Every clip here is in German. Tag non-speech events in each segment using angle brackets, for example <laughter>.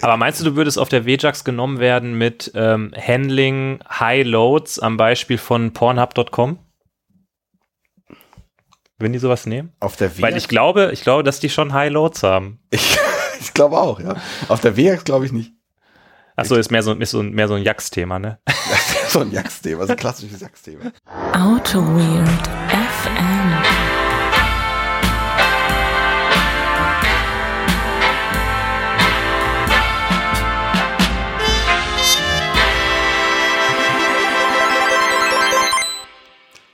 Aber meinst du, du würdest auf der WJAX genommen werden mit ähm, Handling High Loads am Beispiel von Pornhub.com? Wenn die sowas nehmen? Auf der Weil ich glaube, ich glaube, dass die schon High Loads haben. Ich, <laughs> ich glaube auch, ja. Auf der WX glaube ich nicht. Achso, ist mehr so, ist so, mehr so ein Jax-Thema, ne? <laughs> so ein Jax-Thema, so ein klassisches Jax-Thema. Auto Weird FM.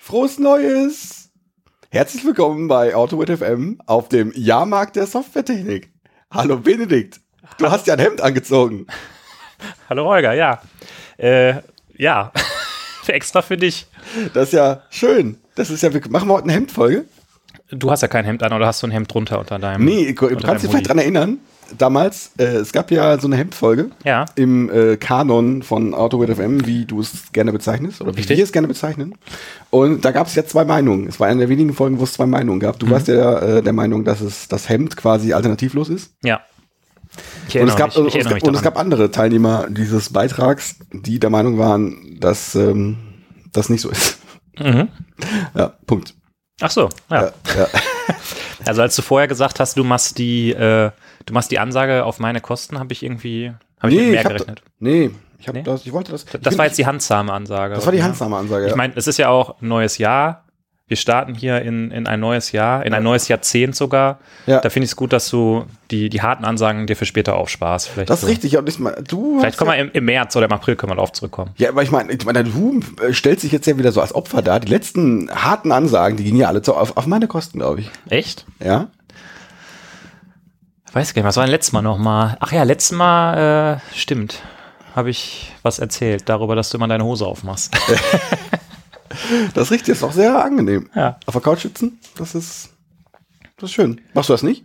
Frohes Neues! Herzlich willkommen bei AutoWit FM auf dem Jahrmarkt der Softwaretechnik. Hallo Benedikt, du hast ja ein Hemd angezogen. Hallo Holger, ja. Äh, ja, <laughs> extra für dich. Das ist ja schön. Das ist ja, machen wir heute eine Hemdfolge. Du hast ja kein Hemd an oder hast du ein Hemd drunter unter deinem? Nee, du kannst dich vielleicht daran erinnern, damals, äh, es gab ja so eine Hemdfolge Ja. im äh, Kanon von AutoWit FM, wie du es gerne bezeichnest, oder wie Richtig. wir es gerne bezeichnen. Und da gab es ja zwei Meinungen. Es war eine der wenigen Folgen, wo es zwei Meinungen gab. Du Mhm. warst ja äh, der Meinung, dass es das Hemd quasi alternativlos ist. Ja. Und es, gab, und, es gab, und es gab andere Teilnehmer dieses Beitrags, die der Meinung waren, dass ähm, das nicht so ist. Mhm. Ja, Punkt. Ach so, ja. Ja, ja. <laughs> Also als du vorher gesagt hast, du machst die, äh, du machst die Ansage auf meine Kosten, habe ich irgendwie, habe ich mit mehr hab, gerechnet. nee, ich, hab Nee? das, ich wollte das. ich Das war jetzt die handsame Ansage. das war die handsame Ansage. Ich ja. meine, es ist ja auch ein neues Jahr. Wir starten hier in, in ein neues Jahr, in ein neues Jahrzehnt sogar. Ja. Da finde ich es gut, dass du die, die harten Ansagen dir für später aufsparst. Vielleicht das ist so. richtig. Und ich mein, du Vielleicht kommen ja, wir im, im März oder im April können wir darauf zurückkommen. Ja, aber ich meine, ich meine, du äh, stellst dich jetzt ja wieder so als Opfer da. Die letzten harten Ansagen, die gingen ja alle so auf, auf meine Kosten, glaube ich. Echt? Ja? Ich weiß gar nicht, was war denn letztes Mal nochmal? Ach ja, letztes Mal, äh, stimmt. Habe ich was erzählt darüber, dass du immer deine Hose aufmachst. <laughs> Das richtig, ist auch sehr angenehm. Ja. Auf der Couch sitzen, das ist, das ist schön. Machst du das nicht?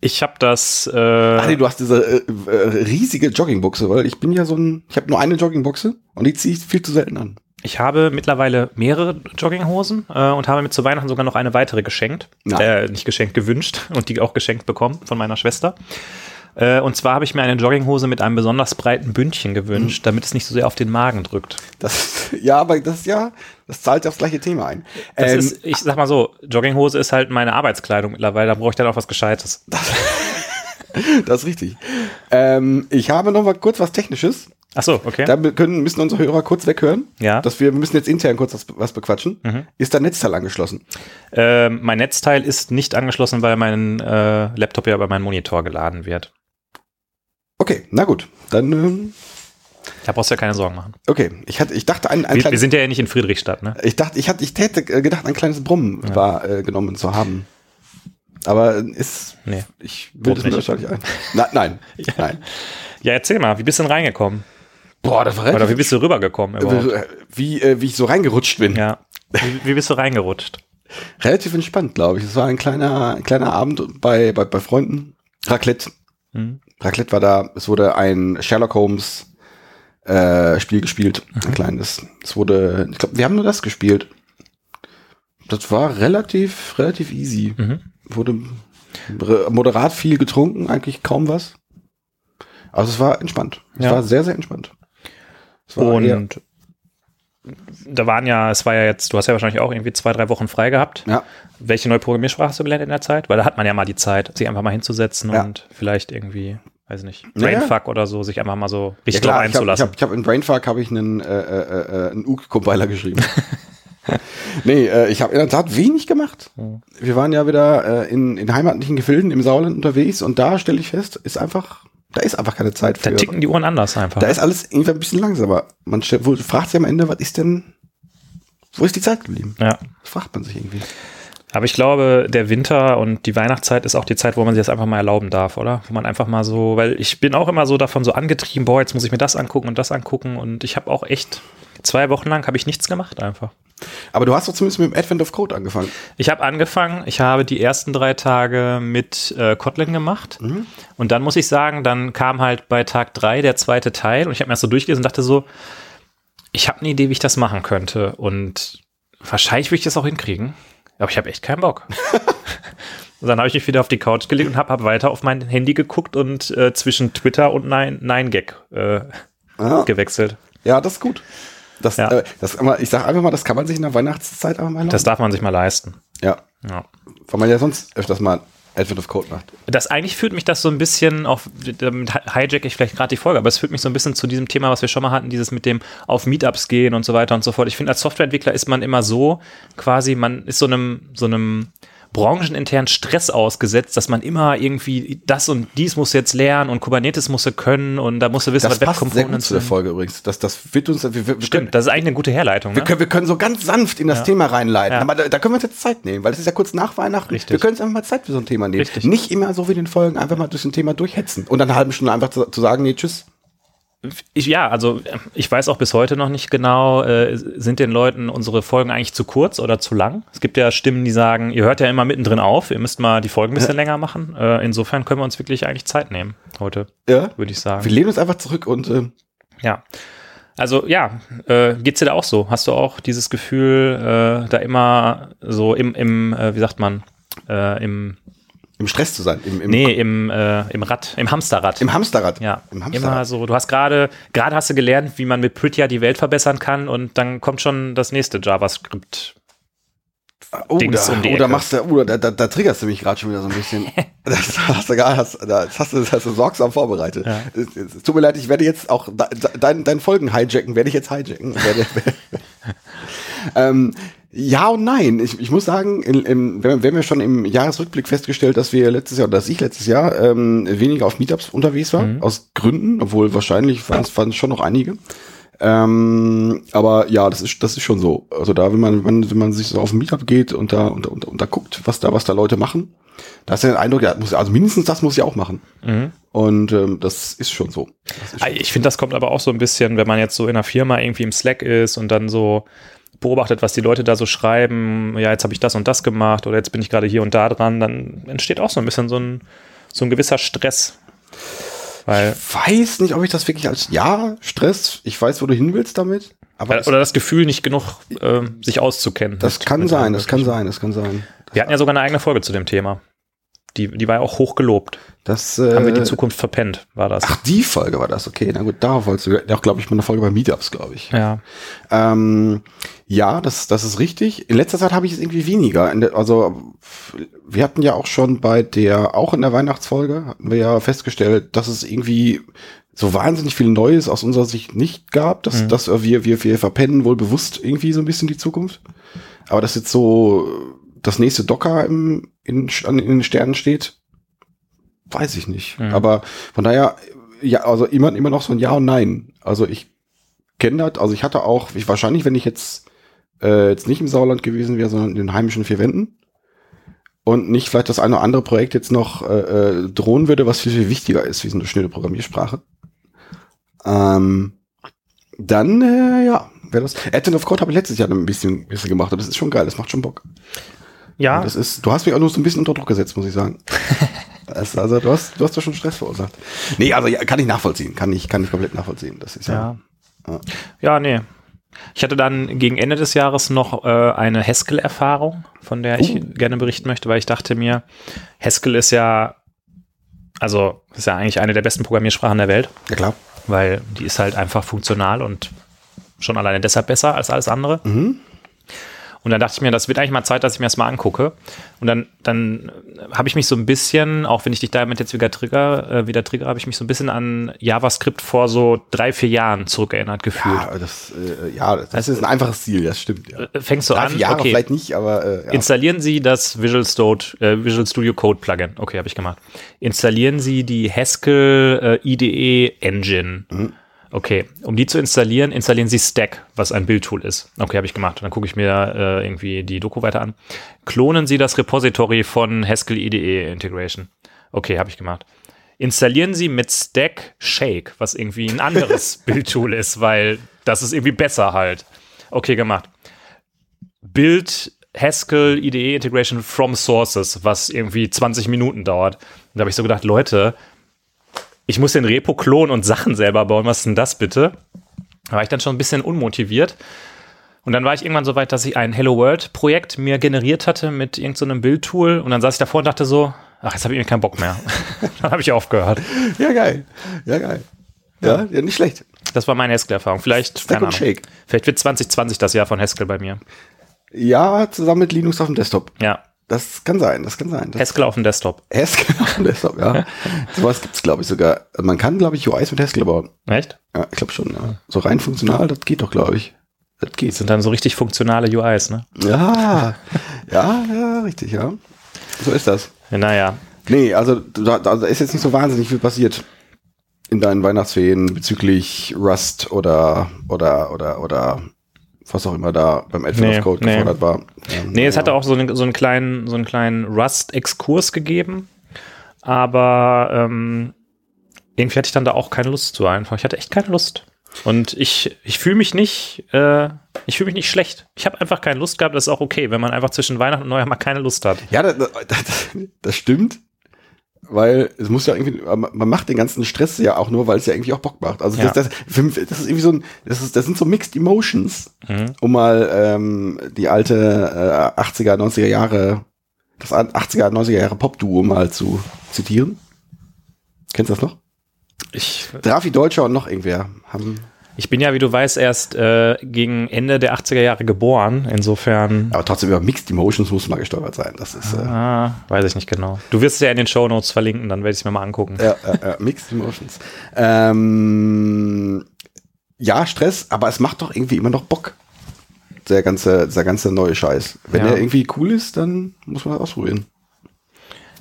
Ich habe das, äh, Ach nee, du hast diese äh, äh, riesige Joggingbuchse, weil ich bin ja so ein, ich habe nur eine Joggingbuchse und die ziehe ich viel zu selten an. ich habe mittlerweile mehrere Jogginghosen äh, und habe mir zu Weihnachten sogar noch eine weitere geschenkt. Äh, nicht geschenkt, gewünscht und die auch geschenkt bekommen von meiner Schwester. Äh, und zwar habe ich mir eine Jogginghose mit einem besonders breiten Bündchen gewünscht, damit es nicht so sehr auf den Magen drückt. Das, <laughs> ja, aber das ja, das zahlt ja aufs gleiche Thema ein. Das Ähm, ist, ich sag mal so, Jogginghose ist halt meine Arbeitskleidung mittlerweile, da brauche ich dann auch was Gescheites. <laughs> das ist richtig. Ähm, ich habe noch mal kurz was Technisches. Ach so, okay. Da können, müssen unsere Hörer kurz weghören. Ja. Dass wir, wir müssen jetzt intern kurz was, was bequatschen. Ist der Netzteil angeschlossen? Ähm, mein Netzteil ist nicht angeschlossen, weil mein äh, Laptop ja über meinen Monitor geladen wird. Okay, na gut. Dann, ähm, Da brauchst du ja keine Sorgen machen. okay. Ich, hatte, ich dachte, ein, ein Wir, wir kleines, sind ja nicht in Friedrichstadt, ne? ich dachte, ich hatte, ich hätte gedacht, ein kleines Brummen war äh, genommen zu haben. Aber ist, Nee. ich will das nicht. mir wahrscheinlich ein. Na, nein, <laughs> nein. Ja, erzähl mal, wie bist du denn reingekommen? Boah, das war Oder wie bist du rübergekommen überhaupt? äh, wie, äh, wie ich so reingerutscht bin. Ja. Wie, wie bist du reingerutscht? Relativ entspannt, glaube ich. Es war ein kleiner, ein kleiner Abend bei, bei, bei Freunden. Raclette. Hm. Raclette war da. Es wurde ein Sherlock Holmes äh, Spiel gespielt. Ein kleines. Es wurde, ich glaube, wir haben nur das gespielt. Das war relativ, relativ easy. Mhm. Wurde moderat viel getrunken, eigentlich kaum was. Also es war entspannt. Es Ja. war sehr, sehr entspannt. Es war Und da waren ja, es war ja jetzt, du hast ja wahrscheinlich auch irgendwie zwei, drei Wochen frei gehabt. ja, Welche neue Programmiersprache hast du gelernt in der Zeit? Weil da hat man ja mal die Zeit, sich einfach mal hinzusetzen Ja. und vielleicht irgendwie, weiß nicht, Ja, ja. Brainfuck oder so, sich einfach mal so Ja, richtig klar, drauf ich habe ich einzulassen. hab, ich hab in Brainfuck habe ich einen, äh, äh, äh, einen UG-Compiler geschrieben. <laughs> nee, äh, ich habe in der Tat wenig gemacht. Wir waren ja wieder äh, in, in heimatlichen Gefilden im Sauerland unterwegs und da stelle ich fest, ist einfach, da ist einfach keine Zeit für. da ticken die Uhren anders einfach. Da ist alles irgendwie ein bisschen langsamer. Man fragt sich am Ende, was ist denn, wo ist die Zeit geblieben? ja. Das fragt man sich irgendwie. Aber ich glaube, der Winter und die Weihnachtszeit ist auch die Zeit, wo man sich das einfach mal erlauben darf, oder? Wo man einfach mal so, weil ich bin auch immer so davon so angetrieben, boah, jetzt muss ich mir das angucken und das angucken und ich habe auch echt zwei Wochen lang habe ich nichts gemacht einfach. Aber du hast doch zumindest mit dem Advent of Code angefangen. Ich habe angefangen, ich habe die ersten drei Tage mit äh, Kotlin gemacht und dann muss ich sagen, dann kam halt bei Tag drei der zweite Teil und ich habe mir das so durchgelesen und dachte so, ich habe eine Idee, wie ich das machen könnte und wahrscheinlich will ich das auch hinkriegen, aber ich habe echt keinen Bock. <laughs> Und dann habe ich mich wieder auf die Couch gelegt und habe hab weiter auf mein Handy geguckt und äh, zwischen Twitter und Nine, Nine Gag äh, Ah. gewechselt. Ja, das ist gut. Das, Ja. äh, das, aber ich sag einfach mal, das kann man sich in der Weihnachtszeit einfach mal erlauben. Das darf man sich mal leisten. ja, Ja. weil man ja sonst öfters mal Advent of Code macht. Das eigentlich führt mich das so ein bisschen auf, damit hijack ich vielleicht gerade die Folge, aber es führt mich so ein bisschen zu diesem Thema, was wir schon mal hatten, dieses mit dem auf Meetups gehen und so weiter und so fort. Ich finde, als Softwareentwickler ist man immer so, quasi, man ist so einem, so einem brancheninternen Stress ausgesetzt, dass man immer irgendwie das und dies muss jetzt lernen und Kubernetes muss er können und da muss er wissen, Das was der sind. Folge übrigens. Das, das wird uns, wir, wir, wir, können, Stimmt, das ist eigentlich eine gute Herleitung. wir, Ne? können, wir können so ganz sanft in das Ja. Thema reinleiten. Ja. Aber da, da können wir uns jetzt Zeit nehmen, weil es ist ja kurz nach Weihnachten. Richtig. Wir können uns einfach mal Zeit für so ein Thema nehmen. Richtig. Nicht immer so wie in den Folgen einfach mal durch ein Thema durchhetzen und dann eine halbe Stunde einfach zu, zu sagen, nee, tschüss. Ich, ja, also ich weiß auch bis heute noch nicht genau, äh, sind den Leuten unsere Folgen eigentlich zu kurz oder zu lang? Es gibt ja Stimmen, die sagen, ihr hört ja immer mittendrin auf, ihr müsst mal die Folgen ein bisschen länger machen. Äh, insofern können wir uns wirklich eigentlich Zeit nehmen heute, Ja. würde ich Wir sagen. lehnen uns einfach zurück und äh, Ja. Also ja, äh, geht's dir da auch so? Hast du auch dieses Gefühl, äh, da immer so im, im äh, wie sagt man, äh, im, im Stress zu sein. Im, im, nee, im, äh, im Rad, im Hamsterrad. im Hamsterrad. Ja, Im Hamsterrad. immer so. Du hast gerade, gerade hast du gelernt, wie man mit Prettier die Welt verbessern kann und dann kommt schon das nächste JavaScript. Oh, Dings da, um die oh, Ecke. machst du, oh, da, da, da triggerst du mich gerade schon wieder so ein bisschen. <laughs> das hast du gar, hast, das hast du, das hast du sorgsam vorbereitet. Ja. Es, es, tut mir leid, ich werde jetzt auch de, de, dein, dein Folgen hijacken, werde ich jetzt hijacken. <laughs> Werde, <laughs> ähm, ja und nein. Ich, ich muss sagen, in, im, wir, wir haben ja schon im Jahresrückblick festgestellt, dass wir letztes Jahr, oder dass ich letztes Jahr ähm, weniger auf Meetups unterwegs war, aus Gründen, obwohl wahrscheinlich waren es schon noch einige. Ähm, aber ja, das ist, das ist schon so. Also da, wenn man, wenn man, wenn man sich so auf ein Meetup geht und da, und, und, und da guckt, was da, was da Leute machen, da ist ja der Eindruck, ja, muss, also mindestens das muss ich auch machen. Und ähm, das ist schon so. Ist Ah, Ich finde, das kommt aber auch so ein bisschen, wenn man jetzt so in einer Firma irgendwie im Slack ist und dann so beobachtet, was die Leute da so schreiben, ja, jetzt habe ich das und das gemacht oder jetzt bin ich gerade hier und da dran, dann entsteht auch so ein bisschen so ein, so ein gewisser Stress. Weil, Ich weiß nicht, ob ich das wirklich als ja Stress. Ich weiß, wo du hin willst damit. Aber oder das Gefühl, nicht genug ähm, sich auszukennen. das mit- kann mit sein, das kann sein, das kann sein. Wir hatten ja sogar eine eigene Folge zu dem Thema. Die, die war ja auch hoch gelobt. Das äh, Haben wir die Zukunft verpennt, war das. Ach, die Folge war das, okay. Na gut, darauf wolltest du auch, glaube ich, mal eine Folge bei Meetups, glaube ich. Ja. Ähm, ja, das, das ist richtig. In letzter Zeit habe ich es irgendwie weniger. Also wir hatten ja auch schon bei der, auch in der Weihnachtsfolge, hatten wir ja festgestellt, dass es irgendwie so wahnsinnig viel Neues aus unserer Sicht nicht gab, dass, dass wir, wir, wir verpennen wohl bewusst irgendwie so ein bisschen die Zukunft. Aber dass jetzt so das nächste Docker im, in, in den Sternen steht, weiß ich nicht. Mhm. Aber von daher, ja, also immer, immer noch so ein Ja und Nein. Also ich kenne das, also ich hatte auch, ich wahrscheinlich, wenn ich jetzt, äh, jetzt nicht im Sauerland gewesen wäre, sondern in den heimischen vier Wänden und nicht vielleicht das eine oder andere Projekt jetzt noch äh, äh, drohen würde, was viel, viel wichtiger ist, wie so eine schnelle Programmiersprache. Ähm, dann, äh, ja, wäre das. Advent of Code habe ich letztes Jahr ein bisschen, bisschen gemacht und das ist schon geil, das macht schon Bock. Ja, Und Das ist, du hast mich auch nur so ein bisschen unter Druck gesetzt, muss ich sagen. <laughs> Das, also du hast, du hast da schon Stress verursacht. Nee, also ja, kann ich nachvollziehen, kann ich, kann ich komplett nachvollziehen. Das ist ja. Ja. Ja, nee. Ich hatte dann gegen Ende des Jahres noch äh, eine Haskell-Erfahrung, von der ich Uh. gerne berichten möchte, weil ich dachte mir, Haskell ist ja, also ist ja eigentlich eine der besten Programmiersprachen der Welt, Ja klar. weil die ist halt einfach funktional und schon alleine deshalb besser als alles andere. Mhm. Und dann dachte ich mir, das wird eigentlich mal Zeit, dass ich mir das mal angucke. Und dann, dann habe ich mich so ein bisschen, auch wenn ich dich damit jetzt wieder trigger, äh, wieder trigger, habe ich mich so ein bisschen an JavaScript vor so drei, vier Jahren zurückerinnert gefühlt. Ja, das, äh, ja, das ist ein einfaches Ziel, das stimmt. Ja. Äh, Fängst du Drei, an? vier Jahre okay. vielleicht nicht, aber äh, ja. Installieren Sie das Visual Studio, äh, Visual Studio Code Plugin. Okay, habe ich gemacht. Installieren Sie die Haskell äh, IDE Engine. Mhm. Okay, um die zu installieren, installieren Sie Stack, was ein Bildtool ist. Okay, habe ich gemacht. Und dann gucke ich mir äh, irgendwie die Doku weiter an. Klonen Sie das Repository von Haskell IDE Integration. Okay, habe ich gemacht. Installieren Sie mit Stack Shake, was irgendwie ein anderes <laughs> Bildtool ist, weil das ist irgendwie besser halt. Okay, gemacht. Build Haskell IDE Integration from Sources, was irgendwie 20 Minuten dauert. Und da habe ich so gedacht, Leute, ich muss den Repo klonen und Sachen selber bauen. Was ist denn das bitte? Da war ich dann schon ein bisschen unmotiviert. Und dann war ich irgendwann so weit, dass ich ein Hello World Projekt mir generiert hatte mit irgendeinem so Bildtool. Und dann saß ich davor und dachte so, ach, jetzt habe ich irgendwie keinen Bock mehr. <laughs> dann habe ich aufgehört. Ja, geil. Ja, geil. Ja, ja nicht schlecht. Das war meine Haskell-Erfahrung. Vielleicht, Stack keine Ahnung. Shake. Vielleicht wird 2020 das Jahr von Haskell bei mir. Ja, zusammen mit Linux auf dem Desktop. Ja, Das kann sein, das kann sein. Das Haskell auf dem Desktop. Haskell auf dem Desktop, ja. <laughs> Sowas gibt's glaube ich, sogar. Man kann, glaube ich, UIs mit Haskell bauen. Echt? Ja, ich glaube schon, ja. So rein funktional, das geht doch, glaube ich. Das Das geht. sind dann so richtig funktionale UIs, ne? Ja, ja, ja, richtig, ja. So ist das. Naja. Nee, also da, da ist jetzt nicht so wahnsinnig viel passiert in deinen Weihnachtsferien bezüglich Rust oder oder oder oder was auch immer da beim Advent Nee, Code nee. gefordert war. Ähm, Nee, es ja. hatte auch so einen, so einen kleinen, so einen kleinen Rust-Exkurs gegeben. Aber ähm, irgendwie hatte ich dann da auch keine Lust zu einfach. Ich hatte echt keine Lust. Und ich, ich fühle mich nicht, äh, ich fühle mich nicht schlecht. Ich habe einfach keine Lust gehabt, das ist auch okay, wenn man einfach zwischen Weihnachten und Neujahr mal keine Lust hat. Ja, das, das, <laughs> das stimmt. Weil es muss ja irgendwie, man macht den ganzen Stress ja auch nur, weil es ja irgendwie auch Bock macht. Also Ja. das, das, das ist irgendwie so ein, das, ist, das sind so Mixed Emotions, Mhm. um mal ähm, die alte äh, 80er, 90er Jahre, das 80er, 90er Jahre Pop-Duo mal zu zitieren. Kennst du das noch? Ich, Drafi Deutscher und noch irgendwer haben, ich bin ja, wie du weißt, erst äh, gegen Ende der 80er Jahre geboren. Insofern, aber trotzdem über Mixed Emotions muss mal gesteuert sein. Das ist äh, ah, weiß ich nicht genau. Du wirst es ja in den Show Notes verlinken, dann werde ich es mir mal angucken. ja, ja, Mixed Emotions. Ähm, ja, Stress, aber es macht doch irgendwie immer noch Bock. Der ganze, dieser ganze neue Scheiß. Wenn Ja. der irgendwie cool ist, dann muss man das ausprobieren.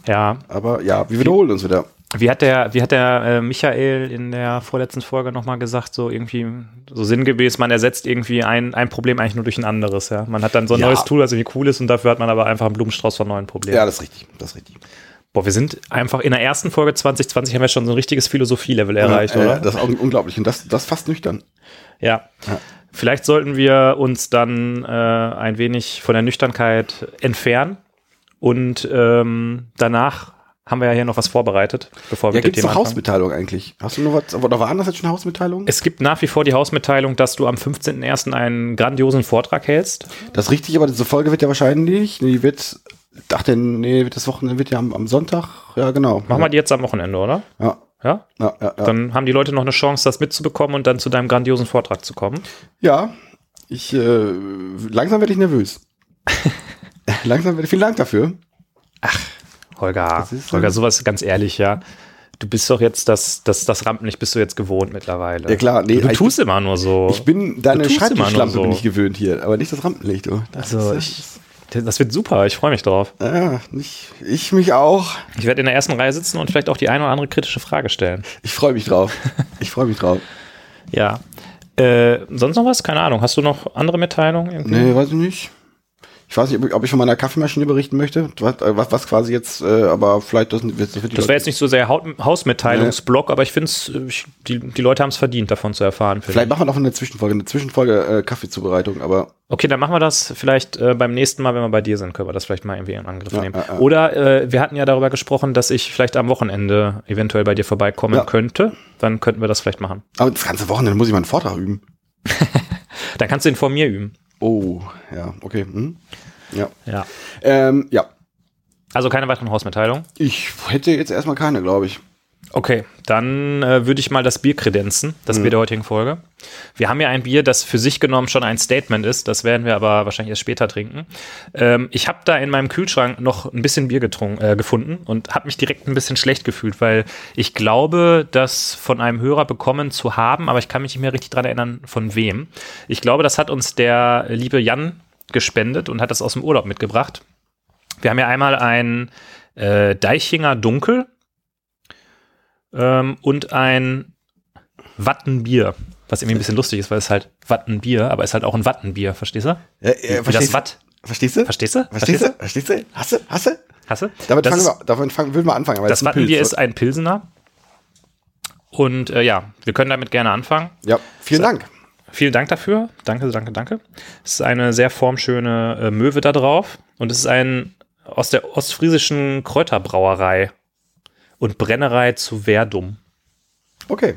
Ja, Aber ja, wir wiederholen uns wieder. Wie hat der, wie hat der äh, Michael in der vorletzten Folge nochmal gesagt, so irgendwie, so sinngemäß, man ersetzt irgendwie ein, ein Problem eigentlich nur durch ein anderes, ja. Man hat dann so ein Ja. neues Tool, das irgendwie cool ist und dafür hat man aber einfach einen Blumenstrauß von neuen Problemen. Ja, das ist richtig. Das ist richtig. Boah, wir sind einfach in der ersten Folge 2020 haben wir schon so ein richtiges Philosophie-Level erreicht, äh, oder? Das ist auch unglaublich. Und das, das fast nüchtern. Ja. Ja. Vielleicht sollten wir uns dann äh, ein wenig von der Nüchternkeit entfernen und ähm, danach haben wir ja hier noch was vorbereitet, bevor wir Ja, mit dem Thema. Hausmitteilung eigentlich? Hast du noch was? Oder waren das jetzt schon Hausmitteilungen? Es gibt nach wie vor die Hausmitteilung, dass du am 15.01. einen grandiosen Vortrag hältst. Das ist richtig, aber diese Folge wird ja wahrscheinlich, die wird, dachte, nee, das Wochenende wird ja am, am Sonntag, ja, genau. Machen wir die jetzt am Wochenende, oder? Ja, Ja? ja, ja, ja. Dann haben die Leute noch eine Chance, das mitzubekommen und dann zu deinem grandiosen Vortrag zu kommen. Ja, ich, äh, langsam werde ich nervös. <laughs> langsam werde ich, vielen Dank dafür. Holger, Holger, sowas ganz ehrlich, ja. Du bist doch jetzt das, das, das Rampenlicht bist du jetzt gewohnt mittlerweile. Ja, klar, nee, du ich- tust immer nur so. Ich bin deine Du Schreibtischlampe so. bin ich gewöhnt hier, aber nicht das Rampenlicht. Du. Das also ist, ich, das wird super, ich freue mich drauf. ja, nicht, ich mich auch. Ich werde in der ersten Reihe sitzen und vielleicht auch die eine oder andere kritische Frage stellen. Ich freue mich drauf. <laughs> Ich freue mich drauf. Ja. Äh, sonst noch was? Keine Ahnung. Hast du noch andere Mitteilungen? Irgendwie? Nee, weiß ich nicht. Ich weiß nicht, ob ich, von meiner Kaffeemaschine berichten möchte, was, äh, was, quasi jetzt, äh, aber vielleicht das, das Das wäre jetzt nicht so sehr Hausmitteilungsblock, aber ich finde es, die, die Leute haben es verdient, davon zu erfahren. Vielleicht ich. machen wir noch eine Zwischenfolge, eine Zwischenfolge äh, Kaffeezubereitung, aber Okay, dann machen wir das vielleicht äh, beim nächsten Mal, wenn wir bei dir sind, können wir das vielleicht mal irgendwie in Angriff Ja, nehmen. ja, ja. Oder äh, wir hatten ja darüber gesprochen, dass ich vielleicht am Wochenende eventuell bei dir vorbeikommen könnte. Dann könnten wir das vielleicht machen. aber das ganze Wochenende muss ich meinen Vortrag üben. <laughs> Dann kannst du ihn vor mir üben. Oh, ja, okay. Hm. Ja. Ja. Ähm, ja. Also keine weiteren Hausmitteilungen. Ich hätte jetzt erstmal keine, glaube ich. Okay, dann äh, würde ich mal das Bier kredenzen, das Bier der heutigen Folge. Wir haben ja ein Bier, das für sich genommen schon ein Statement ist. Das werden wir aber wahrscheinlich erst später trinken. Ähm, ich habe da in meinem Kühlschrank noch ein bisschen Bier getrunken, äh, gefunden und habe mich direkt ein bisschen schlecht gefühlt, weil ich glaube, das von einem Hörer bekommen zu haben, aber ich kann mich nicht mehr richtig dran erinnern, von wem. Ich glaube, das hat uns der liebe Jan gespendet und hat das aus dem Urlaub mitgebracht. Wir haben ja einmal ein äh, Deichinger Dunkel ähm, und ein Wattenbier, was irgendwie ein bisschen lustig ist, weil es halt Wattenbier, aber es ist halt auch ein Wattenbier, verstehst du? Ja, äh, Wie das Watt. Verstehst du? Verstehst du? Verstehst du? Verstehst du? Hasse? Hasse? Hast du? Damit das, fangen wir, damit fangen, würden wir anfangen. Das ein Wattenbier Pilz. ist ein Pilsener. Und äh, ja, wir können damit gerne anfangen. Ja, vielen Dank. Vielen Dank dafür. Danke, danke, danke. Es ist eine sehr formschöne äh, Möwe da drauf. Und es ist ein aus der ostfriesischen Kräuterbrauerei und Brennerei zu Verdum. Okay.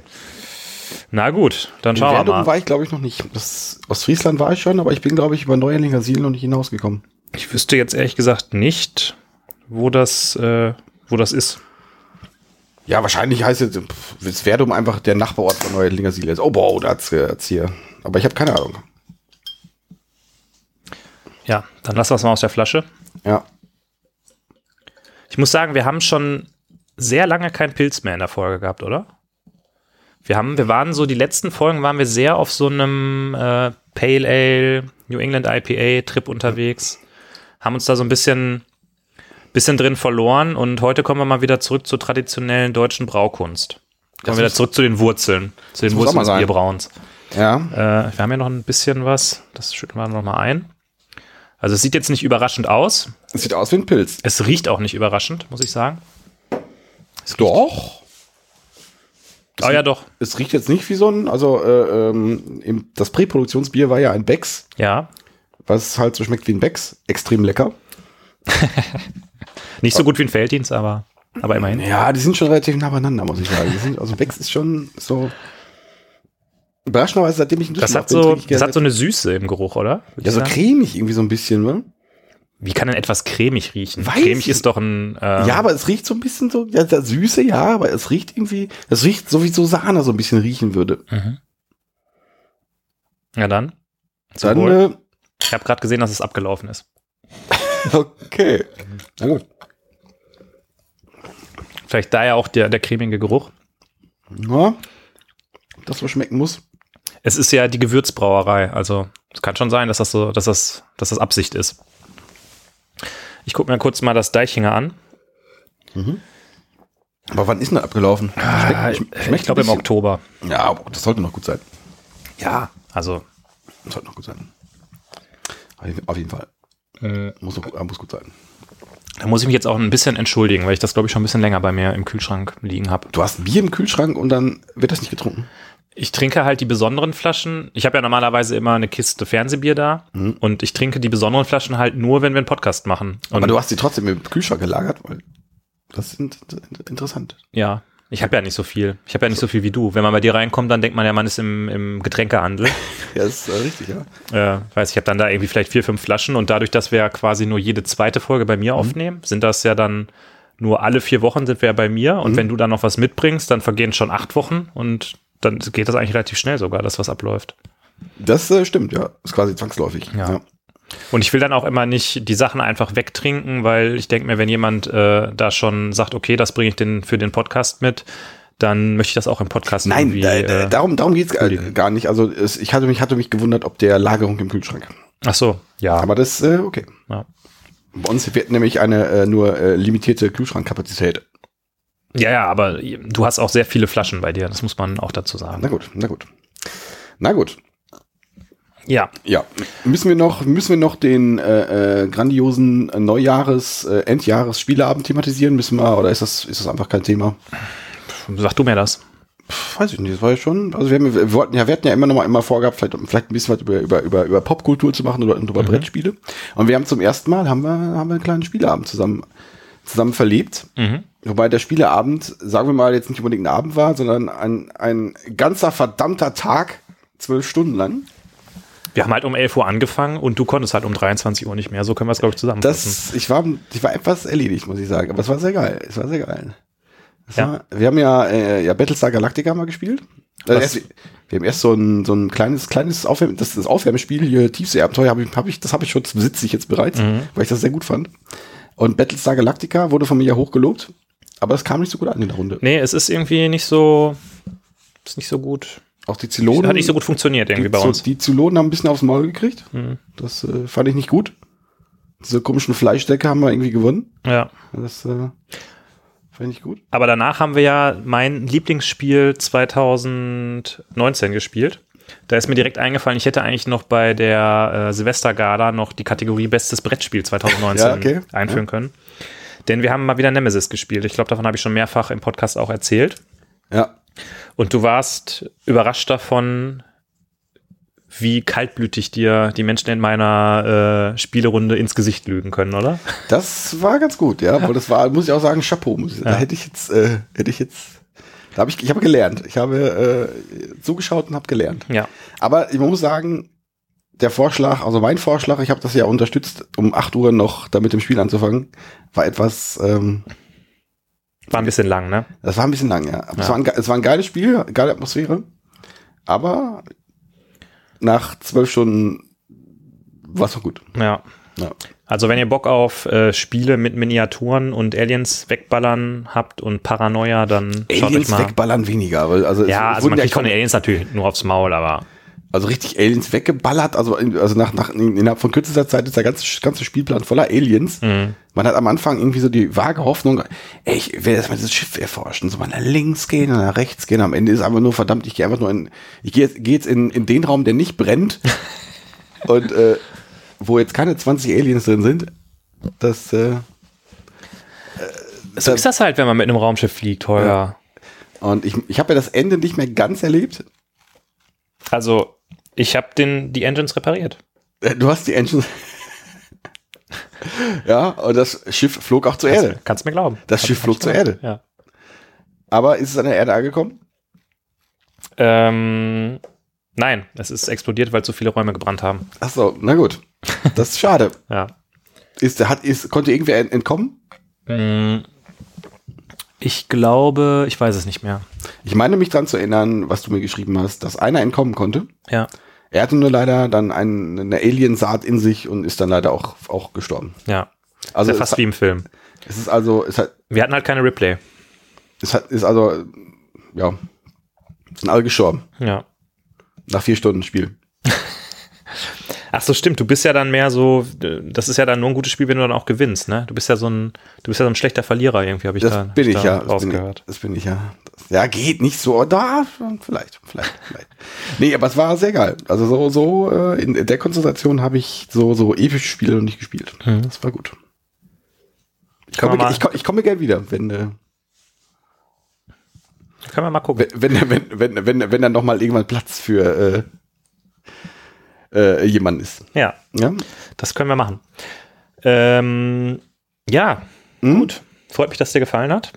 Na gut, dann schauen wir Verdum mal. war ich, glaube ich, noch nicht. Das, aus Friesland war ich schon, aber ich bin, glaube ich, über Neuerlinger Siel noch nicht hinausgekommen. Ich wüsste jetzt ehrlich gesagt nicht, wo das, äh, wo das ist. Ja, wahrscheinlich heißt es, pff, ist Verdum einfach der Nachbarort von Neuerlinger Siel. ist. Oh, wow, da hat's, hat's hier. Aber ich habe keine Ahnung. Ja, dann lass das mal aus der Flasche. Ja. Ich muss sagen, wir haben schon sehr lange keinen Pilz mehr in der Folge gehabt, oder? Wir haben, wir waren so, die letzten Folgen waren wir sehr auf so einem äh, Pale Ale, New England IPA Trip unterwegs. Haben uns da so ein bisschen, bisschen drin verloren und heute kommen wir mal wieder zurück zur traditionellen deutschen Braukunst. Kommen Das wir wieder zurück zu den Wurzeln, zu den Wurzeln des. Bierbrauens. Ja. Äh, wir haben ja noch ein bisschen was, das schütten wir noch mal ein. Also es sieht jetzt nicht überraschend aus. Es sieht aus wie ein Pilz. Es riecht auch nicht überraschend, muss ich sagen. Doch. Oh ja, doch. Es riecht jetzt nicht wie so ein, also äh, ähm, das Präproduktionsbier war ja ein Becks, Ja. was halt so schmeckt wie ein Becks. Extrem lecker. <laughs> Nicht so gut wie ein Felddienst, aber, aber immerhin. Ja, die sind schon relativ nah beieinander, muss ich sagen. Sind, also Becks ist schon so. Überraschenderweise, seitdem ich in Das hat so, trinke ich das hat so eine Süße im Geruch, oder? Ja, so cremig irgendwie so ein bisschen, ne? Wie kann denn etwas cremig riechen? Weiß cremig ich- ist doch ein. Ähm, Ja, aber es riecht so ein bisschen so, ja, das Süße, ja, aber es riecht irgendwie, es riecht so wie so Sahne so ein bisschen riechen würde. ja dann. Dann, Wohl. äh, Ich habe gerade gesehen, dass es abgelaufen ist. <laughs> okay. Na gut. Vielleicht daher auch der, der cremige Geruch. Ja, das so schmecken muss. Es ist ja die Gewürzbrauerei, also es kann schon sein, dass das so, dass das, dass das Absicht ist. Ich gucke mir kurz mal das Deichinger an. Aber wann ist denn das abgelaufen? Ah, ich Schmeckt- schmeckt ich glaube im. Oktober. Ja, das sollte noch gut sein. Ja, also Das sollte noch gut sein. Auf jeden Fall. äh, Muss, noch, muss gut sein. da muss ich mich jetzt auch ein bisschen entschuldigen, weil ich das glaube ich schon ein bisschen länger bei mir im Kühlschrank liegen habe. Du hast Bier im Kühlschrank und dann wird das nicht getrunken. Ich trinke halt die besonderen Flaschen. Ich habe ja normalerweise immer eine Kiste Fernsehbier da und ich trinke die besonderen Flaschen halt nur, wenn wir einen Podcast machen. Und Aber du hast die trotzdem im Kühlschrank gelagert, weil das sind interessant. ja, ich habe ja nicht so viel. Ich habe ja nicht so viel wie du. Wenn man bei dir reinkommt, dann denkt man ja, man ist im, im Getränkehandel. <laughs> Ja, ist äh, richtig, ja. äh, weiß ich habe dann da irgendwie vielleicht vier, fünf Flaschen und dadurch, dass wir ja quasi nur jede zweite Folge bei mir aufnehmen, sind das ja dann nur alle vier Wochen sind wir ja bei mir und wenn du dann noch was mitbringst, dann vergehen schon acht Wochen und dann geht das eigentlich relativ schnell sogar, dass was abläuft. Das äh, stimmt, ja. Ist quasi zwangsläufig. Ja. Und ich will dann auch immer nicht die Sachen einfach wegtrinken, weil ich denke mir, wenn jemand äh, da schon sagt, okay, das bringe ich den für den Podcast mit, dann möchte ich das auch im Podcast Nein, irgendwie. da, da, äh, darum, darum geht's gar, entschuldigen. gar nicht. Also es, ich hatte mich, hatte mich gewundert, ob der Lagerung im Kühlschrank. ach so, ja. Aber das, äh, okay. ja. Bei uns wird nämlich eine äh, nur äh, limitierte Kühlschrankkapazität. Ja, ja, aber du hast auch sehr viele Flaschen bei dir, das muss man auch dazu sagen. Na gut, na gut. Na gut. Ja, Ja, müssen wir noch, müssen wir noch den äh, äh, grandiosen Neujahres, äh, Endjahres-Spieleabend thematisieren? Müssen wir, oder ist das, ist das einfach kein Thema? sag du mir das. Weiß ich nicht, das war ja schon, also wir, haben, wir wollten ja, wir hatten ja immer noch mal immer vorgehabt, vielleicht, vielleicht ein bisschen was über, über, über, über Popkultur zu machen oder über Brettspiele. Und wir haben zum ersten Mal, haben wir, haben wir einen kleinen Spieleabend zusammen, zusammen verlebt. Wobei der Spieleabend, sagen wir mal, jetzt nicht unbedingt ein Abend war, sondern ein, ein ganzer verdammter Tag, zwölf Stunden lang. Wir haben halt um 11 Uhr angefangen und du konntest halt um 23 Uhr nicht mehr. So können wir es, glaube ich, zusammenfassen. Das, ich war, ich war etwas erledigt, muss ich sagen. Aber es war sehr geil. Es war sehr geil. Ja. War, wir haben ja, äh, ja Battlestar Galactica mal gespielt. Also erst, wir haben erst so ein, so ein kleines, kleines Aufwärm, das, das Aufwärmspiel, hier Tiefseeabenteuer, habe ich, hab ich, das habe ich schon, besitze ich jetzt bereits, Mhm. weil ich das sehr gut fand. Und Battlestar Galactica wurde von mir ja hochgelobt, aber es kam nicht so gut an in der Runde. nee, es ist irgendwie nicht so, ist nicht so gut. Auch die Zylonen. Hat nicht so gut funktioniert irgendwie bei uns. Mhm. Die Zylonen haben ein bisschen aufs Maul gekriegt. Das äh, fand ich nicht gut. Diese komischen Fleischdecke haben wir irgendwie gewonnen. Ja. Das äh, fand ich gut. Aber danach haben wir ja mein Lieblingsspiel 2019 gespielt. Da ist mir direkt eingefallen, ich hätte eigentlich noch bei der äh, Silvestergala noch die Kategorie Bestes Brettspiel 2019 <laughs> Ja, okay. einführen können. Denn wir haben mal wieder Nemesis gespielt. Ich glaube, davon habe ich schon mehrfach im Podcast auch erzählt. Ja. Und du warst überrascht davon, wie kaltblütig dir die Menschen in meiner äh, Spielerunde ins Gesicht lügen können, oder? Das war ganz gut, ja. Aber das war, muss ich auch sagen, Chapeau. Muss ich, Da hätte ich jetzt, äh, hätte ich jetzt Da habe ich, ich habe gelernt. Ich habe äh, zugeschaut und habe gelernt. Ja. Aber ich muss sagen, der Vorschlag, also mein Vorschlag, ich habe das ja unterstützt, um 8 Uhr noch damit im Spiel anzufangen, war etwas, ähm, War ein bisschen lang, ne? das war ein bisschen lang, ja. Aber Es, Ja. war ein, es war ein geiles Spiel, geile Atmosphäre. Aber nach zwölf Stunden war es gut. Ja. Ja. Also wenn ihr Bock auf äh, Spiele mit Miniaturen und Aliens wegballern habt und Paranoia, dann schaut euch Aliens mal. wegballern weniger, weil also Ja, also man ja kriegt von den Aliens natürlich nur aufs Maul, aber also richtig Aliens weggeballert, also, also nach, nach innerhalb von kürzester Zeit ist der ganze, ganze Spielplan voller Aliens. Mhm. Man hat am Anfang irgendwie so die vage Hoffnung, ey, ich will erstmal dieses Schiff erforschen, so mal nach links gehen und nach rechts gehen. Am Ende ist einfach nur verdammt, ich gehe einfach nur in, ich gehe jetzt, geh jetzt in, in den Raum, der nicht brennt <laughs> und äh, wo jetzt keine 20 Aliens drin sind. Das äh, so ist das halt, wenn man mit einem Raumschiff fliegt, Holger. und ich, ich habe ja das Ende nicht mehr ganz erlebt. Also ich habe den die Engines repariert. Äh, Du hast die Engine. <laughs> ja, und das Schiff flog auch zur Erde. Kannst, mir glauben. Das Kannst- Schiff flog zur glauben. Erde. Ja. Aber ist es an der Erde angekommen? Ähm, nein, es ist explodiert, weil zu viele Räume gebrannt haben. Ach so, na gut. Das ist schade. <laughs> Ja. Ist, hat, ist, konnte irgendwer ent- entkommen? Mm, Ich glaube, ich weiß es nicht mehr. Ich meine mich daran zu erinnern, was du mir geschrieben hast, dass einer entkommen konnte. Ja, Er hatte nur leider dann ein, eine Alien-Saat in sich und ist dann leider auch, auch gestorben. ja. Also Also es, fast wie im Film. es ist also, es hat, Wir hatten halt keine Replay. es hat, ist also, ja, sind alle gestorben. Ja. Nach vier Stunden Spiel. <laughs> Ach so, stimmt. Du bist ja dann mehr so, das ist ja dann nur ein gutes Spiel, wenn du dann auch gewinnst, ne? Du bist ja so ein, du bist ja so ein schlechter Verlierer irgendwie, habe ich Das da bin ich da ja. Das bin ich, rausgehört. das bin ich ja. Ja, geht nicht so. Da, vielleicht, vielleicht, vielleicht. Nee, aber es war sehr geil. Also so, so äh, in der Konzentration habe ich so, so epische Spiele noch nicht gespielt. Mhm. Das war gut. Ich komme, ich, komme- ich komme gerne wieder, wenn, äh, Können wir mal gucken. wenn, wenn, wenn, wenn, wenn, dann noch mal irgendwann Platz für äh, äh, jemanden ist. Ja, Ja? das können wir machen. Ähm, ja, Hm? gut. Freut mich, dass dir gefallen hat.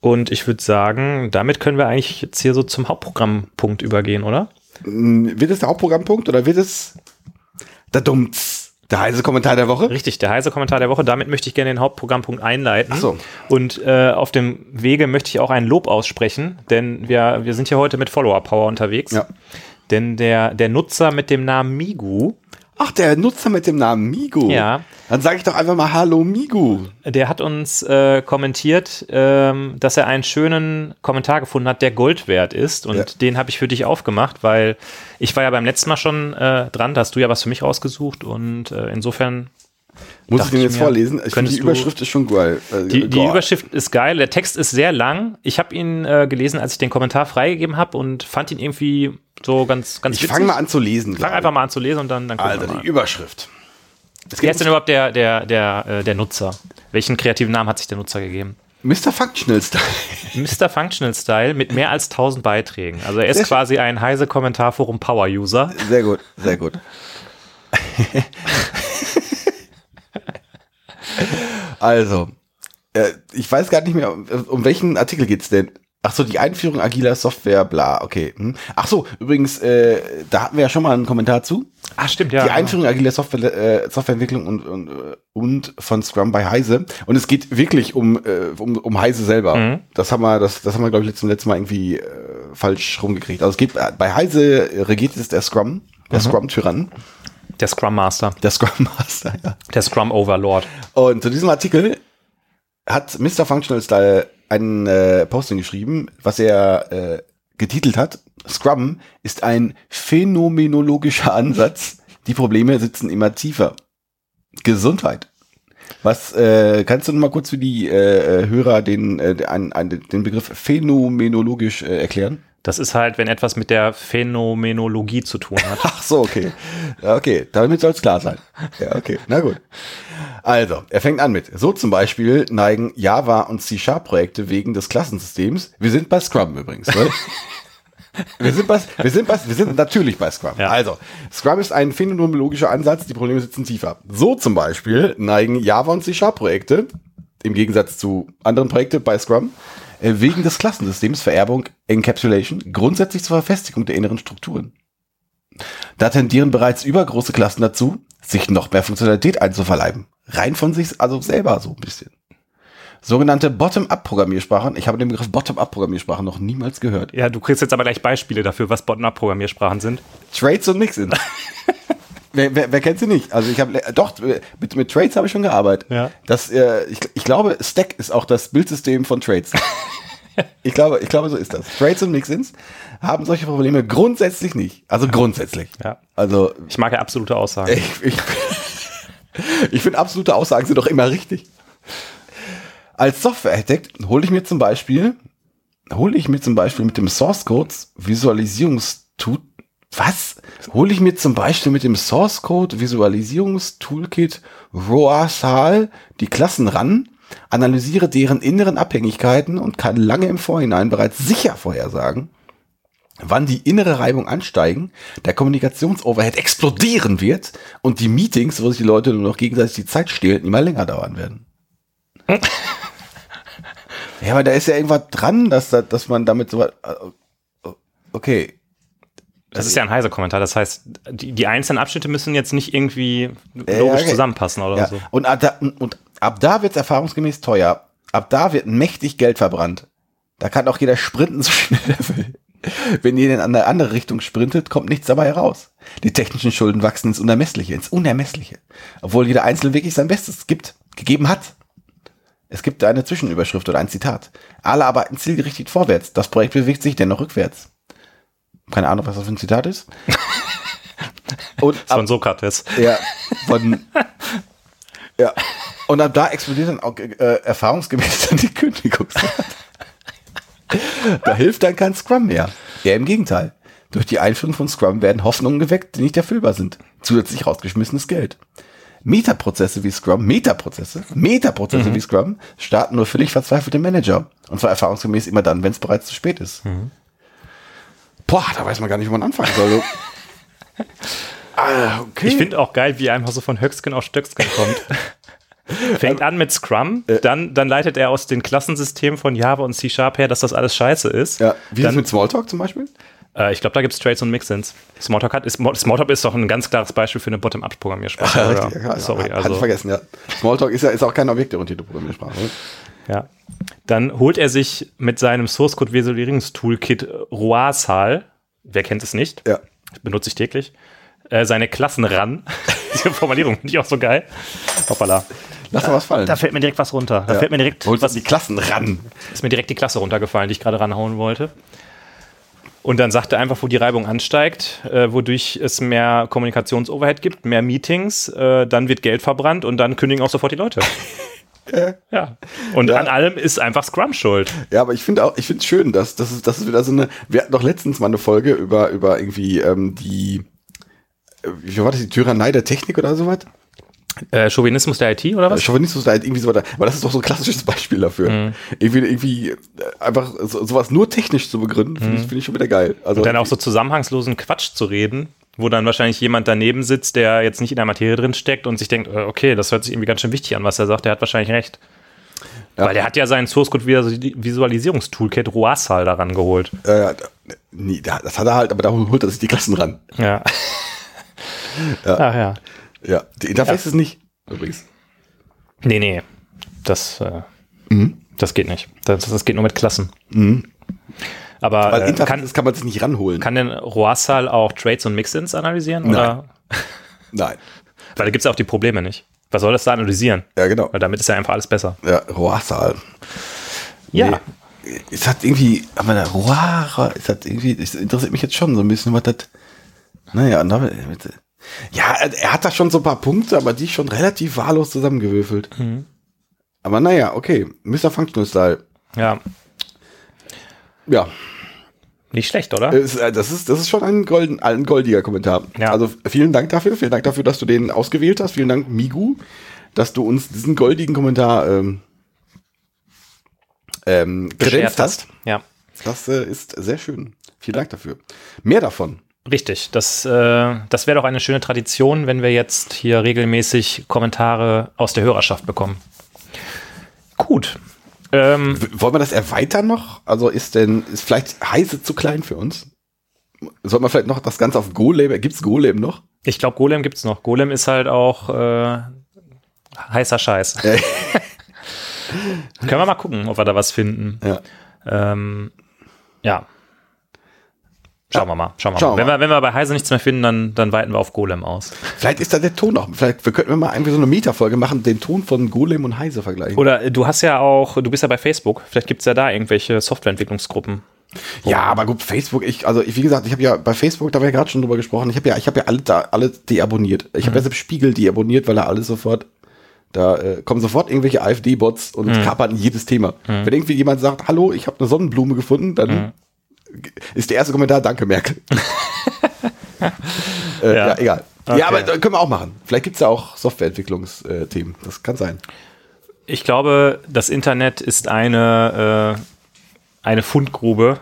Und ich würde sagen, damit können wir eigentlich jetzt hier so zum Hauptprogrammpunkt übergehen, oder? M, Wird es der Hauptprogrammpunkt oder wird es der Dummts? Der heiße Kommentar der Woche? Richtig, der heiße Kommentar der Woche. Damit möchte ich gerne den Hauptprogrammpunkt einleiten. Ach so. Und äh, auf dem Wege möchte ich auch ein Lob aussprechen, denn wir, wir sind ja heute mit Follower Power unterwegs. Ja. Denn der, der Nutzer mit dem Namen Migu, Ach, der Nutzer mit dem Namen Migu. Ja. Dann sage ich doch einfach mal Hallo Migu. der hat uns äh, kommentiert, ähm, dass er einen schönen Kommentar gefunden hat, der Gold wert ist. Und Ja. den habe ich für dich aufgemacht, weil ich war ja beim letzten Mal schon äh, dran, da hast du ja was für mich rausgesucht. Und äh, insofern Muss ich den jetzt mir, vorlesen? Ich finde, die Überschrift ist schon geil. Äh, Die, die. Überschrift ist geil, der Text ist sehr lang. Ich habe ihn äh, gelesen, als ich den Kommentar freigegeben habe und fand ihn irgendwie so ganz, ganz Ich fange mal an zu lesen. Fang einfach mal an zu lesen und dann, dann gucken Also wir mal. die Überschrift. Es Wer ist denn geht überhaupt der, der, der, äh, der Nutzer? Welchen kreativen Namen hat sich der Nutzer gegeben? Mr. Functional Style. <laughs> Mr. Functional Style mit mehr als 1000 Beiträgen. Also er ist Sehr schön. quasi ein heise Kommentarforum Power User. Sehr gut, sehr gut. <laughs> also, äh, ich weiß gar nicht mehr, um, um welchen Artikel geht's denn? Ach so, die Einführung agiler Software, bla, okay. Hm. Ach so, übrigens, äh, da hatten wir ja schon mal einen Kommentar zu. Ah, stimmt, ja. die Einführung agiler Software, äh, Softwareentwicklung und, und, äh, und von Scrum bei Heise. Und es geht wirklich um, äh, um, um Heise selber. Mhm. Das haben wir, das, das haben wir, glaube ich, letztes, letztes Mal irgendwie äh, falsch rumgekriegt. Also es geht bei Heise regiert es der Scrum, der Scrum-Tyrann, Der Scrum Master, der Scrum Master, <laughs> ja. der Scrum Overlord. Und zu diesem Artikel hat Mr. Functional Style ein äh, Posting geschrieben, was er äh, getitelt hat. Scrum ist ein phänomenologischer Ansatz. Die Probleme sitzen immer tiefer. Gesundheit. Was äh, kannst du noch mal kurz für die äh, äh, Hörer den, äh, ein, den Begriff phänomenologisch äh, erklären? Das ist halt, wenn etwas mit der Phänomenologie zu tun hat. Ach so, okay. Okay, damit soll es klar sein. Ja, okay, na gut. Also, er fängt an mit, so zum Beispiel neigen Java und C-Sharp-Projekte wegen des Klassensystems. Wir sind bei Scrum übrigens, ne? <laughs> Wir sind, bei, wir, sind bei, wir sind natürlich bei Scrum. Ja. Also, Scrum ist ein phänomenologischer Ansatz, die Probleme sitzen tiefer. So zum Beispiel neigen Java und C-Sharp-Projekte, im Gegensatz zu anderen Projekten bei Scrum, wegen des Klassensystems Vererbung Encapsulation grundsätzlich zur Verfestigung der inneren Strukturen. Da tendieren bereits übergroße Klassen dazu, sich noch mehr Funktionalität einzuverleiben. Rein von sich, also selber so ein bisschen. Sogenannte Bottom-up-Programmiersprachen. Ich habe den Begriff Bottom-up-Programmiersprachen noch niemals gehört. Ja, du kriegst jetzt aber gleich Beispiele dafür, was Bottom-up-Programmiersprachen sind. Trades und Mixin. <laughs> wer, wer, wer kennt sie nicht? Also ich habe doch mit, mit Trades habe ich schon gearbeitet. Ja. Das, äh, ich, ich glaube, Stack ist auch das Bildsystem von Trades. <laughs> ich glaube, ich glaube, so ist das. Trades und Mixins haben solche Probleme grundsätzlich nicht. Also grundsätzlich. Ja. Also Ich mag ja absolute Aussagen. ich, ich, <laughs> ich finde absolute Aussagen sind doch immer richtig. Als Software-Architekt hole ich mir zum Beispiel, hole ich mir zum Beispiel mit dem Source Code Visualisierungstool, was? Hole ich mir zum Beispiel mit dem Source Code Visualisierungstoolkit Roasal die Klassen ran, analysiere deren inneren Abhängigkeiten und kann lange im Vorhinein bereits sicher vorhersagen, wann die innere Reibung ansteigen, der Kommunikationsoverhead explodieren wird und die Meetings, wo sich die Leute nur noch gegenseitig die Zeit stehlen, immer länger dauern werden. <laughs> ja, aber da ist ja irgendwas dran, dass, da- dass man damit so okay. Das ist ja ein heiser Kommentar. Das heißt, die, die einzelnen Abschnitte müssen jetzt nicht irgendwie Ja, logisch okay. zusammenpassen oder Ja. so. Und, ab da, und ab da wird es erfahrungsgemäß teuer. Ab da wird mächtig Geld verbrannt. Da kann auch jeder sprinten, <laughs> so schnell er will. Wenn ihr in eine andere Richtung sprintet, kommt nichts dabei heraus. Die technischen Schulden wachsen ins Unermessliche, ins Unermessliche. Obwohl jeder Einzelne wirklich sein Bestes gibt, gegeben hat. Es gibt eine Zwischenüberschrift oder ein Zitat. Alle arbeiten zielgerichtet vorwärts. Das Projekt bewegt sich dennoch rückwärts. Keine Ahnung, was das für ein Zitat ist. <laughs> Und Von Sokrates. ja, von. ja. Und ab da explodiert dann auch äh, erfahrungsgemäß dann die Kündigungsrate. da hilft dann kein Scrum mehr. Eher im Gegenteil. Durch die Einführung von Scrum werden Hoffnungen geweckt, die nicht erfüllbar sind. Zusätzlich rausgeschmissenes Geld. Metaprozesse wie Scrum, Metaprozesse, Metaprozesse wie Scrum starten nur völlig verzweifelte Manager. Und zwar erfahrungsgemäß immer dann, wenn es bereits zu spät ist. Boah, da weiß man gar nicht, wo man anfangen soll. <laughs> ah, okay. Ich finde auch geil, wie er einfach so von Höcksken auf Stöcksken kommt. <laughs> Fängt an mit Scrum, Äh. dann, dann leitet er aus den Klassensystemen von Java und C-Sharp her, dass das alles scheiße ist. Ja, wie ist dann, es mit Smalltalk zum Beispiel? äh, ich glaube, da gibt es Trades und Mixins. Smalltalk, hat, ist, Smalltalk ist doch ein ganz klares Beispiel für eine Bottom-up-Programmiersprache. <laughs> oder? Richtig, ja, Sorry, hat, hatte ich also, vergessen, ja. Smalltalk ist ja ist auch keine objektorientierte Programmiersprache. Ja. Dann holt er sich mit seinem Source-Code-Visualisierungstoolkit Roasal, wer kennt es nicht, Ja. benutze ich täglich, äh, seine Klassen ran. <laughs> Diese Formulierung finde ich auch so geil. Hoppala. Lass mal was fallen. Da fällt mir direkt was runter. Da Ja. fällt mir direkt Holst was die Klassen ran. ist mir direkt die Klasse runtergefallen, die ich gerade ranhauen wollte. Und dann sagt er einfach, wo die Reibung ansteigt, äh, wodurch es mehr Kommunikationsoverhead gibt, mehr Meetings, äh, dann wird Geld verbrannt und dann kündigen auch sofort die Leute. <laughs> <laughs> ja. Und Ja. an allem ist einfach Scrum schuld. Ja, aber ich finde auch, ich finde es schön, dass das ist, das ist wieder so eine. Wir hatten doch letztens mal eine Folge über über irgendwie ähm, die äh, wie war das die Tyrannei der Technik oder sowas? Äh, Chauvinismus der IT oder was? Chauvinismus da halt irgendwie so weiter. Aber das ist doch so ein klassisches Beispiel dafür. Mhm. Irgendwie, irgendwie äh, einfach so, sowas nur technisch zu begründen, finde ich, finde ich schon wieder geil. Also Mhm. Und dann auch so zusammenhangslosen Quatsch zu reden, wo dann wahrscheinlich jemand daneben sitzt, der jetzt nicht in der Materie drin steckt und sich denkt, äh, okay, das hört sich irgendwie ganz schön wichtig an, was er sagt, der hat wahrscheinlich recht. Ja. Weil der hat ja seinen Source Code Visualisierungstoolkit Roasal daran geholt. äh, nee, da- das hat er halt, aber da holt er sich die Klassen ran. Ja. Ach ja. Ja, die Interface ist nicht übrigens. Nee, nee. Das, äh, das geht nicht. Das, das geht nur mit Klassen. Aber Weil äh, Interface kann, kann man sich nicht ranholen. kann denn Roasal auch Trades und Mixins analysieren? Oder? Nein. <laughs> Weil da gibt es auch die Probleme nicht. Was soll das da analysieren? Ja, genau. Weil damit ist ja einfach alles besser. Ja, Roasal. Ja. Nee. Es hat irgendwie, aber der Roara, es hat irgendwie, es interessiert mich jetzt schon so ein bisschen, was das, naja, ja, er hat da schon so ein paar Punkte, aber die schon relativ wahllos zusammengewürfelt. Aber naja, okay, Mr. Functional Style. Ja. Ja, Nicht schlecht, oder? äh, das ist, das ist schon ein, golden, ein goldiger Kommentar. Ja. Also vielen Dank dafür, vielen Dank dafür, dass du den ausgewählt hast. Vielen Dank, Migu, dass du uns diesen goldigen Kommentar ähm, ähm, kredenzt hast. Ja. Das äh, ist sehr schön. Vielen Dank dafür. Mehr davon. Richtig, das, äh, das wäre doch eine schöne Tradition, wenn wir jetzt hier regelmäßig Kommentare aus der Hörerschaft bekommen. Gut. Ähm, Wollen wir das erweitern noch? Also ist denn, ist vielleicht Heise zu klein für uns? Soll man vielleicht noch das Ganze auf Golem, gibt's Golem noch? ich glaube, Golem gibt's noch. Golem ist halt auch äh, heißer Scheiß. <laughs> Können wir mal gucken, ob wir da was finden. Ja. Ähm, ja. Schauen wir mal. Schauen wir Schauen mal. wir Wenn wir, wenn wir bei Heise nichts mehr finden, dann, dann weiten wir auf Golem aus. Vielleicht ist da der Ton noch. Vielleicht wir könnten wir mal irgendwie so eine Meta-Folge machen, den Ton von Golem und Heise vergleichen. Oder du hast ja auch, du bist ja bei Facebook. Vielleicht gibt's ja da irgendwelche Softwareentwicklungsgruppen. Ja, aber gut, Facebook, ich, also ich, wie gesagt, ich habe ja bei Facebook, da haben wir ja gerade schon drüber gesprochen, ich habe ja, ich habe ja alle da, alle deabonniert. Ich habe ja selbst Spiegel deabonniert, weil er alles sofort, da äh, kommen sofort irgendwelche AfD-Bots und kapern jedes Thema. Wenn irgendwie jemand sagt, hallo, ich habe eine Sonnenblume gefunden, dann ist der erste Kommentar, danke Merkel. <laughs> äh, ja. Ja. egal. Okay. Ja, aber da können wir auch machen. Vielleicht gibt's ja auch Softwareentwicklungsthemen. Das kann sein. Ich glaube, das Internet ist eine, äh, eine Fundgrube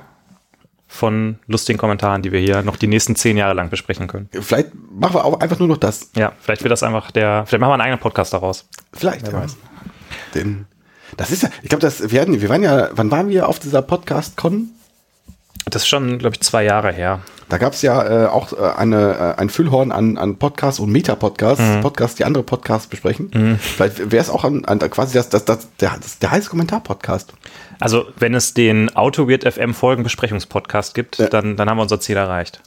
von lustigen Kommentaren, die wir hier noch die nächsten zehn Jahre lang besprechen können. Vielleicht machen wir auch einfach nur noch das. Ja, vielleicht wird das einfach der, vielleicht machen wir einen eigenen Podcast daraus. Vielleicht. Wer ja. weiß. Denn das ist ja, ich glaube, das wir, hatten, wir waren ja, wann waren wir auf dieser Podcast-Con? Das ist schon, glaube ich, zwei Jahre her. Da gab es ja äh, auch äh, eine, äh, ein Füllhorn an, an Podcasts und Meta-Podcasts, Mhm. Podcasts, die andere Podcasts besprechen. Vielleicht wäre es auch an, an quasi das, das, das, der, das, der heiße Kommentar-Podcast. Also, wenn es den AutoWeird FM Folgenbesprechungspodcast gibt, dann, dann haben wir unser Ziel erreicht.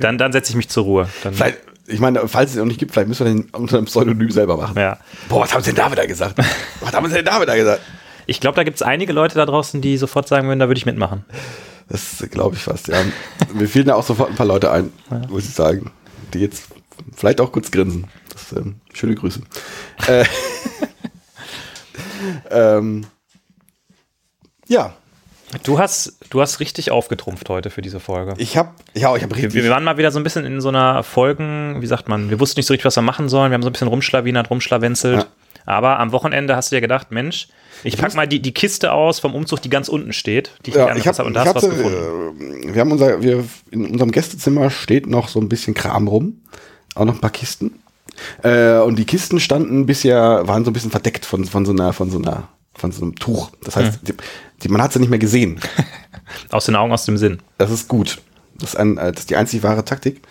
Dann, dann setze ich mich zur Ruhe. Dann, Vielleicht, ich meine, falls es den noch nicht gibt, vielleicht müssen wir den unter einem Pseudonym selber machen. ja. Boah, was haben sie denn da wieder gesagt? <laughs> was haben sie denn da wieder gesagt? Ich glaube, da gibt es einige Leute da draußen, die sofort sagen würden, da würde ich mitmachen. Das glaube ich fast, ja. Mir fielen da auch sofort ein paar Leute ein, muss ich sagen, die jetzt vielleicht auch kurz grinsen. Das, ähm, schöne Grüße. Äh, <laughs> ähm, ja, Du hast, du hast richtig aufgetrumpft heute für diese Folge. ich habe ja, ich habe Wir, richtig. wir waren mal wieder so ein bisschen in so einer Folgen, wie sagt man, wir wussten nicht so richtig, was wir machen sollen. Wir haben so ein bisschen rumschlawinert, rumschlawenzelt. Ja. Aber am Wochenende hast du dir gedacht, Mensch, ich pack mal die, die Kiste aus vom Umzug, die ganz unten steht, die ich ja, nicht ich hab, habe. Und da hast du was gefunden. äh, wir haben unser, wir, in unserem Gästezimmer steht noch so ein bisschen Kram rum, auch noch ein paar Kisten. Äh, und die Kisten standen bisher, waren so ein bisschen verdeckt von, von so einer, von so einer, von so einem Tuch. Das heißt, die, die, man hat sie nicht mehr gesehen. <laughs> Aus den Augen, aus dem Sinn. Das ist gut. Das ist, ein, äh, das ist die einzig wahre Taktik.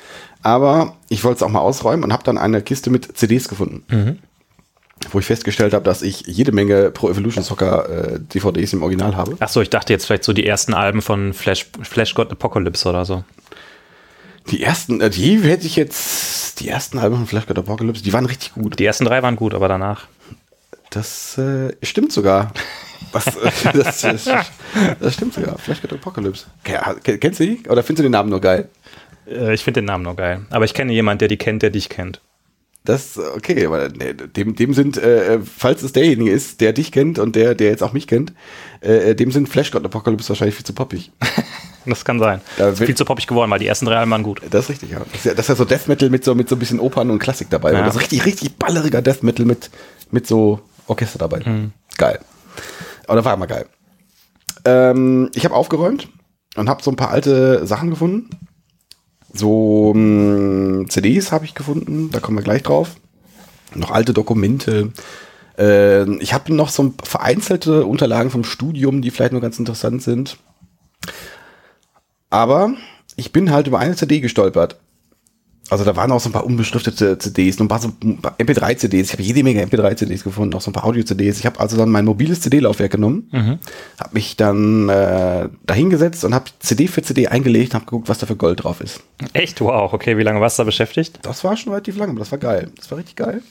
Aber ich wollte es auch mal ausräumen und habe dann eine Kiste mit CDs gefunden. Wo ich festgestellt habe, dass ich jede Menge Pro Evolution Soccer äh, DVDs im Original habe. Ach so, ich dachte jetzt vielleicht so die ersten Alben von Flash, Flash God Apocalypse oder so. Die ersten, äh, die hätte ich jetzt, die ersten Alben von Flash God Apocalypse, die waren richtig gut. Die ersten drei waren gut, aber danach. Das äh, stimmt sogar. Das, äh, <laughs> das, das, das stimmt sogar. Flash God Apocalypse. Ke- Kennst du die? Oder findest du den Namen nur geil? Äh, ich finde den Namen nur geil. Aber ich kenne jemanden, der die kennt, der dich kennt. Das, okay, aber dem, dem sind, äh, falls es derjenige ist, der dich kennt und der, der jetzt auch mich kennt, äh, dem sind Flash God Apocalypse wahrscheinlich viel zu poppig. <laughs> Das kann sein. Da Ist viel zu poppig geworden, weil die ersten drei Alben waren gut. Das ist richtig, ja. Das ist ja, das ist ja so Death Metal mit so, mit so ein bisschen Opern und Klassik dabei. Ja. Das ist richtig, richtig balleriger Death Metal mit, mit so Orchester dabei. Geil. Aber das war immer geil. Ähm, ich habe aufgeräumt und habe so ein paar alte Sachen gefunden. So mh, CDs habe ich gefunden, da kommen wir gleich drauf. Noch alte Dokumente. Äh, ich habe noch so ein vereinzelte Unterlagen vom Studium, die vielleicht nur ganz interessant sind. Aber ich bin halt über eine CD gestolpert. Also da waren auch so ein paar unbeschriftete CDs, ein paar so ein paar MP3-CDs. Ich habe jede Menge MP3-CDs gefunden, auch so ein paar Audio-CDs. Ich habe also dann mein mobiles CD-Laufwerk genommen, habe mich dann äh, dahingesetzt und habe CD für CD eingelegt und habe geguckt, was da für Gold drauf ist. Echt? Wow, okay, wie lange warst du da beschäftigt? Das war schon relativ lange, aber das war geil. Das war richtig geil.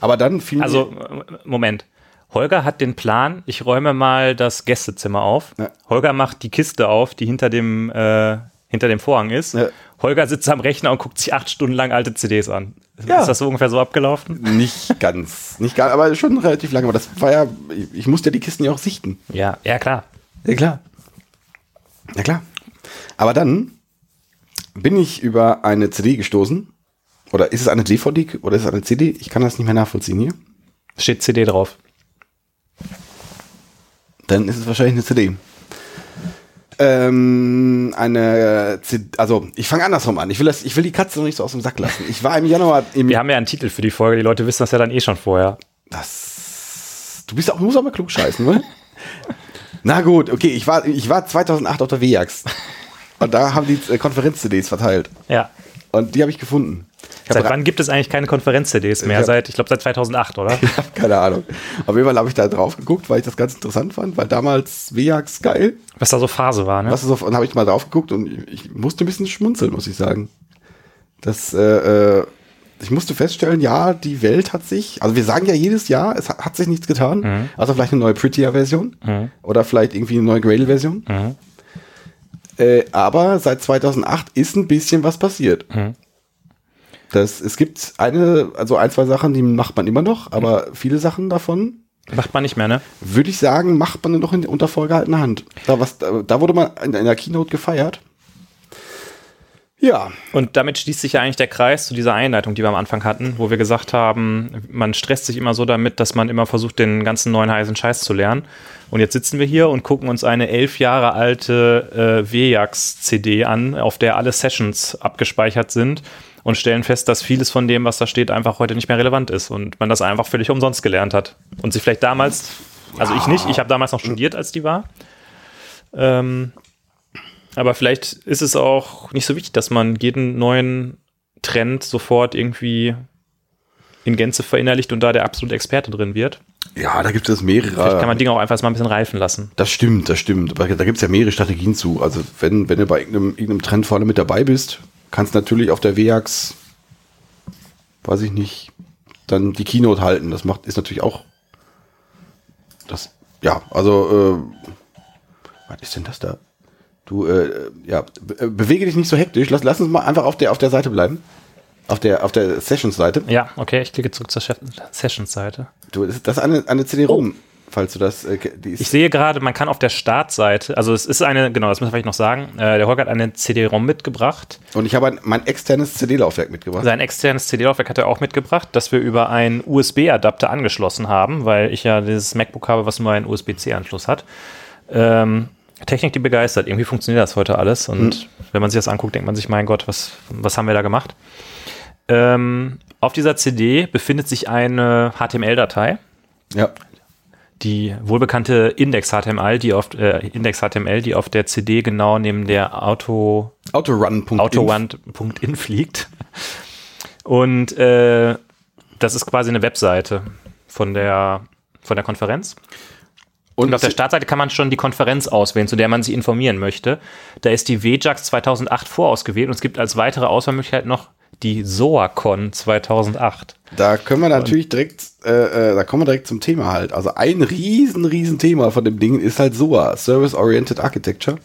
Aber dann fiel Also, Moment. Holger hat den Plan, ich räume mal das Gästezimmer auf. Ja. Holger macht die Kiste auf, die hinter dem, äh, hinter dem Vorhang ist. Ja. Holger sitzt am Rechner und guckt sich acht Stunden lang alte CDs an. Ja. Ist das so ungefähr so abgelaufen? nicht <laughs> ganz, nicht ganz, aber schon relativ lange. Aber das war ja, ich, ich musste ja die Kisten ja auch sichten. Ja, ja klar. Ja, klar. Ja, klar. Aber dann bin ich über eine CD gestoßen. Oder ist es eine DVD oder ist es eine CD? Ich kann das nicht mehr nachvollziehen hier. Steht CD drauf. Dann ist es wahrscheinlich eine CD. Ähm, eine CD, also ich fange andersrum an. Ich will, das, ich will die Katze noch nicht so aus dem Sack lassen. Ich war im Januar im Wir haben ja einen Titel für die Folge, die Leute wissen das ja dann eh schon vorher. Das. Du bist auch, du musst auch mal klug scheißen, ne? <laughs> Na gut, okay, ich war, ich war 2008 auf der WIAX. Und da haben die äh, Konferenz-CDs verteilt. Ja. Und die habe ich gefunden. Seit wann gibt es eigentlich keine Konferenz-CDs mehr? Ich seit, ich glaube, seit 2008, oder? <laughs> Ich habe keine Ahnung. Auf jeden Fall habe ich da drauf geguckt, weil ich das ganz interessant fand, weil damals WIAX geil. Was da so Phase war, ne? Was auf, und habe ich mal drauf geguckt und ich, musste ein bisschen schmunzeln, muss ich sagen. Das, äh, äh, ich musste feststellen, ja, die Welt hat sich, also wir sagen ja jedes Jahr, es hat, hat sich nichts getan, also vielleicht eine neue Prettier-Version oder vielleicht irgendwie eine neue Gradle-Version. Äh, aber seit 2008 ist ein bisschen was passiert. Das, es gibt eine, also ein, zwei Sachen, die macht man immer noch, aber viele Sachen davon Macht man nicht mehr, ne? würde ich sagen, macht man noch in, unter vorgehaltener Hand. Da, was, da, da wurde man in einer Keynote gefeiert. Ja, Und damit schließt sich ja eigentlich der Kreis zu dieser Einleitung, die wir am Anfang hatten, wo wir gesagt haben, man stresst sich immer so damit, dass man immer versucht, den ganzen neuen heißen Scheiß zu lernen. Und jetzt sitzen wir hier und gucken uns eine elf Jahre alte äh, WJAX-CD an, auf der alle Sessions abgespeichert sind und stellen fest, dass vieles von dem, was da steht, einfach heute nicht mehr relevant ist und man das einfach völlig umsonst gelernt hat. Und sich vielleicht damals, also ich nicht, ich habe damals noch studiert, als die war. Ähm, aber vielleicht ist es auch nicht so wichtig, dass man jeden neuen Trend sofort irgendwie in Gänze verinnerlicht und da der absolute Experte drin wird. ja, da gibt es mehrere. Vielleicht kann man Dinge auch einfach mal ein bisschen reifen lassen. das stimmt, das stimmt. Aber da gibt es ja mehrere Strategien zu. Also wenn, wenn du bei irgendeinem, irgendeinem Trend vorne mit dabei bist, kannst natürlich auf der WAX, weiß ich nicht, dann die Keynote halten. Das macht, ist natürlich auch das, ja, also, äh, was ist denn das da? Du, äh, ja, be äh, bewege dich nicht so hektisch. Lass, lass uns mal einfach auf der, auf der Seite bleiben. Auf der, auf der Sessions-Seite. Ja, okay, ich klicke zurück zur Sessions-Seite. Du, das ist eine, eine CD-ROM, falls du das, äh, Ich sehe gerade, man kann auf der Startseite, also es ist eine, genau, das müssen wir vielleicht noch sagen, äh, der Holger hat eine CD-ROM mitgebracht. und ich habe ein, mein externes CD-Laufwerk mitgebracht. Sein externes CD-Laufwerk hat er auch mitgebracht, das wir über einen USB-Adapter angeschlossen haben, weil ich ja dieses MacBook habe, was nur einen USB-C-Anschluss hat. Ähm, Technik, die begeistert. Irgendwie funktioniert das heute alles. Und wenn man sich das anguckt, denkt man sich, mein Gott, was, was haben wir da gemacht? Ähm, auf dieser CD befindet sich eine HTML-Datei, Ja. Die wohlbekannte Index-HTML, die auf äh, Index-HTML, die auf der CD genau neben der Auto Autorun.inf. autowand.in fliegt. Und äh, das ist quasi eine Webseite von der, von der Konferenz. Und auf der Startseite kann man schon die Konferenz auswählen, zu der man sich informieren möchte. Da ist die WJAX 2008 vorausgewählt und es gibt als weitere Auswahlmöglichkeit noch die SOACon 2008. Da können wir natürlich direkt, äh, äh, da kommen wir direkt zum Thema halt. Also ein riesen, riesen Thema von dem Ding ist halt SOA, Service Oriented Architecture.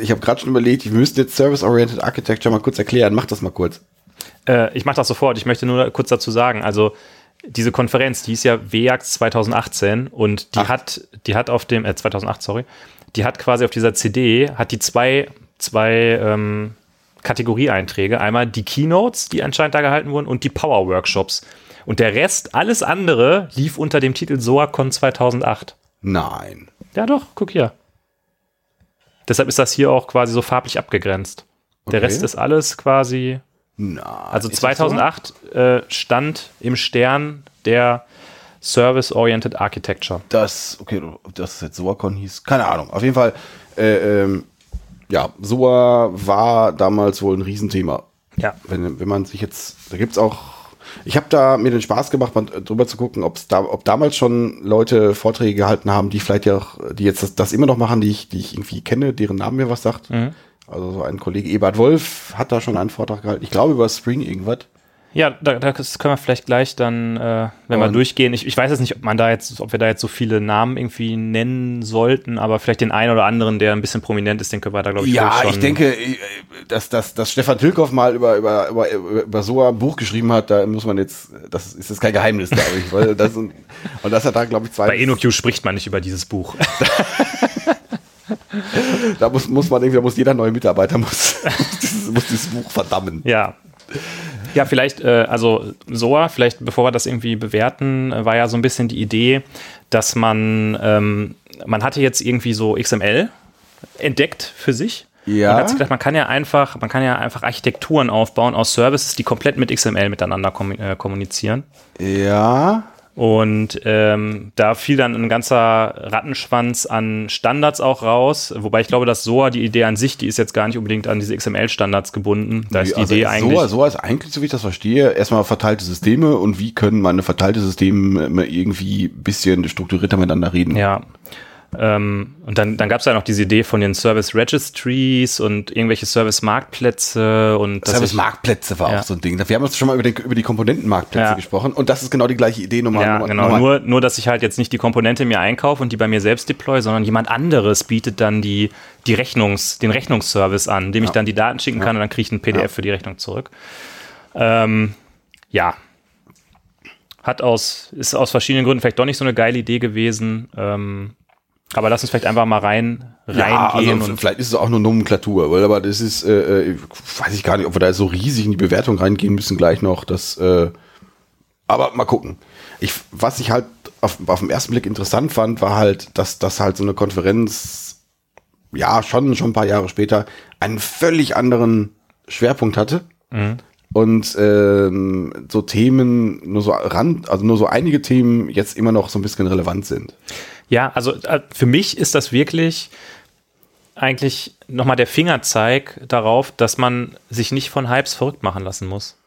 Ich habe gerade schon überlegt, wir müssten jetzt Service Oriented Architecture mal kurz erklären. Mach das mal kurz. Äh, ich mache das sofort. Ich möchte nur kurz dazu sagen, also diese Konferenz, die ist ja WJAX 2018 und die Ach. hat, die hat auf dem, äh, 2008, sorry, die hat quasi auf dieser CD, hat die zwei, zwei ähm, Kategorieeinträge. Einmal die Keynotes, die anscheinend da gehalten wurden und die Power Workshops. Und der Rest, alles andere, lief unter dem Titel SOACon 2008. Nein. Ja doch, guck hier. Deshalb ist das hier auch quasi so farblich abgegrenzt. Der Okay. Rest ist alles quasi Nein. also Ist das so? 2008 äh, stand im Stern der Service-Oriented Architecture. Das, okay, ob das jetzt SOACon hieß, keine Ahnung. Auf jeden Fall, äh, ähm, ja, SOA war damals wohl ein Riesenthema. Ja. wenn, wenn man sich jetzt, da gibt's auch, ich habe da mir den Spaß gemacht, mal drüber zu gucken, ob's da, ob damals schon Leute Vorträge gehalten haben, die vielleicht ja auch, die jetzt das, das immer noch machen, die ich, die ich irgendwie kenne, deren Namen mir was sagt. Also so ein Kollege Ebert Wolf hat da schon einen Vortrag gehalten. Ich glaube über Spring irgendwas. Ja, da, da das können wir vielleicht gleich dann, äh, wenn wir Und- durchgehen. Ich, ich weiß jetzt nicht, ob man da jetzt, ob wir da jetzt so viele Namen irgendwie nennen sollten, aber vielleicht den einen oder anderen, der ein bisschen prominent ist, den können wir da, glaube ich, Ja, ruhig ich denke, äh, dass, dass, dass Stefan Tilkoff mal über, über, über, über so ein Buch geschrieben hat, da muss man jetzt, das ist jetzt kein Geheimnis, glaube ich. Weil <laughs> das, und, und das hat da, glaube ich, zwei. Bei InnoQ spricht man nicht über dieses Buch. <laughs> Da muss, muss man irgendwie, da muss jeder neue Mitarbeiter muss, <laughs> muss dieses Buch verdammen. Ja. Ja, vielleicht, äh, also SOA, vielleicht bevor wir das irgendwie bewerten, äh, war ja so ein bisschen die Idee, dass man, ähm, man hatte jetzt irgendwie so XML entdeckt für sich. Ja. Und hat sich gedacht, man kann ja einfach, man kann ja einfach Architekturen aufbauen aus Services, die komplett mit XML miteinander äh, kommunizieren. Ja, Und ähm, da fiel dann ein ganzer Rattenschwanz an Standards auch raus, wobei ich glaube, dass SOA, die Idee an sich, die ist jetzt gar nicht unbedingt an diese XML-Standards gebunden. Da ist die Also Idee eigentlich. So, so ist eigentlich, so wie ich das verstehe, erstmal verteilte Systeme und wie können meine verteilte Systeme irgendwie ein bisschen strukturierter miteinander reden. Ja. Ähm, und dann, dann gab es ja noch diese Idee von den Service Registries und irgendwelche Service Marktplätze und Service Marktplätze war Ja. auch so ein Ding. Wir haben uns schon mal über, den, über die Komponentenmarktplätze Ja. gesprochen und das ist genau die gleiche Idee nochmal. Ja, nochmal- genau. nochmal- Nur, nur, dass ich halt jetzt nicht die Komponente mir einkaufe und die bei mir selbst deploy, sondern jemand anderes bietet dann die, die Rechnungs, den Rechnungsservice an, dem ich dann die Daten schicken kann und dann kriege ich ein PDF Ja. für die Rechnung zurück. Ähm, ja. Hat aus, ist aus verschiedenen Gründen vielleicht doch nicht so eine geile Idee gewesen. Ähm, aber lass uns vielleicht einfach mal rein, Ja, reingehen also und vielleicht ist es auch nur Nomenklatur, weil aber das ist, äh, äh, weiß ich gar nicht, ob wir da so riesig in die Bewertung reingehen müssen gleich noch. Das, äh, aber mal gucken. Ich, was ich halt auf, auf den ersten Blick interessant fand, war halt, dass das halt so eine Konferenz, ja, schon, schon ein paar Jahre später, einen völlig anderen Schwerpunkt hatte. Und ähm, so Themen, nur so Rand, also nur so einige Themen jetzt immer noch so ein bisschen relevant sind. Ja, also äh, für mich ist das wirklich eigentlich nochmal der Fingerzeig darauf, dass man sich nicht von Hypes verrückt machen lassen muss.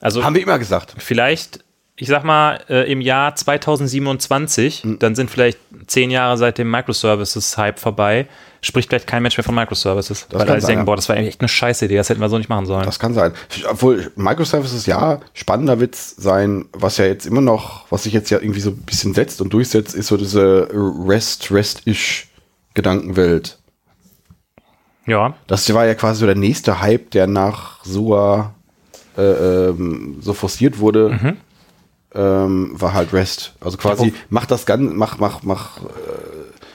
Also Haben wir immer gesagt. vielleicht, ich sag mal, äh, im Jahr 2027, Hm. dann sind vielleicht zehn Jahre seit dem Microservices-Hype vorbei, spricht vielleicht kein Mensch mehr von Microservices. Das weil alle sein, denken, ja. boah, das war echt eine scheiße Idee, das hätten wir so nicht machen sollen. Das kann sein. Obwohl Microservices ja spannender Witz sein, was ja jetzt immer noch, was sich jetzt ja irgendwie so ein bisschen setzt und durchsetzt, ist so diese Rest, Rest-ish Gedankenwelt. ja, Das war ja quasi so der nächste Hype, der nach SUA äh, ähm, so forciert wurde. Ähm, war halt Rest. Also quasi, mach das Ganze, mach, mach, mach, äh,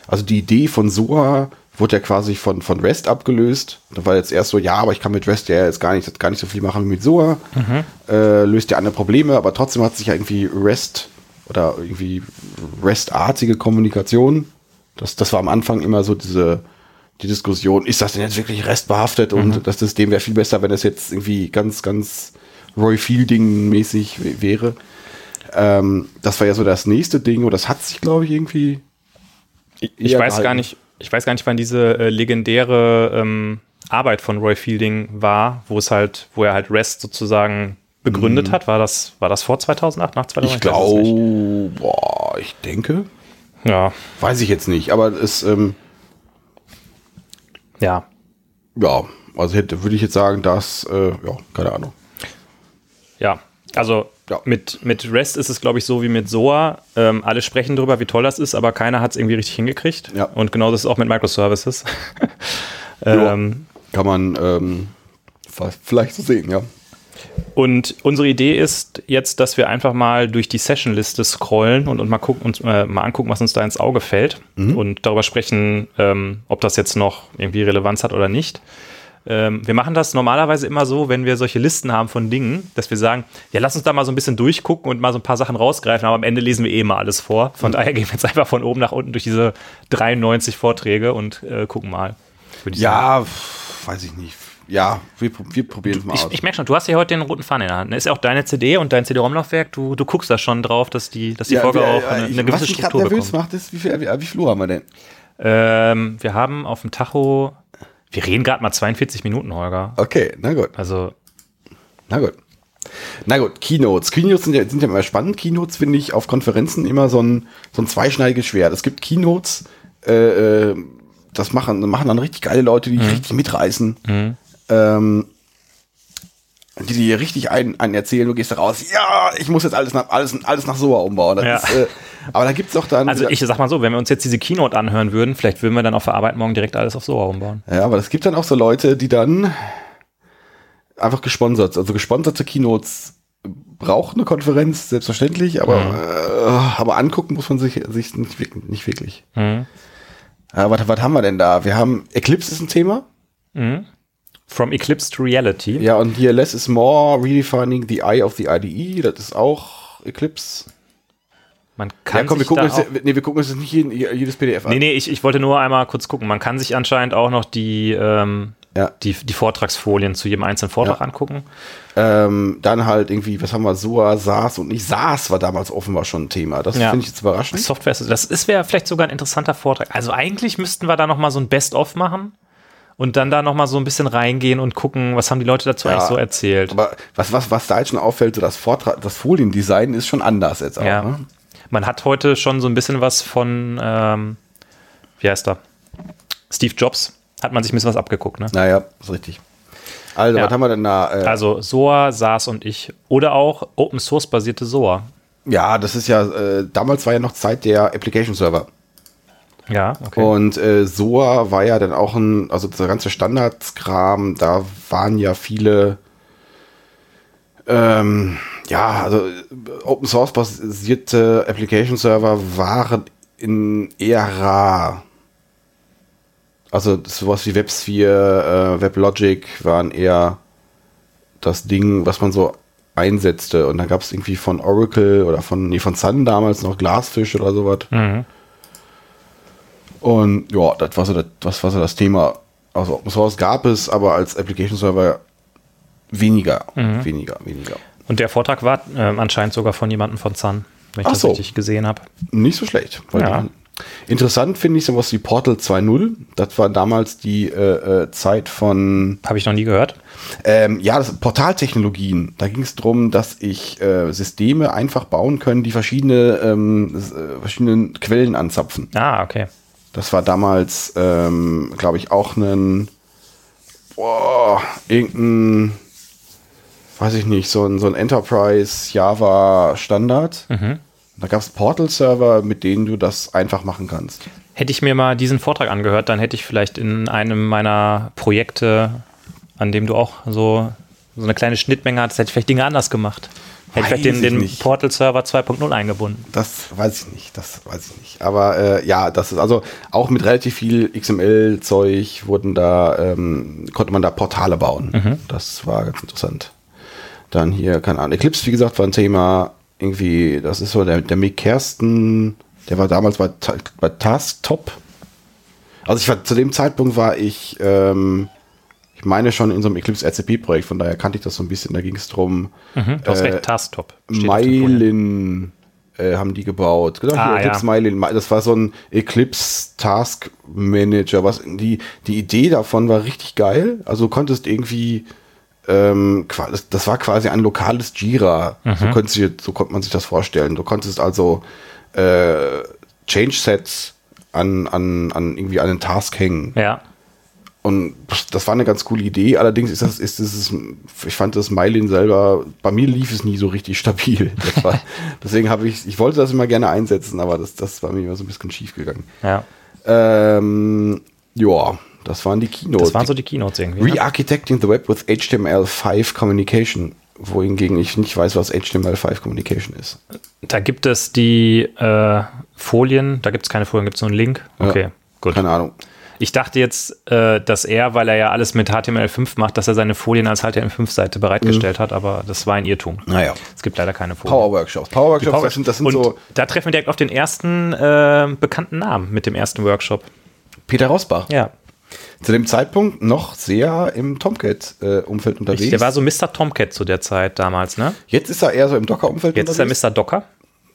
also die Idee von SOA wurde ja quasi von, von REST abgelöst. Da war jetzt erst so, ja, aber ich kann mit REST ja jetzt gar nicht, gar nicht so viel machen wie mit SOA. Äh, löst ja andere Probleme, aber trotzdem hat sich ja irgendwie REST oder irgendwie REST-artige Kommunikation. Das, das war am Anfang immer so diese, die Diskussion, ist das denn jetzt wirklich restbehaftet und das System wäre viel besser, wenn es jetzt irgendwie ganz, ganz Roy Fielding-mäßig wäre. Ähm, das war ja so das nächste Ding und das hat sich, glaube ich, irgendwie. Ich weiß gar gehalten. nicht, ich weiß gar nicht, wann diese äh, legendäre ähm, Arbeit von Roy Fielding war, wo es halt, wo er halt REST sozusagen begründet hat. War das, war das vor 2008, nach 2008? Mhm. Ich glaube, boah, ich denke. Ja, Weiß ich jetzt nicht, aber es, ähm, ja. ja, also hätte, würde ich jetzt sagen, dass, äh, ja, keine Ahnung. Ja, also Ja. Mit, mit REST ist es, glaube ich, so wie mit SOA. Ähm, alle sprechen darüber, wie toll das ist, aber keiner hat es irgendwie richtig hingekriegt. Ja. Und genau das ist auch mit Microservices. <laughs> Ähm, Kann man ähm, vielleicht so sehen, ja. Und unsere Idee ist jetzt, dass wir einfach mal durch die Sessionliste scrollen und, und mal gucken uns äh, mal angucken, was uns da ins Auge fällt und darüber sprechen, ähm, ob das jetzt noch irgendwie Relevanz hat oder nicht. Ähm, wir machen das normalerweise immer so, wenn wir solche Listen haben von Dingen, dass wir sagen, ja, lass uns da mal so ein bisschen durchgucken und mal so ein paar Sachen rausgreifen, aber am Ende lesen wir eh mal alles vor. Von daher gehen wir jetzt einfach von oben nach unten durch diese 93 Vorträge und äh, gucken mal. Ja, pf, weiß ich nicht. Ja, wir, wir probieren es mal Ich, aus. ich merke schon, du hast ja heute den roten Faden in der Hand. ne? Ist ja auch deine CD und dein CD-ROM-Laufwerk. Du, du guckst da schon drauf, dass die, dass die Ja, Folge wir- auch ja, eine, ich- eine gewisse was Struktur nervös bekommt. macht, ist, wie viel, wie, wie viel Uhr haben wir denn? Ähm, wir haben auf dem Tacho, wir reden gerade mal 42 Minuten, Holger. Okay, na gut, Also, na gut. Na gut, Keynotes. Keynotes sind ja, sind ja immer spannend. Keynotes finde ich auf Konferenzen immer so ein, so ein zweischneidiges Schwert. Es gibt Keynotes, äh, äh, das machen, machen dann richtig geile Leute, die dich richtig mitreißen. Ähm, die dir richtig einen, einen erzählen, du gehst da raus, ja, ich muss jetzt alles nach, alles, alles nach SOA umbauen. Ja. ist, äh, aber da gibt's doch dann. also ich sag mal so, wenn wir uns jetzt diese Keynote anhören würden, vielleicht würden wir dann auf der Arbeit morgen direkt alles auf SOA umbauen. Ja, aber es gibt dann auch so Leute, die dann einfach gesponsert, also gesponserte Keynotes braucht eine Konferenz, selbstverständlich, aber, äh, aber angucken muss man sich, sich nicht, wirklich- nicht wirklich. Mhm. Ja, was, was haben wir denn da? Wir haben Eclipse ist ein Thema. From Eclipse to Reality. Ja, und hier Less is More, Redefining the Eye of the IDE, das ist auch Eclipse. Man kann ja, komm, wir sich gucken, da uns, auch, nee, wir gucken uns jetzt nicht jeden, jedes PDF an. Nee, nee, ich, ich wollte nur einmal kurz gucken. Man kann sich anscheinend auch noch die, ähm, Ja. Die, die Vortragsfolien zu jedem einzelnen Vortrag Ja. angucken. Ähm, dann halt irgendwie, was haben wir, SOA, SaaS und nicht SaaS war damals offenbar schon ein Thema. Das Ja. finde ich jetzt überraschend. Software, das ist wäre vielleicht sogar ein interessanter Vortrag. Also eigentlich müssten wir da noch mal so ein Best-of machen und dann da noch mal so ein bisschen reingehen und gucken, was haben die Leute dazu Ja. eigentlich so erzählt. Aber was, was, was da jetzt schon auffällt, so das Vortrag, das Foliendesign ist schon anders jetzt auch. Ja. Ne? Man hat heute schon so ein bisschen was von, ähm, wie heißt er? Steve Jobs. Hat man sich ein bisschen was abgeguckt, ne? Naja, ist richtig. Also, Ja. was haben wir denn da? Äh, Also SOA, SaaS und ich. Oder auch Open Source basierte SOA. ja, das ist ja, äh, damals war ja noch Zeit der Application Server. Ja, okay. Und äh, SOA war ja dann auch ein, also der ganze Standardskram, da waren ja viele, ähm, ja, also äh, Open Source basierte Application Server waren in eher rar. Also sowas wie WebSphere, äh, WebLogic waren eher das Ding, was man so einsetzte. Und da gab es irgendwie von Oracle oder von, nee, von Sun damals noch Glassfish oder sowas. Mhm. Und ja, das war so das, was war so das Thema. Also Open Source gab es, aber als Application Server weniger, Mhm. weniger, weniger. Und der Vortrag war ähm, anscheinend sogar von jemandem von Sun, wenn ich Ach das so. richtig gesehen habe. Nicht so schlecht. Ja. die- Interessant finde ich sowas wie Portal 2.0. Das war damals die äh, äh, Zeit von Habe ich noch nie gehört. ähm, ja, das Portaltechnologien. Da ging es darum, dass ich äh, Systeme einfach bauen können, die verschiedene ähm, äh, verschiedene Quellen anzapfen. Ah, okay. Das war damals, ähm, glaube ich, auch ein, boah, irgendein, weiß ich nicht, so ein, so ein Enterprise Java Standard. Da gab es Portal-Server, mit denen du das einfach machen kannst. Hätte ich mir mal diesen Vortrag angehört, dann hätte ich vielleicht in einem meiner Projekte, an dem du auch so, so eine kleine Schnittmenge hattest, hätte ich vielleicht Dinge anders gemacht. Hätte ich vielleicht den, den. Portal-Server 2.0 eingebunden. Das weiß ich nicht, das weiß ich nicht. Aber äh, ja, das ist also auch mit relativ viel XML-Zeug wurden da, ähm, konnte man da Portale bauen. Das war ganz interessant. Dann hier, keine Ahnung, Eclipse, wie gesagt, war ein Thema. Irgendwie, das ist so der, der Mick Kersten, der war damals bei, bei Tasktop. Also ich war zu dem Zeitpunkt war ich, ähm, ich meine schon in so einem Eclipse RCP-Projekt, von daher kannte ich das so ein bisschen. Da ging es drum, Mhm, du hast Äh, recht, Tasktop. Mylin äh, haben die gebaut. Genau, Ah, Eclipse ja. Mylin. Das war so ein Eclipse Task Manager. Was, die, die Idee davon war richtig geil. Also du konntest irgendwie, ähm, das, war quasi ein lokales Jira. So, konntest du, so konnte man sich das vorstellen. Du konntest also äh, Change Sets an, an, an irgendwie einen Task hängen. Ja. Und das war eine ganz coole Idee. Allerdings ist das, ist dieses, ich fand das Mylin selber, bei mir lief es nie so richtig stabil. <laughs> War, deswegen habe ich, ich wollte das immer gerne einsetzen, aber das, das war mir immer so ein bisschen schief gegangen. Ja. Ähm, ja, das waren die Keynotes. Das waren so die Keynotes irgendwie. Ne? Re-Architecting the Web with HTML5 Communication. Wohingegen ich nicht weiß, was HTML5 Communication ist. Da gibt es die äh, Folien, da gibt es keine Folien, gibt es nur einen Link. Ja. Okay, gut. Keine Ahnung. Ich dachte jetzt, äh, dass er, weil er ja alles mit HTML5 macht, dass er seine Folien als HTML5-Seite bereitgestellt hat, aber das war ein Irrtum. Naja. Es gibt leider keine Folien. Power Workshops. Power Workshops, Power- das sind, das sind Und so da treffen wir direkt auf den ersten äh, bekannten Namen mit dem ersten Workshop. Peter Rosbach. Ja, Zu dem Zeitpunkt noch sehr im Tomcat-Umfeld unterwegs. ich, der war so Mr. Tomcat zu der Zeit damals, ne? Jetzt ist er eher so im Docker-Umfeld Jetzt ist er Mr. Docker.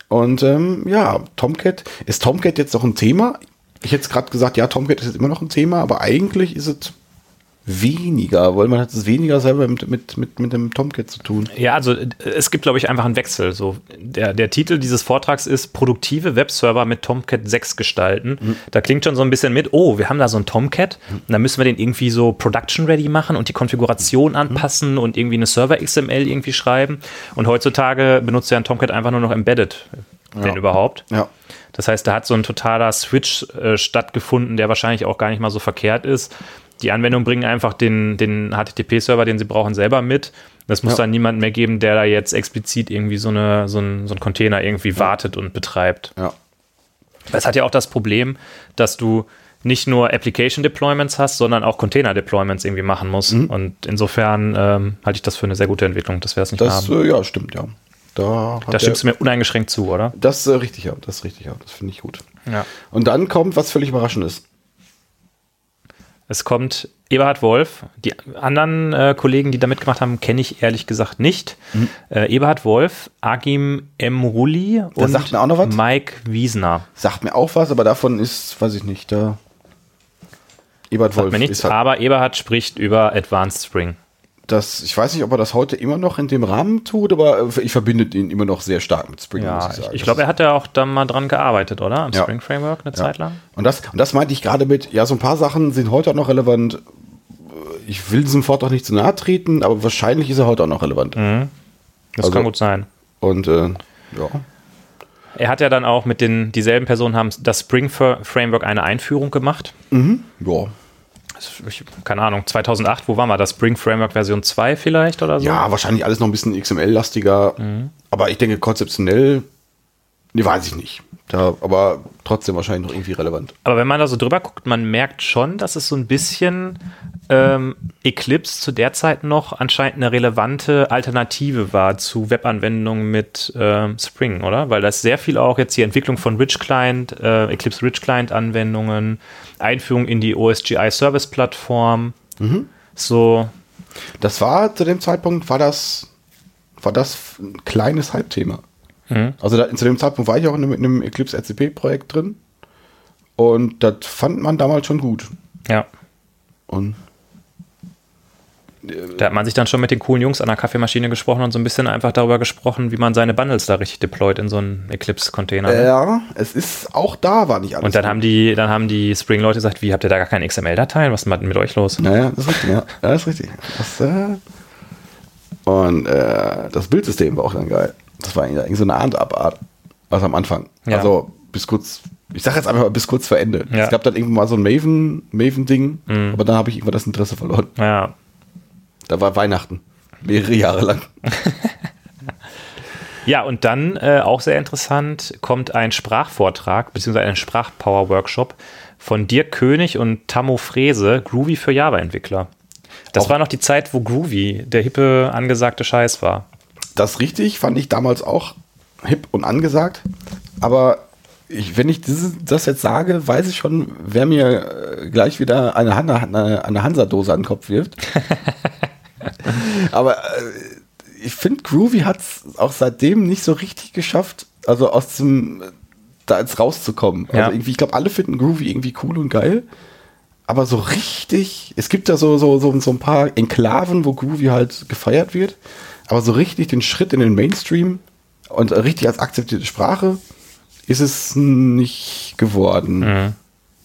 Und ähm, ja, Tomcat. Ist Tomcat jetzt noch ein Thema? Ich hätte gerade gesagt, ja, Tomcat ist jetzt immer noch ein Thema, aber eigentlich ist es weniger, weil man hat es weniger selber mit, mit, mit, mit dem Tomcat zu tun. Ja, also äh, es gibt, glaube ich, einfach einen Wechsel. So, der, der Titel dieses Vortrags ist Produktive Webserver mit Tomcat 6 gestalten. Da klingt schon so ein bisschen mit, oh, wir haben da so einen Tomcat und dann müssen wir den irgendwie so production-ready machen und die Konfiguration anpassen und irgendwie eine Server-XML irgendwie schreiben. Und heutzutage benutzt ja ein Tomcat einfach nur noch embedded, wenn überhaupt. Ja. Das heißt, da hat so ein totaler Switch äh, stattgefunden, der wahrscheinlich auch gar nicht mal so verkehrt ist. Die Anwendungen bringen einfach den, den HTTP-Server, den sie brauchen, selber mit. Das muss Ja. dann niemand mehr geben, der da jetzt explizit irgendwie so, eine, so, ein, so ein Container irgendwie wartet und betreibt. Ja. Das hat ja auch das Problem, dass du nicht nur Application Deployments hast, sondern auch Container Deployments irgendwie machen musst. Mhm. Und insofern ähm, halte ich das für eine sehr gute Entwicklung, dass wir das nicht Das, haben. äh, ja, stimmt, ja. Da, Da der- stimmst du mir uneingeschränkt zu, oder? Das ist äh, richtig, ja. Das ist richtig, ja. Das finde ich gut. Ja. Und dann kommt was völlig Überraschendes. Es kommt Eberhard Wolf. Die anderen äh, Kollegen, die da mitgemacht haben, kenne ich ehrlich gesagt nicht. Mhm. Äh, Eberhard Wolf, Agim und auch noch was? Mike Wiesner. Sagt mir auch was, aber davon ist, weiß ich nicht, da. Ebert Sagt Wolf mir nichts, ist halt, aber Eberhard spricht über Advanced Spring. Das, ich weiß nicht, ob er das heute immer noch in dem Rahmen tut, aber ich verbinde ihn immer noch sehr stark mit Spring, Ja, muss ich sagen. ich glaube, er hat ja auch da mal dran gearbeitet, oder? Am Ja. Spring Framework eine Zeit lang. Und das, und das meinte ich gerade mit, ja, so ein paar Sachen sind heute auch noch relevant. Ich will diesem Fort auch nicht zu nahe treten, aber wahrscheinlich ist er heute auch noch relevant. Mhm. Das Also- kann gut sein. Und äh, ja. Er hat ja dann auch mit den dieselben Personen haben das Spring Fra- Framework eine Einführung gemacht. ja. Ich, keine Ahnung, 2008, wo waren wir? Das Spring Framework Version 2 vielleicht oder so? Ja, wahrscheinlich alles noch ein bisschen XML-lastiger. Mhm. Aber ich denke, konzeptionell, nee, weiß ich nicht. Da, aber trotzdem wahrscheinlich noch irgendwie relevant. Aber wenn man da so drüber guckt, man merkt schon, dass es so ein bisschen ähm, Eclipse zu der Zeit noch anscheinend eine relevante Alternative war zu Webanwendungen mit ähm, Spring, oder? Weil das sehr viel auch jetzt die Entwicklung von Rich Client, äh, Eclipse Rich Client Anwendungen, Einführung in die OSGI Service Plattform, so Das war zu dem Zeitpunkt, war das, war das ein kleines Hype-Thema. Mhm. Also da, zu dem Zeitpunkt war ich auch in einem, in einem Eclipse RCP-Projekt drin. Und das fand man damals schon gut. ja. Und Da hat man sich dann schon mit den coolen Jungs an der Kaffeemaschine gesprochen und so ein bisschen einfach darüber gesprochen, wie man seine Bundles da richtig deployt in so einen Eclipse-Container. ne? ja, es ist auch da war nicht alles. Und dann gut. haben die, dann haben die Spring-Leute gesagt, wie habt ihr da gar keine XML-Dateien? Was ist denn mit euch los? Naja, das ist richtig, ja. ja das ist richtig. Das, äh, und äh, das Bildsystem war auch dann geil. Das war irgendwie so eine Abart, also am Anfang. Ja. Also bis kurz, ich sag jetzt einfach mal bis kurz vor Ende. Ja. Es gab dann irgendwann mal so ein Maven, Maven-Ding, aber dann habe ich irgendwann das Interesse verloren. Ja. Da war Weihnachten. Mehrere Jahre lang. <laughs> Ja, und dann äh, auch sehr interessant kommt ein Sprachvortrag beziehungsweise ein Sprachpower-Workshop von Dirk König und Tammo Frese, Groovy für Java-Entwickler. Das Auch- war noch die Zeit, wo Groovy der hippe, angesagte Scheiß war. Das richtig fand ich damals auch hip und angesagt. Aber ich, wenn ich dieses, das jetzt sage, weiß ich schon, wer mir äh, gleich wieder eine, Han eine, eine Hansa-Dose an den Kopf wirft. <laughs> Aber äh, ich finde, Groovy hat es auch seitdem nicht so richtig geschafft, also aus dem, da jetzt rauszukommen. Ja. Also irgendwie, ich glaube, alle finden Groovy irgendwie cool und geil. Aber so richtig, es gibt ja so, so, so, so ein paar Enklaven, wo Groovy halt gefeiert wird. Aber so richtig den Schritt in den Mainstream und richtig als akzeptierte Sprache ist es nicht geworden. Mhm.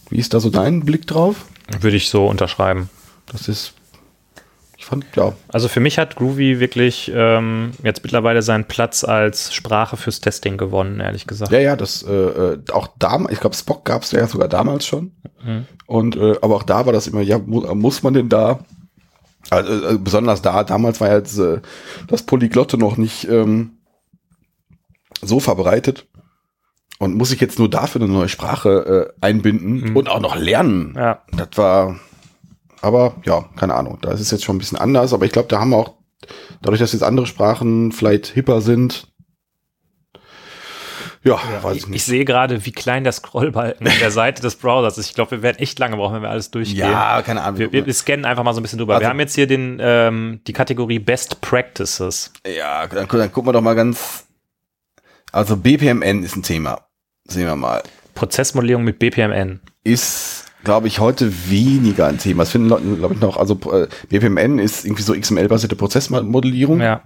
Wie ist da so dein Blick drauf? Würde ich so unterschreiben. Das ist, ich fand, ja, Also für mich hat Groovy wirklich ähm, jetzt mittlerweile seinen Platz als Sprache fürs Testing gewonnen, ehrlich gesagt. Ja, ja, das äh, äh, auch damals, ich glaube, Spock gab es ja sogar damals schon. Und äh, aber auch da war das immer, ja, mu muss man denn da? Also, äh, besonders da, damals war jetzt, äh, das Polyglotte noch nicht ähm, so verbreitet. Und muss ich jetzt nur dafür eine neue Sprache äh, einbinden und auch noch lernen. Ja. Das war, aber ja, keine Ahnung. Da ist es jetzt schon ein bisschen anders. Aber ich glaube, da haben wir auch, dadurch, dass jetzt andere Sprachen vielleicht hipper sind, ja, weiß ich Ich, nicht. ich sehe gerade, wie klein der Scrollbalken <laughs> an der Seite des Browsers ist. Ich glaube, wir werden echt lange brauchen, wenn wir alles durchgehen. Ja, keine Ahnung. Wir, wir, scannen einfach mal so ein bisschen drüber. Also- wir haben jetzt hier den, ähm, die Kategorie Best Practices. Ja, dann, dann gucken wir doch mal ganz. Also BPMN ist ein Thema. Sehen wir mal. Prozessmodellierung mit BPMN. Ist, glaube ich, heute weniger ein Thema. Das finden Leute, glaube ich, noch. Also äh, BPMN ist irgendwie so XML-basierte Prozessmodellierung. Ja.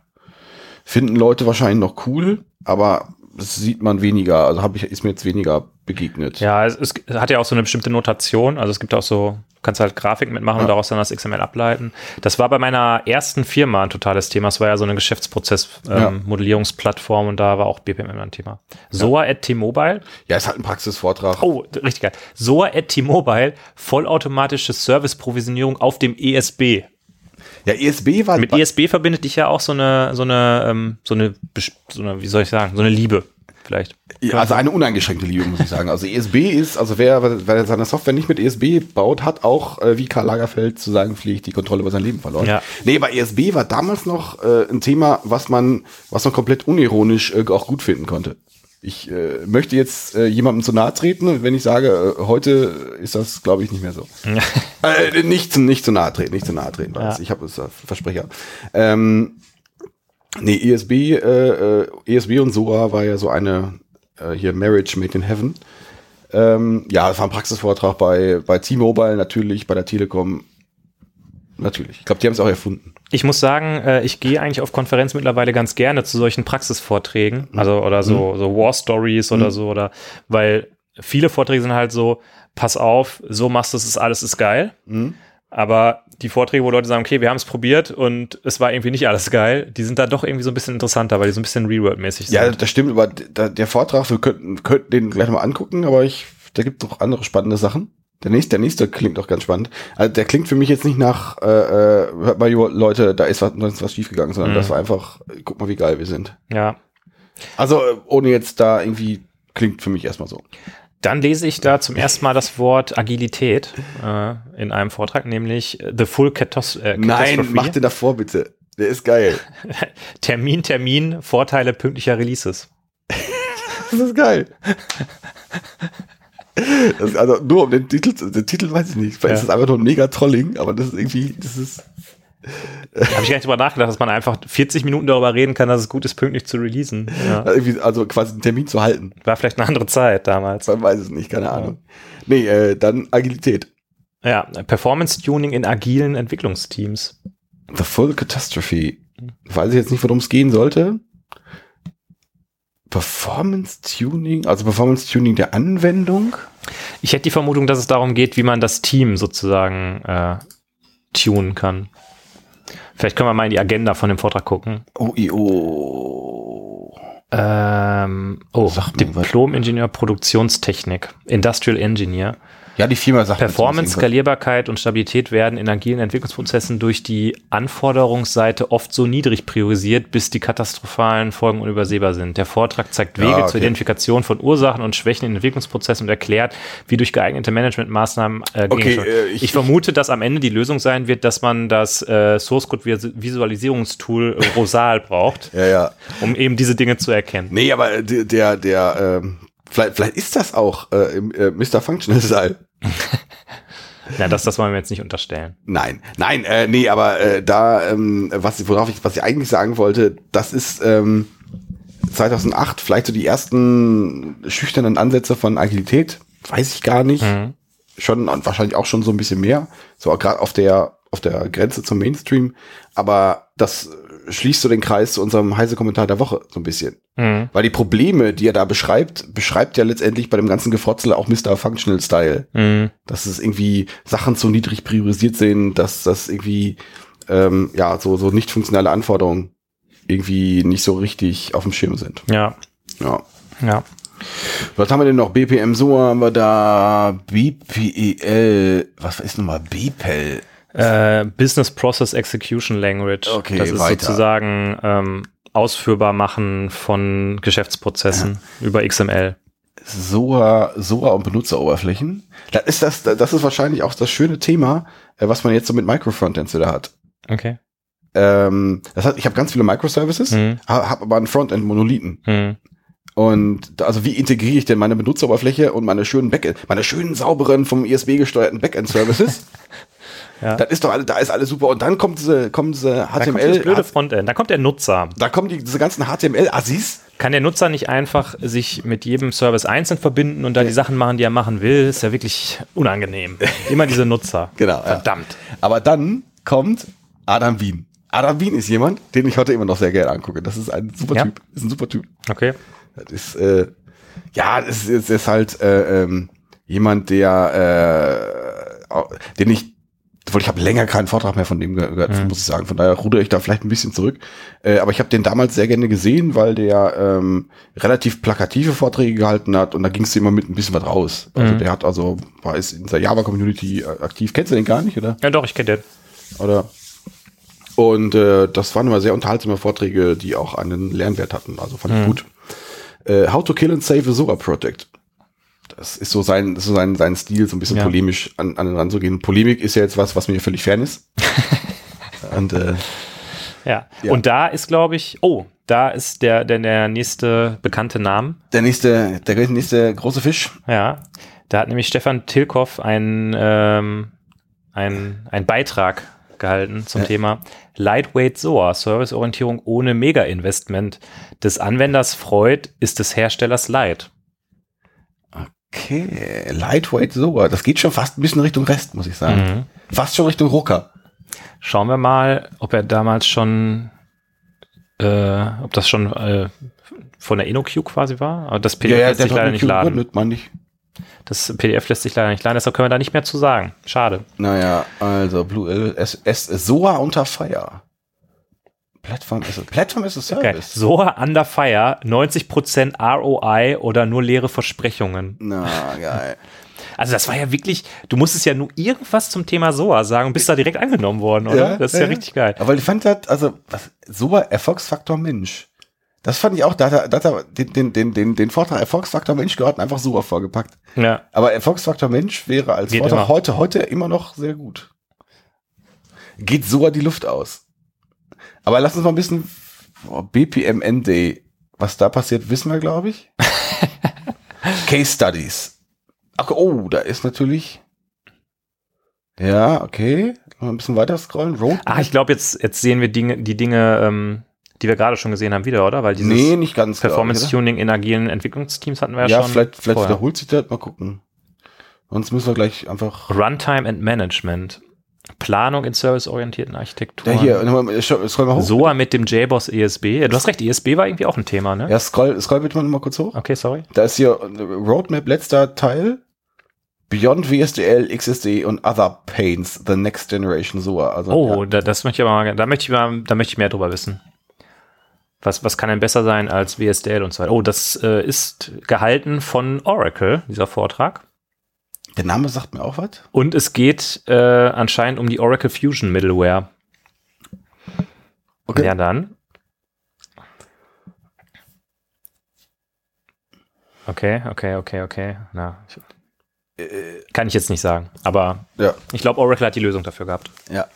Finden Leute wahrscheinlich noch cool, aber das sieht man weniger. Also habe ich, ist mir jetzt weniger begegnet. Ja, es, es hat ja auch so eine bestimmte Notation. Also es gibt auch so, du kannst halt Grafiken mitmachen und daraus dann das XML ableiten. Das war bei meiner ersten Firma ein totales Thema. Es war ja so eine Ja. Geschäftsprozess-Modellierungsplattform und da war auch BPMN ein Thema. SOA at T-Mobile. Ja, ist halt ein Praxisvortrag. Oh, richtig geil. SOA at T-Mobile, vollautomatische Service-Provisionierung auf dem ESB. Ja, ESB war Mit ESB verbindet dich ja auch so eine, so eine, ähm, so eine, so eine, wie soll ich sagen, so eine Liebe vielleicht. Ja, also eine uneingeschränkte Liebe, muss ich sagen. Also ESB ist, also wer, wer seine Software nicht mit ESB baut, hat auch, äh, wie Karl Lagerfeld zu sagen pflegt, die Kontrolle über sein Leben verloren. Ja. Nee, bei ESB war damals noch äh, ein Thema, was man, was man komplett unironisch äh, auch gut finden konnte. Ich äh, möchte jetzt äh, jemandem zu nahe treten, wenn ich sage, äh, heute ist das, glaube ich, nicht mehr so. <laughs> äh, nicht, nicht zu nahe treten, nicht zu nahe treten, ja. ich habe es äh, Versprecher. Ähm, nee, ESB, äh, äh ESB und SOA war ja so eine äh, hier Marriage Made in Heaven. Ähm, ja, es war ein Praxisvortrag bei, bei T-Mobile natürlich, bei der Telekom. Natürlich. Ich glaube, die haben es auch erfunden. Ich muss sagen, äh, ich gehe eigentlich auf Konferenz mittlerweile ganz gerne zu solchen Praxisvorträgen, mhm. also oder so, mhm. so War Stories oder mhm. so, oder weil viele Vorträge sind halt so, pass auf, so machst du es, alles ist geil. Mhm. Aber die Vorträge, wo Leute sagen, okay, wir haben es probiert und es war irgendwie nicht alles geil, die sind da doch irgendwie so ein bisschen interessanter, weil die so ein bisschen Reworld-mäßig sind. Ja, das stimmt, aber der Vortrag, wir könnten, könnten den gleich mal angucken, aber ich, da gibt es noch andere spannende Sachen. Der nächste, der nächste klingt doch ganz spannend. Also der klingt für mich jetzt nicht nach, äh, äh, hört mal, Leute, da ist was, ist was schiefgegangen, sondern mhm. das war einfach, guck mal, wie geil wir sind. Ja. Also ohne jetzt da irgendwie, klingt für mich erstmal so. Dann lese ich da zum ersten Mal das Wort Agilität äh, in einem Vortrag, nämlich The Full Catos äh, Catastrophe. Nein, mach den davor bitte. Der ist geil. <laughs> Termin, Termin, Vorteile pünktlicher Releases. das ist geil. <laughs> Das, also nur um den Titel, den Titel weiß ich nicht. Vielleicht ja. ist es einfach nur ein mega Trolling, aber das ist irgendwie, das ist. Habe ich gar nicht drüber nachgedacht, dass man einfach 40 Minuten darüber reden kann, dass es gut ist, pünktlich zu releasen. Ja. Also quasi einen Termin zu halten. War vielleicht eine andere Zeit damals. Man weiß es nicht, keine Ahnung. Ja. Nee, äh, dann Agilität. Ja, Performance-Tuning in agilen Entwicklungsteams. The Full Catastrophe. Weiß ich jetzt nicht, worum es gehen sollte. Performance-Tuning, also Performance-Tuning der Anwendung? Ich hätte die Vermutung, dass es darum geht, wie man das Team sozusagen äh, tunen kann. Vielleicht können wir mal in die Agenda von dem Vortrag gucken. Oh, oh. Ähm, oh, Diplom-Ingenieur Produktionstechnik, Industrial Engineer. Ja, die Firma sagt Performance, Skalierbarkeit und Stabilität werden in agilen Entwicklungsprozessen durch die Anforderungsseite oft so niedrig priorisiert, bis die katastrophalen Folgen unübersehbar sind. Der Vortrag zeigt Wege ja, okay. zur Identifikation von Ursachen und Schwächen in Entwicklungsprozessen und erklärt, wie durch geeignete Managementmaßnahmen äh, okay, äh, ich, ich, vermute, dass am Ende die Lösung sein wird, dass man das äh, Source Code Visualisierungstool <laughs> Rosal braucht, ja, ja. um eben diese Dinge zu erkennen. Nee, aber der, der, der ähm Vielleicht, vielleicht ist das auch äh, äh, Mr. Functional Style. <laughs> Ja, das, das wollen wir jetzt nicht unterstellen. Nein, nein, äh, nee, aber äh, da, ähm, was, worauf ich, was ich eigentlich sagen wollte, das ist ähm, 2008 vielleicht so die ersten schüchternen Ansätze von Agilität, weiß ich gar nicht. Mhm. Schon und wahrscheinlich auch schon so ein bisschen mehr, so gerade auf der auf der Grenze zum Mainstream. Aber das schließt so den Kreis zu unserem heiße Kommentar der Woche so ein bisschen. Mhm. Weil die Probleme, die er da beschreibt, beschreibt ja letztendlich bei dem ganzen Gefrotzel auch Mr. Functional Style. Mhm. Dass es irgendwie Sachen zu niedrig priorisiert sind, dass das irgendwie ähm, ja so, so nicht funktionale Anforderungen irgendwie nicht so richtig auf dem Schirm sind. Ja. Ja. Ja. Was haben wir denn noch? BPM so haben wir da BPEL. Was ist nochmal BPEL? Äh, Business Process Execution Language. Okay, das ist weiter. sozusagen ähm, ausführbar machen von Geschäftsprozessen ja. über XML. SOA, SOA und Benutzeroberflächen. Das ist das, das ist wahrscheinlich auch das schöne Thema, äh, was man jetzt so mit Microfrontends wieder hat. Okay. Ähm, das heißt, ich habe ganz viele Microservices, mhm. habe aber einen Frontend-Monolithen. Mhm. Und also wie integriere ich denn meine Benutzeroberfläche und meine schönen Backend, meine schönen sauberen vom ISB gesteuerten Backend-Services <laughs> Ja. Das ist doch alle, da ist alles super. Und dann kommt diese, kommen diese HTML. Da kommt das blöde Frontend. Da kommt der Nutzer. Da kommen die, diese ganzen HTML-Assis. Kann der Nutzer nicht einfach sich mit jedem Service einzeln verbinden und da die Sachen machen, die er machen will? Ist ja wirklich unangenehm. <laughs> Immer diese Nutzer. genau. Verdammt. Ja. Aber dann kommt Adam Wien. Adam Wien ist jemand, den ich heute immer noch sehr gerne angucke. Das ist ein super ja? Typ. Ist ein super Typ. Okay. Das ist, äh, ja, das ist, das ist halt äh, ähm, jemand, der, äh, den ich ich habe länger keinen Vortrag mehr von dem gehört, mhm. muss ich sagen. Von daher rudere ich da vielleicht ein bisschen zurück. Äh, aber ich habe den damals sehr gerne gesehen, weil der ähm, relativ plakative Vorträge gehalten hat und da ging es immer mit ein bisschen was raus. Also mhm. der hat also, war ist in der Java-Community aktiv. Kennst du den gar nicht, oder? Ja doch, ich kenne den. Oder? Und äh, das waren immer sehr unterhaltsame Vorträge, die auch einen Lernwert hatten. Also fand mhm. ich gut. Äh, How to Kill and Save a Soga Project das ist so sein, so sein, sein Stil, so ein bisschen ja. polemisch an, an den ranzugehen. Polemik ist ja jetzt was, was mir völlig fern ist. <laughs> Und äh, Ja. Ja. Und da ist, glaube ich, oh, da ist der, der, der nächste bekannte Name. Der nächste, der nächste große Fisch. Ja. Da hat nämlich Stefan Tilkoff ein, ähm, ein, ein Beitrag gehalten zum Ja. Thema Lightweight SOA, Serviceorientierung ohne Mega-Investment. Des Anwenders Freud ist des Herstellers Light. Okay, Lightweight sogar. Das geht schon fast ein bisschen Richtung Rest, muss ich sagen. Mhm. Fast schon Richtung Rucker. Schauen wir mal, ob er damals schon, äh, ob das schon äh, von der InnoQ quasi war. Aber das PDF lässt sich leider nicht laden. Nicht, man nicht. Das PDF lässt sich leider nicht laden, deshalb können wir da nicht mehr zu sagen. Schade. Naja, also Blue L S, S SOA unter Fire. Plattform ist Plattform ist Geil. Service. SOA Under Fire, 90% ROI oder nur leere Versprechungen. Na, geil. Also das war ja wirklich, du musstest ja nur irgendwas zum Thema SOA sagen und bist da direkt angenommen worden, oder? das ist ja, richtig geil. Aber ich fand das, also, was, SOA Erfolgsfaktor Mensch. Das fand ich auch, da hat er, er den, den, den, den, den Vortrag Erfolgsfaktor Mensch gehört und einfach SOA vorgepackt. Ja. Aber Erfolgsfaktor Mensch wäre als Geht Vortrag immer. heute, heute immer noch sehr gut. Geht SOA die Luft aus. Aber lass uns mal ein bisschen oh, BPMN-Day. Was da passiert, wissen wir, glaube ich. <laughs> Case Studies. Ach, oh, da ist natürlich. Ja, okay. Mal ein bisschen weiter scrollen. Road. Ah, ich glaube, jetzt, jetzt sehen wir Dinge, die Dinge, ähm, die wir gerade schon gesehen haben, wieder, oder? Weil dieses nee, nicht ganz. Performance-Tuning in agilen Entwicklungsteams hatten wir ja, Ja, schon. vielleicht, vielleicht vorher. wiederholt sich das. Mal gucken. Sonst müssen wir gleich einfach. Runtime and Management. Planung in serviceorientierten Architekturen. Ja, hier, nochmal, scroll mal hoch. SOA mit dem JBoss ESB. Du hast recht, ESB war irgendwie auch ein Thema, ne? Ja, scroll, scroll bitte mal, mal kurz hoch. Okay, sorry. Da ist hier äh, Roadmap letzter Teil. Beyond WSDL, XSD und Other Pains, the next generation SOA. Also, Oh, ja. da, das möchte ich aber mal, da möchte ich mal, da möchte ich mehr drüber wissen. Was, was kann denn besser sein als WSDL und so weiter? Oh, das äh, ist gehalten von Oracle, dieser Vortrag. Der Name sagt mir auch was. Und es geht äh, anscheinend um die Oracle Fusion Middleware. Okay. Ja, dann. Okay, okay, okay, okay. Na, ich, kann ich jetzt nicht sagen. Aber Ja, ich glaube, Oracle hat die Lösung dafür gehabt. ja.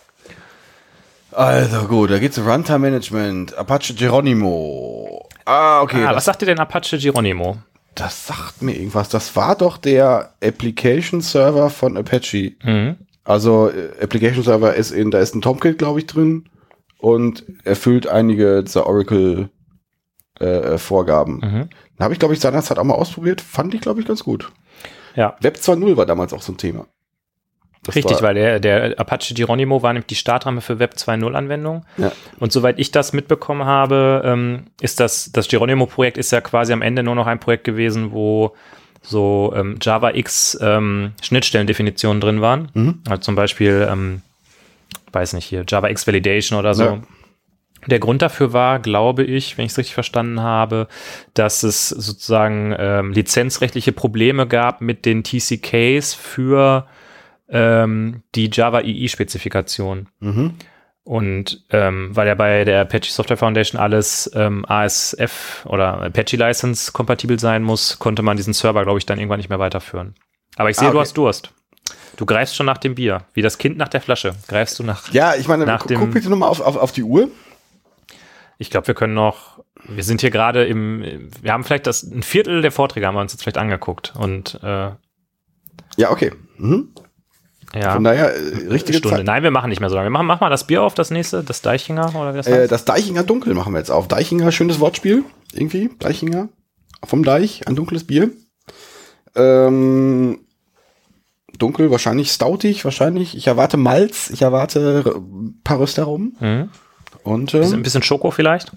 Also gut, da geht's um Runtime Management, Apache Geronimo. Ah, okay. ah, was sagt dir denn Apache Geronimo? Das sagt mir irgendwas. Das war doch der Application Server von Apache. Mhm. Also äh, Application Server ist in, da ist ein Tomcat, glaube ich, drin und erfüllt einige dieser Oracle äh, äh, Vorgaben. Mhm. Da habe ich, glaube ich, seinerzeit auch mal ausprobiert. Fand ich, glaube ich, ganz gut. Ja, Web 2.0 war damals auch so ein Thema. Das richtig, weil der, der Apache Geronimo war nämlich die Startramme für Web 2.0 Anwendungen. Ja. Und soweit ich das mitbekommen habe, ähm, ist das, das Geronimo-Projekt ist ja quasi am Ende nur noch ein Projekt gewesen, wo so ähm, Java X ähm, Schnittstellendefinitionen drin waren. Mhm. Also zum Beispiel, ähm, weiß nicht hier, Java X Validation oder so. Ja. Der Grund dafür war, glaube ich, wenn ich es richtig verstanden habe, dass es sozusagen ähm, lizenzrechtliche Probleme gab mit den TCKs für ähm, die Java EE-Spezifikation. Mhm. Und ähm, weil ja bei der Apache Software Foundation alles ähm, ASF oder Apache License kompatibel sein muss, konnte man diesen Server, glaube ich, dann irgendwann nicht mehr weiterführen. Aber ich sehe, Ah, du okay. hast Durst. Du greifst schon nach dem Bier. Wie das Kind nach der Flasche. Greifst du nach. Ja, ich meine, Nach gu- dem- guck bitte nochmal auf, auf, auf die Uhr. Ich glaube, wir können noch. Wir sind hier gerade im. Wir haben vielleicht das ein Viertel der Vorträge haben wir uns jetzt vielleicht angeguckt. Und äh, Ja, okay. Mhm. Ja. Von daher, äh, richtige Stunde. Zeit. Nein, wir machen nicht mehr so lange. Wir machen, mach mal das Bier auf, das nächste, das Deichinger oder wie das Äh, heißt. das Deichinger Dunkel machen wir jetzt auf. Deichinger, schönes Wortspiel. Irgendwie. Deichinger. Vom Deich, ein dunkles Bier. Ähm, dunkel, wahrscheinlich stoutig, wahrscheinlich. Ich erwarte Malz, ich erwarte ein paar Röster rum. Mhm. Und ähm, Ein bisschen Schoko vielleicht.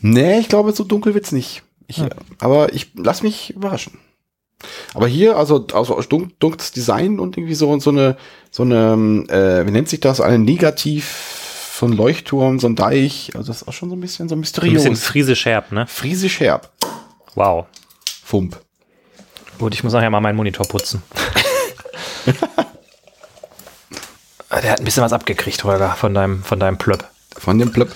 nee, ich glaube, so dunkel wird's nicht. Ich, Hm. Aber ich lass mich überraschen. Aber hier, also, also dun dunkles Design und irgendwie so, so eine, so eine, ähm, äh, wie nennt sich das? Eine Negativ, so ein Leuchtturm, so ein Deich. Also das ist auch schon so ein bisschen so Ein mysteriös. bisschen friesisch herb, ne? Friesisch herb. Wow. Fump. Gut, ich muss nachher mal meinen Monitor putzen. <laughs> Der hat ein bisschen was abgekriegt, Holger, von deinem, von deinem Plöpp. Von dem Plöpp.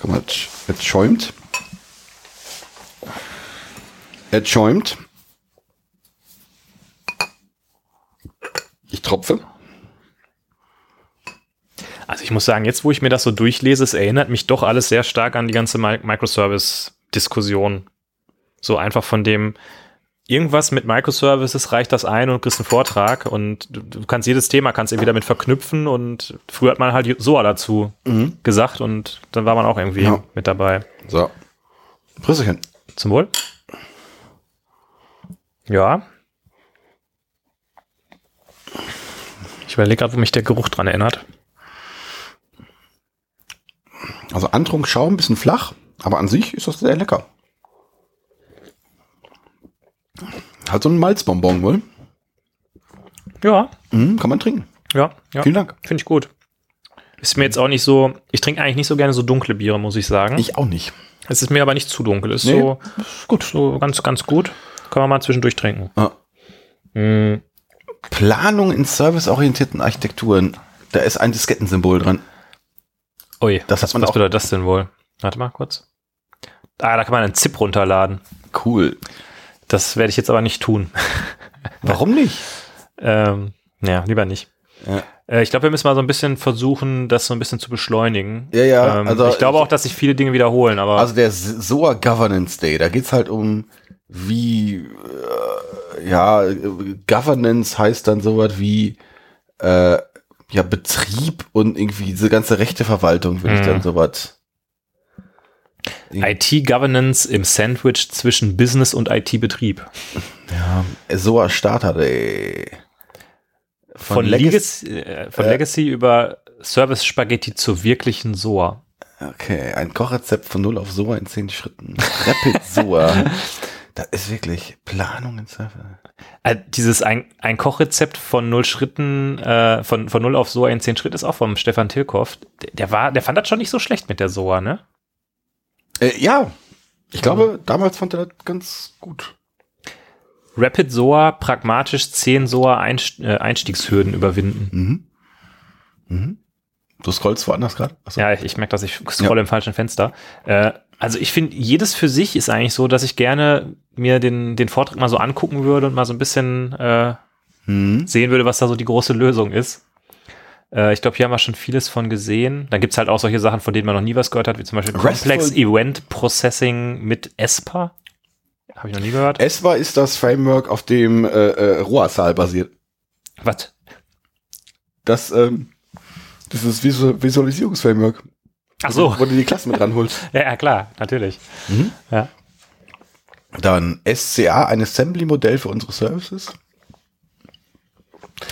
Guck mal, jetzt schäumt. Es schäumt. Ich tropfe. Also ich muss sagen, jetzt wo ich mir das so durchlese, es erinnert mich doch alles sehr stark an die ganze Mi- Microservice-Diskussion. So einfach von dem, irgendwas mit Microservices reicht das ein und du kriegst einen Vortrag und du, kannst jedes Thema kannst irgendwie damit verknüpfen und früher hat man halt SOA dazu gesagt und dann war man auch irgendwie Ja. mit dabei. So. Prüsselchen. Zum Wohl. Ja. Ich überlege gerade, wo mich der Geruch dran erinnert. Also Antrunk Schaum, ein bisschen flach, aber an sich ist das sehr lecker. Hat so ein Malzbonbon wohl. Ja, Mhm, kann man trinken. ja, ja. Vielen Dank. Finde ich gut. Ist mir jetzt auch nicht so, ich trinke eigentlich nicht so gerne so dunkle Biere, muss ich sagen. Ich auch nicht. es ist mir aber nicht zu dunkel. Ist Nee, so, gut, so ganz, ganz gut. Kann man mal zwischendurch trinken. Ja. Mm, Planung in serviceorientierten Architekturen. Da ist ein Diskettensymbol dran. Ui, Das hat was, man was auch- bedeutet das denn wohl? Warte mal kurz. Ah, da kann man einen ZIP runterladen. Cool. Das werde ich jetzt aber nicht tun. <laughs> Warum nicht? Ähm, ja, lieber nicht. Ja. Äh, ich glaube, wir müssen mal so ein bisschen versuchen, das so ein bisschen zu beschleunigen. Ja, ja, Ähm, also ich glaube auch, dass sich viele Dinge wiederholen, aber Also der SOA Governance Day, da geht's halt um, wie, äh, ja, Governance heißt dann sowas wie, äh, ja, Betrieb und irgendwie diese ganze Rechteverwaltung, will ich Mhm. dann sowas. IT-Governance im Sandwich zwischen Business und IT-Betrieb. SOA Starter Day. Von, Legacy- Legacy, äh, von Äh. Legacy über Service Spaghetti zur wirklichen SOA. Okay, ein Kochrezept von 0 auf SOA in 10 Schritten. Rapid SOA. <laughs> das ist wirklich Planung in Server. Äh, dieses ein, ein Kochrezept von null Schritten, äh, von, von null auf SOA in zehn Schritten ist auch vom Stefan Tilkoff. Der, der war, der fand das schon nicht so schlecht mit der SOA, ne? Äh, ja, ich glaube, damals fand er das ganz gut. Rapid SOA, pragmatisch 10 SOA äh, Einstiegshürden überwinden. Mhm. Mhm. Du scrollst woanders gerade? Ja, ich, ich merke, dass ich scrolle im falschen Fenster. Äh, also ich finde, jedes für sich ist eigentlich so, dass ich gerne mir den, den Vortrag mal so angucken würde und mal so ein bisschen äh, Mhm. sehen würde, was da so die große Lösung ist. Äh, ich glaube, hier haben wir schon vieles von gesehen. Dann gibt's halt auch solche Sachen, von denen man noch nie was gehört hat, wie zum Beispiel Restful- Complex Event Processing mit ESPA. Habe ich noch nie gehört. ESWA ist das Framework, auf dem äh, äh, ROASAL basiert. Was? Das, ähm, das ist Visu Visualisierungsframework. Ach so. Wo du die Klassen mit ranholst. <laughs> Ja, ja, klar, natürlich. Ja. Dann SCA, ein Assembly-Modell für unsere Services.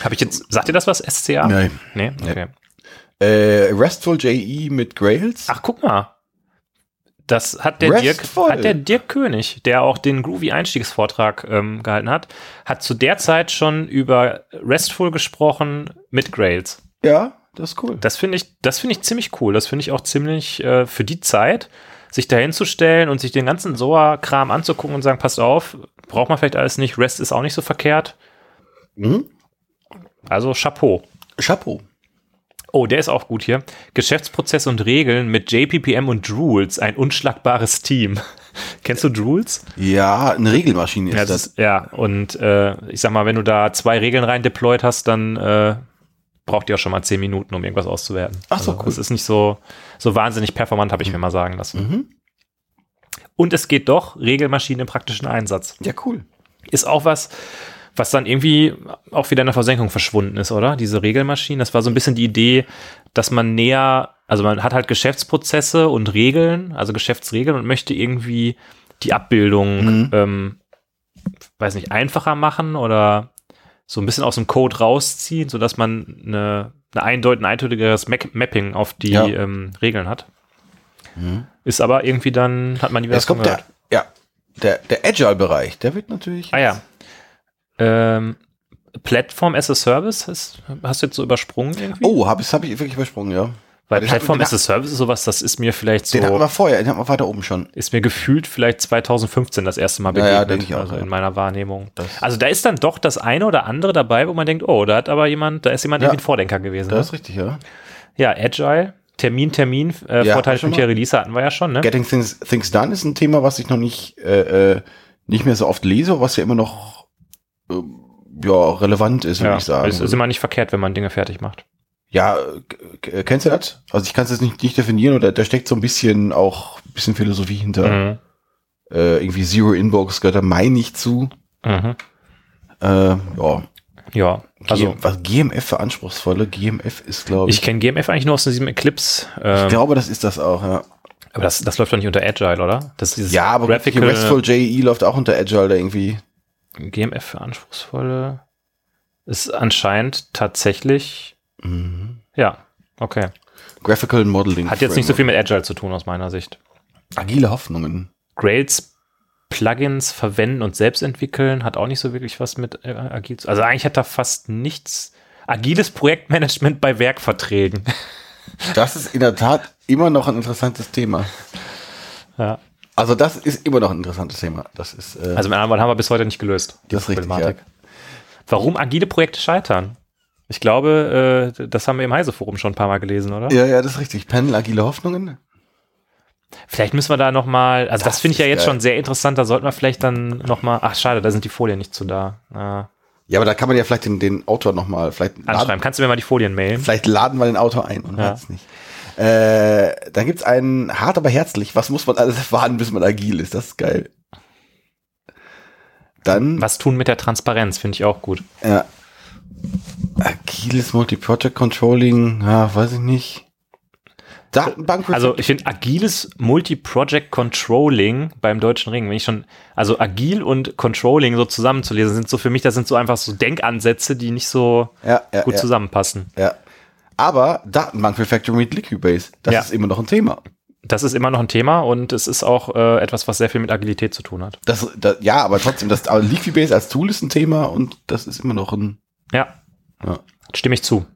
Habe ich jetzt, sagt ihr das was, SCA? Nein. Nee? Okay. Äh, RESTful JE mit Grails. Ach, guck mal. Das hat der, Dirk, hat der Dirk König, der auch den Groovy-Einstiegsvortrag ähm, gehalten hat, hat zu der Zeit schon über RESTful gesprochen mit Grails. Ja, das ist cool. Das finde ich, das finde ich ziemlich cool. Das finde ich auch ziemlich äh, für die Zeit, sich dahin zu stellen und sich den ganzen SOA-Kram anzugucken und sagen, passt auf, braucht man vielleicht alles nicht, REST ist auch nicht so verkehrt. Mhm. Also Chapeau. Chapeau. Oh, der ist auch gut hier. Geschäftsprozesse und Regeln mit JPPM und Drools, ein unschlagbares Team. <laughs> Kennst du Drools? Ja, eine Regelmaschine ist Ja, das. das ist, ja, und äh, ich sag mal, wenn du da zwei Regeln rein deployed hast, dann äh, braucht ihr auch schon mal zehn Minuten, um irgendwas auszuwerten. Ach so, also, cool. Es ist nicht so, so wahnsinnig performant, habe ich mir mal sagen lassen. Mhm. Und es geht doch, Regelmaschinen im praktischen Einsatz. Ja, cool. Ist auch was, was dann irgendwie auch wieder in der Versenkung verschwunden ist, oder? Diese Regelmaschinen. Das war so ein bisschen die Idee, dass man näher, also man hat halt Geschäftsprozesse und Regeln, also Geschäftsregeln und möchte irgendwie die Abbildung, Mhm. ähm, weiß nicht, einfacher machen oder so ein bisschen aus dem Code rausziehen, sodass man eine, eine eindeutig, ein eindeutigeres Mac Mapping auf die Ja. ähm, Regeln hat. Ist aber irgendwie dann, hat man was Jetzt kommt von der, ja, der, der Agile-Bereich, der wird natürlich. Ah ja. Ähm, Platform as a Service, hast, hast du jetzt so übersprungen irgendwie? Oh, hab ich wirklich übersprungen, ja. Weil den wir- as a Service ist sowas, das ist mir vielleicht Den hatten so, wir vorher, den hatten wir weiter oben schon. ist mir gefühlt vielleicht 2015 das erste Mal Ja, ja, begegnet, denke ich auch, also ja. in meiner Wahrnehmung. Das- also da ist dann doch das eine oder andere dabei, wo man denkt, oh, da hat aber jemand, da ist jemand Ja. irgendwie ein Vordenker gewesen. Das Ne? ist richtig, ja. Ja, Agile, Termin, Termin, äh, Ja, Vorteil mal. der Release hatten wir ja schon, ne? Getting things, things Done ist ein Thema, was ich noch nicht, äh, äh, nicht mehr so oft lese, was ja immer noch ähm, ja, relevant ist, würde ja, ich sagen. es ist immer nicht verkehrt, wenn man Dinge fertig macht. Ja, kennst du das? Also ich kann es jetzt nicht, nicht definieren oder da steckt so ein bisschen auch ein bisschen Philosophie hinter. Mhm. Äh, irgendwie Zero Inbox gehört da meine ich zu. Mhm. Äh, ja. Ja, Also, also was GMF für anspruchsvolle? GMF ist, glaube ich. ich kenne GMF eigentlich nur aus diesem Eclipse. ich Ähm, glaube, das ist das auch, ja. aber das, das läuft doch nicht unter Agile, oder? Das ist Ja, aber Graphical RESTful JE läuft auch unter Agile da irgendwie. GMF für anspruchsvolle ist anscheinend tatsächlich, Mhm. ja, okay. Graphical Modeling. Hat jetzt nicht so viel mit Agile zu tun aus meiner Sicht. Agile Hoffnungen. Grails Plugins verwenden und selbst entwickeln hat auch nicht so wirklich was mit äh, agil zu Also eigentlich hat da fast nichts. Agiles Projektmanagement bei Werkverträgen. <laughs> Das ist in der Tat immer noch ein interessantes Thema. ja. Also das ist immer noch ein interessantes Thema. Das ist, äh, Also mit anderen Worten haben wir bis heute nicht gelöst. das ist richtig. Ja. Warum agile Projekte scheitern? Ich glaube, äh, das haben wir im Heise-Forum schon ein paar Mal gelesen, oder? ja, ja, das ist richtig. Panel Agile Hoffnungen. Vielleicht müssen wir da noch mal, also das, Das finde ich ja jetzt geil. schon sehr interessant, da sollten wir vielleicht dann noch mal, ach schade, da sind die Folien nicht zu da. Ah, Ja, aber da kann man ja vielleicht den, den Autor nochmal, vielleicht, anschreiben. laden, Kannst du mir mal die Folien mailen? vielleicht laden wir den Autor ein und Ja. weiß es nicht. Äh, dann gibt's einen hart aber herzlich. Was muss man alles <laughs> erfahren, bis man agil ist? Das ist geil. Dann Was tun mit der Transparenz, finde ich auch gut. Ja. Agiles Multi-Project Controlling, ja, weiß ich nicht. Datenbank Also ich finde agiles Multi-Project Controlling beim Deutschen Ring, wenn ich schon, also agil und Controlling so zusammenzulesen, sind so für mich, das sind so einfach so Denkansätze, die nicht so ja, ja, gut ja, zusammenpassen. ja. Aber Datenbank Refactoring mit Liquibase, das ist immer noch ein Thema. Das ist immer noch ein Thema und es ist auch äh, etwas, was sehr viel mit Agilität zu tun hat. Das, das, ja, aber trotzdem, das aber Liquibase als Tool ist ein Thema und das ist immer noch ein. Ja, Ja. stimme ich zu.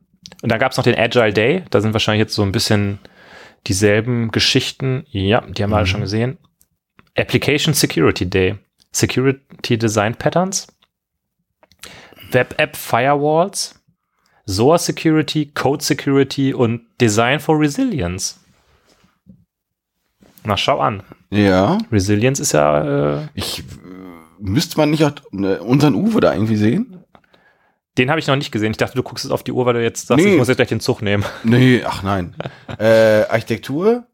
Und dann gab es noch den Agile Day, da sind wahrscheinlich jetzt so ein bisschen dieselben Geschichten. Ja, die haben wir alle schon gesehen. Application Security Day. Security Design Patterns. Web App Firewalls. SOA Security, Code Security und Design for Resilience. Na, schau an. Ja. Resilience ist ja, äh, Ich äh, müsste man nicht auch ne, unseren Uwe da irgendwie sehen? Den habe ich noch nicht gesehen. Ich dachte, du guckst jetzt auf die Uhr, weil du jetzt sagst, Nee. ich muss jetzt gleich den Zug nehmen. <laughs> Nee, ach nein. äh, Architektur,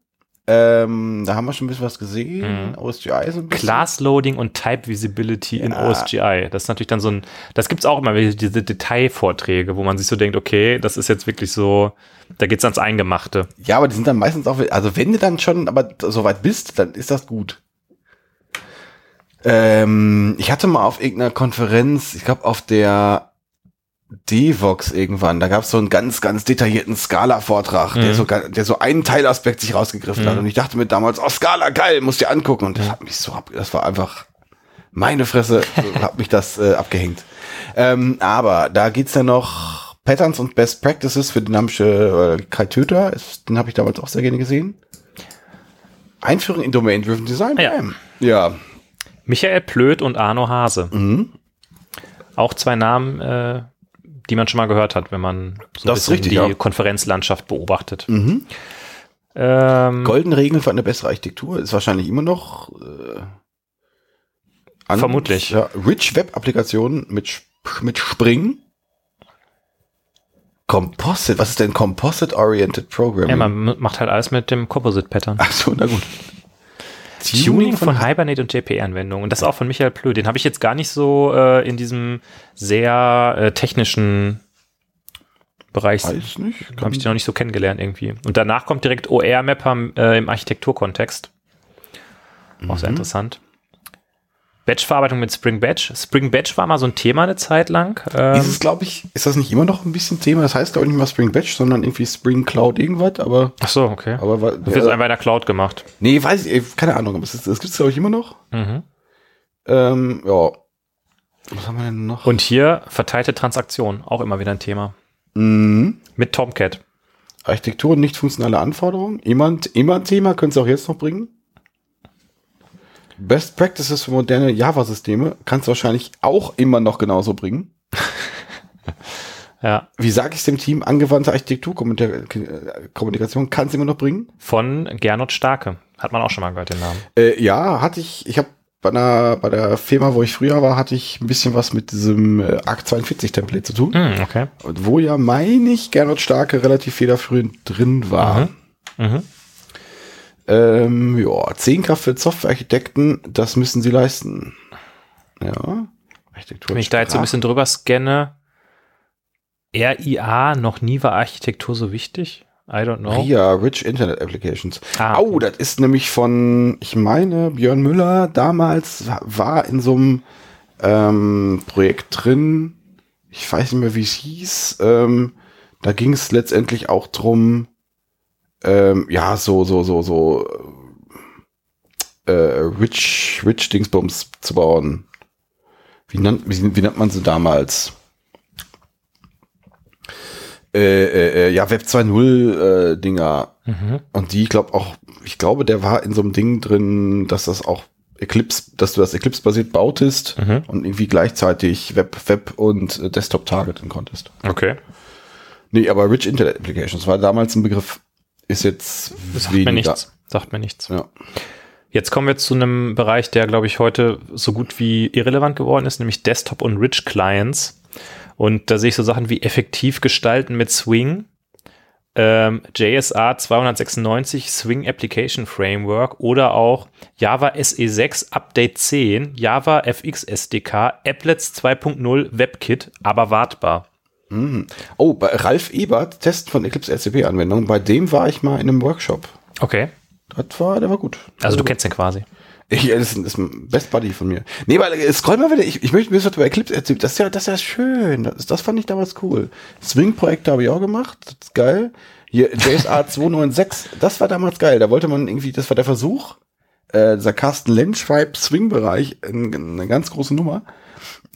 ähm, da haben wir schon ein bisschen was gesehen. Mhm. OSGI so ein bisschen. Class Loading und Type Visibility in Ja. OSGI. Das ist natürlich dann so ein, das gibt's auch immer diese Detailvorträge, wo man sich so denkt, okay, das ist jetzt wirklich so, da geht's ans Eingemachte. Ja, aber die sind dann meistens auch, also wenn du dann schon aber so weit bist, dann ist das gut. Ähm, ich hatte mal auf irgendeiner Konferenz, ich glaube auf der Devox irgendwann, da gab es so einen ganz, ganz detaillierten Scala-Vortrag, der, Mhm. so, ga- der so einen Teilaspekt sich rausgegriffen hat. Mhm. Und ich dachte mir damals, oh, Scala, geil, musst dir angucken. Und das hat mich so ab, das war einfach meine Fresse, <laughs> hat mich das äh, abgehängt. Ähm, aber da geht's dann noch Patterns und Best Practices für dynamische äh, Kai-Töter. Ist- Den habe ich damals auch sehr gerne gesehen. Einführung in Domain-Driven Design. Ja. Bam. ja. Michael Plöth und Arno Hase. Mhm. Auch zwei Namen, äh, die man schon mal gehört hat, wenn man so Das ist richtig, die ja. Konferenzlandschaft beobachtet. Mhm. Ähm, Goldene Regeln für eine bessere Architektur ist wahrscheinlich immer noch äh, an- Vermutlich. Ja, Rich Web Applikationen mit, mit Spring. Composite, was ist denn Composite Oriented Programming? ja, man macht halt alles mit dem Composite-Pattern. Ach so, na gut. Tuning von Hibernate und JP-Anwendungen. Und das auch von Michael Plö. Den habe ich jetzt gar nicht so äh, in diesem sehr äh, technischen Bereich, Weiß nicht. habe ich den noch nicht so kennengelernt irgendwie. Und danach kommt direkt OR-Mapper äh, im Architekturkontext. Auch Mhm. sehr interessant. Batch-Verarbeitung mit Spring Batch. Spring Batch war mal so ein Thema eine Zeit lang. Ähm, Ist es, glaube ich, ist das nicht immer noch ein bisschen Thema? Das heißt, glaube ich, nicht mal Spring Batch, sondern irgendwie Spring Cloud irgendwas, aber, ach so, okay. aber Das wird ja, einfach in der Cloud gemacht. nee, weiß ich, keine Ahnung, aber es, ist- es gibt es, glaube ich, immer noch. Mhm. Ähm, ja. Was haben wir denn noch? Und hier verteilte Transaktionen, auch immer wieder ein Thema. Mhm. Mit Tomcat. Architektur und nicht funktionale Anforderungen. Immer, immer ein Thema, können Sie auch jetzt noch bringen. Best Practices für moderne Java-Systeme kannst du wahrscheinlich auch immer noch genauso bringen. <laughs> Ja. Wie sage ich es dem Team? Angewandte Architekturkommunikation kannst du immer noch bringen. Von Gernot Starke. Hat man auch schon mal gehört, den Namen. Äh, ja, hatte ich, ich habe bei, einer, bei der Firma, wo ich früher war, hatte ich ein bisschen was mit diesem äh, Arc 42 Template zu tun. Hm, okay. Und wo ja, meine ich, Gernot Starke relativ federführend drin war. Mhm. Ähm, ja, 10 Kraft für Softwarearchitekten, das müssen sie leisten. Ja. Architektur. Wenn ich da jetzt so ein bisschen drüber scanne, RIA, noch nie war Architektur so wichtig. I don't know. RIA, Rich Internet Applications. Ah, Oh, das ist nämlich von, ich meine, Björn Müller damals war in so einem ähm, Projekt drin. Ich weiß nicht mehr, wie es hieß. Ähm, da ging es letztendlich auch drum, ähm, ja, so, so, so, so äh, Rich, Rich Dingsbums zu bauen. Wie nannt, wie, wie nennt man sie damals? Äh, äh, äh, ja, Web 2.0 äh, Dinger. Mhm. Und die, glaub auch, ich glaube, der war in so einem Ding drin, dass das auch Eclipse, dass du das Eclipse-basiert bautest Mhm. und irgendwie gleichzeitig Web, Web und äh, Desktop targeten konntest. Okay. Nee, aber Rich Internet Applications war damals ein Begriff, ist jetzt Sagt mir nichts. Sagt mir nichts. Ja. Jetzt kommen wir zu einem Bereich, der, glaube ich, heute so gut wie irrelevant geworden ist, nämlich Desktop und Rich Clients. Und da sehe ich so Sachen wie effektiv gestalten mit Swing, ähm, JSA 296 Swing Application Framework oder auch Java SE6 Update 10, Java FX SDK, Applets 2.0 WebKit, aber wartbar. Oh, bei Ralf Ebert, Test von Eclipse LCP-Anwendung, bei dem war ich mal in einem Workshop. Okay. Das war, der war gut. Also du kennst den quasi. Ich, das ist, das ist ein Best Buddy von mir. Nee, weil äh, scroll mal wieder, ich, ich möchte mir das über Eclipse erzählen. Das ist ja, das ist ja schön. Das, das fand ich damals cool. Swing-Projekte habe ich auch gemacht. Das ist geil. Hier, JSA 296, <laughs> das war damals geil. Da wollte man irgendwie, das war der Versuch, äh, dieser Carsten Lenz schreibt Swing-Bereich, ein- eine ganz große Nummer.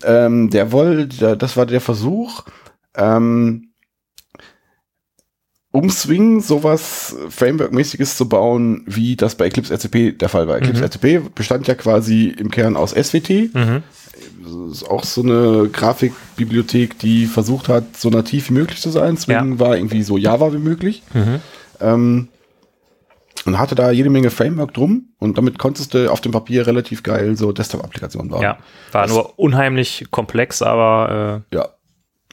Ähm, der wollte, das war der Versuch, ähm, um Swing sowas Framework-mäßiges zu bauen, wie das bei Eclipse RCP der Fall war. Eclipse RCP bestand ja quasi im Kern aus SWT. Mhm. Das ist auch so eine Grafikbibliothek, die versucht hat, so nativ wie möglich zu sein. Swing war irgendwie so Java wie möglich. Mhm. Ähm, und hatte da jede Menge Framework drum und damit konntest du auf dem Papier relativ geil so Desktop-Applikationen bauen. Ja, war nur unheimlich komplex, aber äh, Ja,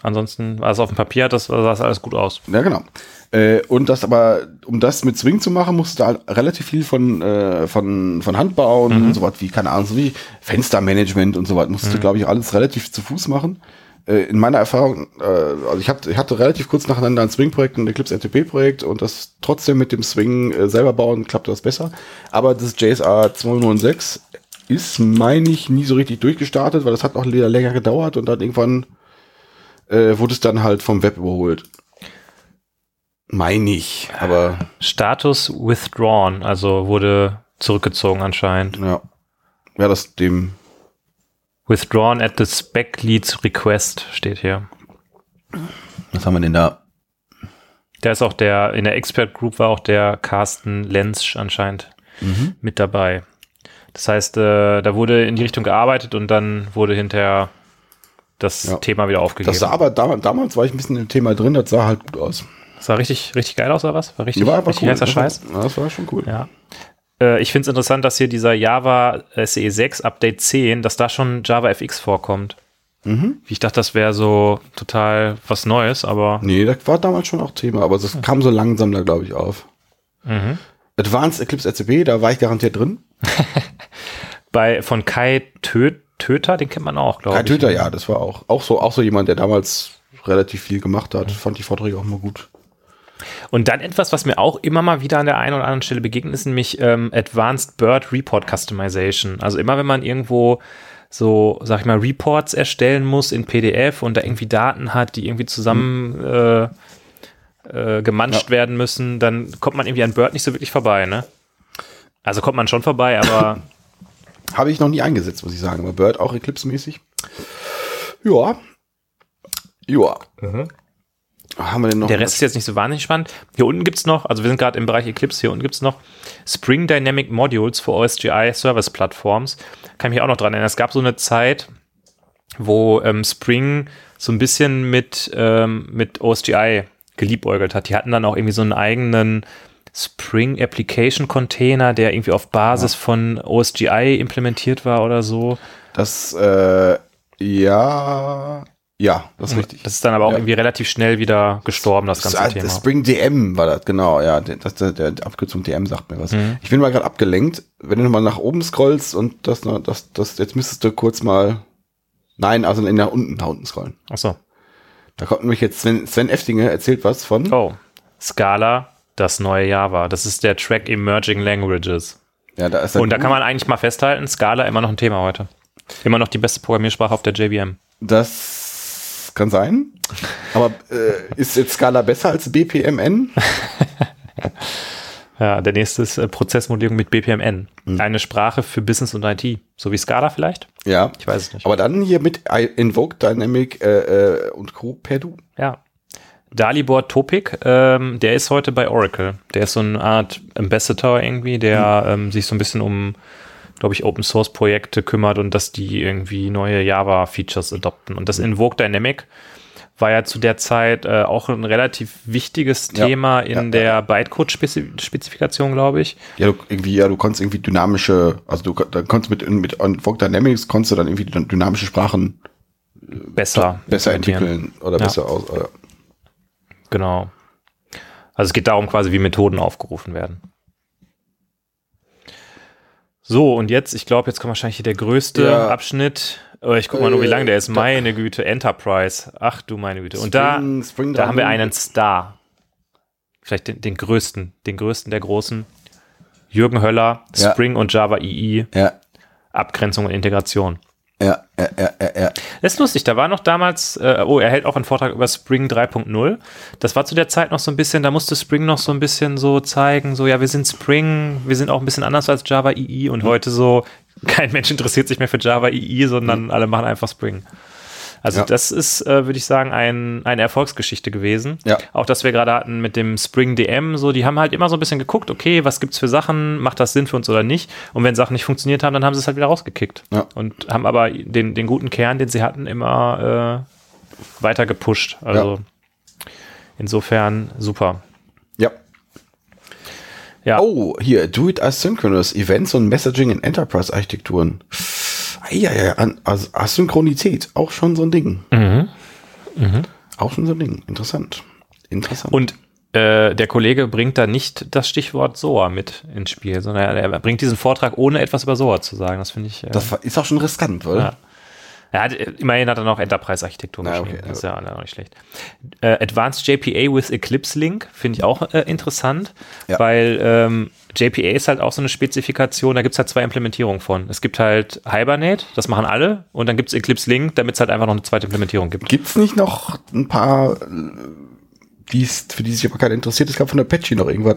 ansonsten war es auf dem Papier, das sah alles gut aus. Ja, genau. Äh, und das aber, um das mit Swing zu machen, musst du da relativ viel von, äh, von, von Hand bauen, so was wie, keine Ahnung, so wie Fenstermanagement und so was, musst du, glaube ich, alles relativ zu Fuß machen. Äh, in meiner Erfahrung, äh, also ich, hab, ich hatte relativ kurz nacheinander ein Swing-Projekt und ein Eclipse RTP-Projekt und das trotzdem mit dem Swing äh, selber bauen, klappte das besser. Aber das JSA 296 ist, meine ich, nie so richtig durchgestartet, weil das hat auch länger gedauert und dann irgendwann äh, wurde es dann halt vom Web überholt. Meine ich, aber Status withdrawn, also wurde zurückgezogen anscheinend. ja. Ja, das dem. Withdrawn at the spec leads request steht hier. Was haben wir denn da? Da ist auch der, in der Expert Group war auch der Carsten Lenz anscheinend Mhm. mit dabei. Das heißt, äh, da wurde in die Richtung gearbeitet und dann wurde hinterher das Ja. Thema wieder aufgegeben. Das sah aber damals, damals war ich ein bisschen im Thema drin, das sah halt gut aus. Das sah richtig, richtig geil aus, oder was? War richtig, Die war richtig cool. heißer Das war- Scheiß. Ja, das war schon cool. Ja. Äh, ich finde es interessant, dass hier dieser Java SE6 Update 10, dass da schon Java FX vorkommt. Mhm. Ich dachte, das wäre so total was Neues, aber Nee, das war damals schon auch Thema, aber das kam so langsam da, glaube ich, auf. Mhm. Advanced Eclipse RCP, da war ich garantiert drin. <laughs> bei von Kai Tö Töter, den kennt man auch, glaube Kai ich. Töter, ja, das war auch, auch so, auch so jemand, der damals relativ viel gemacht hat. Fand die Vorträge auch mal gut. Und dann etwas, was mir auch immer mal wieder an der einen oder anderen Stelle begegnet, ist nämlich ähm, Advanced Bird Report Customization. Also immer wenn man irgendwo so, sag ich mal, Reports erstellen muss in PDF und da irgendwie Daten hat, die irgendwie zusammen äh, äh, gemanscht Ja. werden müssen, dann kommt man irgendwie an Bird nicht so wirklich vorbei, ne? Also kommt man schon vorbei, aber <laughs> Habe ich noch nie eingesetzt, muss ich sagen. Aber Bird auch Eclipse-mäßig. Ja. Ja. Haben wir denn noch? Der Rest ist jetzt nicht so wahnsinnig spannend. Hier unten gibt's noch, also wir sind gerade im Bereich Eclipse, hier unten gibt's noch Spring Dynamic Modules für OSGI Service Platforms. Kann ich mich auch noch dran erinnern. Es gab so eine Zeit, wo ähm, Spring so ein bisschen mit, ähm, mit OSGI geliebäugelt hat. Die hatten dann auch irgendwie so einen eigenen Spring Application Container, der irgendwie auf Basis von OSGI implementiert war oder so. Das, äh, ja, ja, das ist richtig. Das ist dann aber auch Ja. irgendwie relativ schnell wieder gestorben, das ganze Das, Thema. das Spring DM war das, genau, ja. Das, der, der Abkürzung DM sagt mir was. Mhm. Ich bin mal gerade abgelenkt. Wenn du nochmal nach oben scrollst und das, das, das, jetzt müsstest du kurz mal, nein, also nach unten, nach unten scrollen. Achso. Da kommt nämlich jetzt Sven, Sven Eftinger erzählt was von. Oh. Scala, das neue Java. Das ist der Track Emerging Languages. Ja, da ist Und da gut. kann man eigentlich mal festhalten, Scala immer noch ein Thema heute. Immer noch die beste Programmiersprache auf der JVM. Das kann sein. Aber äh, ist jetzt Scala besser als BPMN? <laughs> Ja, der nächste ist äh, Prozessmodellierung mit BPMN. Mhm. Eine Sprache für Business und IT. So wie Scala vielleicht? Ja. Ich weiß es nicht. Aber dann hier mit Invoke Dynamic äh, äh, und Co. per Du. Ja. Dalibor Topik, ähm, der ist heute bei Oracle. Der ist so eine Art Ambassador irgendwie, der ähm, sich so ein bisschen um, glaube ich, Open Source Projekte kümmert und dass die irgendwie neue Java Features adopten. Und das Invoke Dynamic war ja zu der Zeit äh, auch ein relativ wichtiges Ja. Thema in Ja, ja, der Bytecode-Spezifikation, glaube ich. Ja, du, irgendwie, ja, du konntest irgendwie dynamische, also du da konntest mit, mit Invoke Dynamics konntest du dann irgendwie dy- dynamische Sprachen Besser, besser implementieren. entwickeln oder Ja. besser aus. Äh, Genau. Also es geht darum quasi, wie Methoden aufgerufen werden. So, und jetzt, ich glaube, jetzt kommt wahrscheinlich hier der größte Ja. Abschnitt. Oh, ich guck mal nur, wie Äh, lang der ist. Meine Güte, Enterprise. Ach du meine Güte. Und da, Spring- da haben wir einen Star. Vielleicht den, den größten, den größten der großen. Jürgen Höller, Ja. Spring und Java II, Ja, Abgrenzung und Integration. Ja, ja, ja, ja, ja. Das ist lustig, da war noch damals, äh, oh, er hält auch einen Vortrag über Spring 3.0. Das war zu der Zeit noch so ein bisschen, da musste Spring noch so ein bisschen so zeigen, so, ja, wir sind Spring, wir sind auch ein bisschen anders als Java EE und heute so, <laughs> kein Mensch interessiert sich mehr für Java EE, sondern alle machen einfach Spring. Also Ja. das ist, äh, würde ich sagen, ein, eine Erfolgsgeschichte gewesen. Ja. Auch, dass wir gerade hatten mit dem Spring DM, so, die haben halt immer so ein bisschen geguckt, okay, was gibt's für Sachen, macht das Sinn für uns oder nicht? Und wenn Sachen nicht funktioniert haben, dann haben sie es halt wieder rausgekickt. Ja. Und haben aber den, den guten Kern, den sie hatten, immer äh, weiter gepusht. Also insofern super. ja. Ja. Oh, hier, Do It Asynchronous, Events und Messaging in Enterprise-Architekturen. Ja, ja, also Asynchronität, auch schon so ein Ding. Auch schon so ein Ding. Interessant. Interessant. Und äh, der Kollege bringt da nicht das Stichwort SOA mit ins Spiel, sondern er, bringt diesen Vortrag ohne etwas über SOA zu sagen. Das finde ich. Äh, das ist auch schon riskant, oder? Ja. Er hat, immerhin hat er noch Enterprise-Architektur geschrieben. okay, das ist ja auch nicht schlecht. Äh, Advanced JPA with Eclipse Link finde ich auch äh, interessant, Ja. weil ähm, JPA ist halt auch so eine Spezifikation, da gibt es halt zwei Implementierungen von. Es gibt halt Hibernate, das machen alle, und dann gibt es Eclipse Link, damit es halt einfach noch eine zweite Implementierung gibt. Gibt's nicht noch ein paar, die's, für die sich aber keiner interessiert? Es gab von Apache noch irgendwas.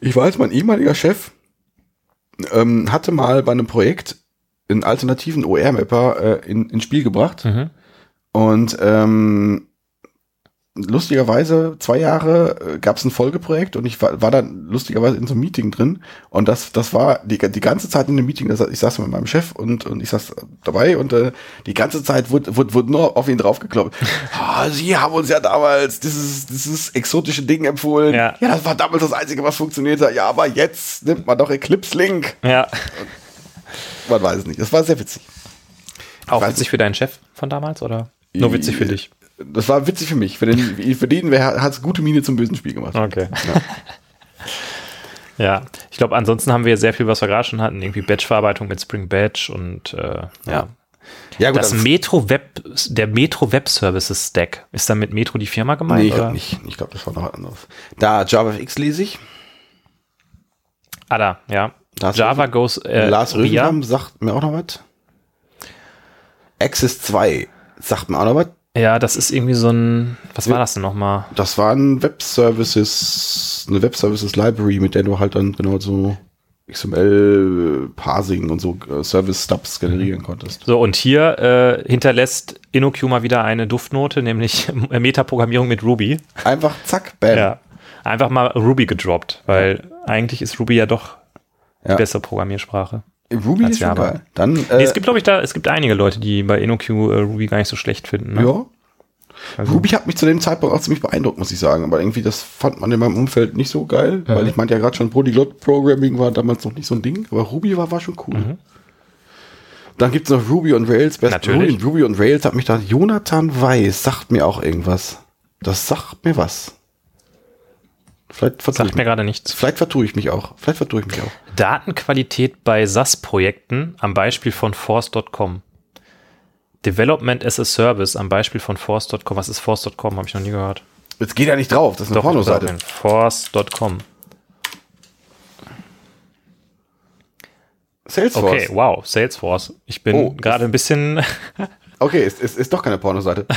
Ich weiß, mein ehemaliger Chef ähm, hatte mal bei einem Projekt einen alternativen OR-Mapper äh, in, ins Spiel gebracht. Mhm. Und ähm, lustigerweise, zwei Jahre äh, gab es ein Folgeprojekt und ich war, war dann lustigerweise in so einem Meeting drin. Und das, das war die, die ganze Zeit in dem Meeting, das, ich saß mit meinem Chef und, und ich saß dabei und äh, die ganze Zeit wurde, wurde, wurde nur auf ihn draufgekloppt. <laughs> Ah, Sie haben uns ja damals dieses, dieses exotische Ding empfohlen. Ja. ja, das war damals das Einzige, was funktioniert hat. Ja, aber jetzt nimmt man doch Eclipse Link. Ja, Man weiß es nicht. Das war sehr witzig. auch witzig für deinen Chef von damals oder nur witzig für dich? Das war witzig für mich. Für den, <laughs> für den hat es gute Miene zum bösen Spiel gemacht. Okay. Ja, <laughs> ich glaube, ansonsten haben wir sehr viel, was wir gerade schon hatten, irgendwie Batch-Verarbeitung mit Spring Batch und äh, ja. Ja, gut, Das Metro Web, der Metro Web Services Stack. Ist da mit Metro die Firma gemeint? Nee, ich glaube nicht. Ich glaube, das war noch was anderes. Da JavaFX lese ich. Ah, da, ja. Lars Java Rösen- goes äh, Lars RIA. Rösenkamp sagt mir auch noch was. Access 2 sagt mir auch noch was. Ja, das ist irgendwie so ein, was war das denn nochmal? Das war ein Web-Services, eine Web-Services-Library, mit der du halt dann genau so XML-Parsing und so äh, Service-Stubs generieren konntest. So, und hier äh, hinterlässt InnoQ mal wieder eine Duftnote, nämlich <laughs> Metaprogrammierung mit Ruby. Einfach zack, bam. Ja. Einfach mal Ruby gedroppt, weil eigentlich ist Ruby ja doch Ja. bessere Programmiersprache. Ruby ist Java. geil. Dann, äh, Nee, es gibt, glaube ich, da, es gibt einige Leute, die bei InnoQ äh, Ruby gar nicht so schlecht finden. Ne? ja. Ruby hat mich zu dem Zeitpunkt auch ziemlich beeindruckt, muss ich sagen. Aber irgendwie, das fand man in meinem Umfeld nicht so geil, weil ich meinte ja gerade schon, Polyglot Programming war damals noch nicht so ein Ding, aber Ruby war, war schon cool. Dann gibt es noch Ruby on Rails. Best Natürlich. Ruby, Ruby on Rails hat mich da, Jonathan Weiß sagt mir auch irgendwas. Das sagt mir was. Vielleicht vertue, ich Sagt mir mich, gerade nichts. vielleicht vertue ich mich auch. Vielleicht vertue ich mich auch. Datenqualität bei SAS-Projekten am Beispiel von Force.com. Development as a Service am Beispiel von Force.com. Was ist Force.com? Habe ich noch nie gehört. Jetzt geht er nicht drauf, das ist eine Pornoseite. Force.com. Salesforce. Okay, wow, Salesforce. Ich bin Oh, gerade ein bisschen. <laughs> Okay, ist, ist, ist doch keine Pornoseite. <laughs>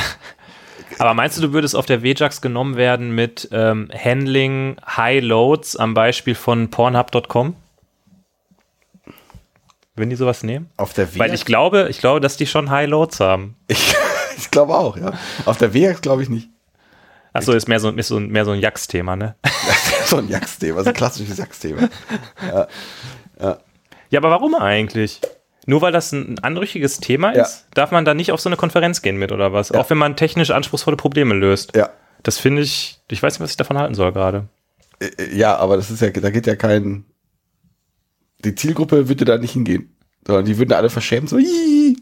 Aber meinst du, du würdest auf der WJAX genommen werden mit ähm, Handling High Loads am Beispiel von Pornhub.com? Würden die sowas nehmen? Auf der Weil ich glaube, ich glaube, dass die schon High Loads haben. Ich, <laughs> ich glaube auch, ja. Auf der WX glaube ich nicht. Achso, ist mehr so, ist so, mehr so ein Jax-Thema, ne? <laughs> so ein Jax-Thema, so ein klassisches Jax-Thema. <laughs> Ja, aber warum eigentlich? Nur weil das ein anrüchiges Thema Ja. ist, darf man da nicht auf so eine Konferenz gehen mit oder was? Auch wenn man technisch anspruchsvolle Probleme löst. Ja. Das finde ich, ich weiß nicht, was ich davon halten soll gerade. Ja, aber das ist ja, da geht ja kein. Die Zielgruppe würde da nicht hingehen. Sondern die würden alle verschämt so. "Hihi."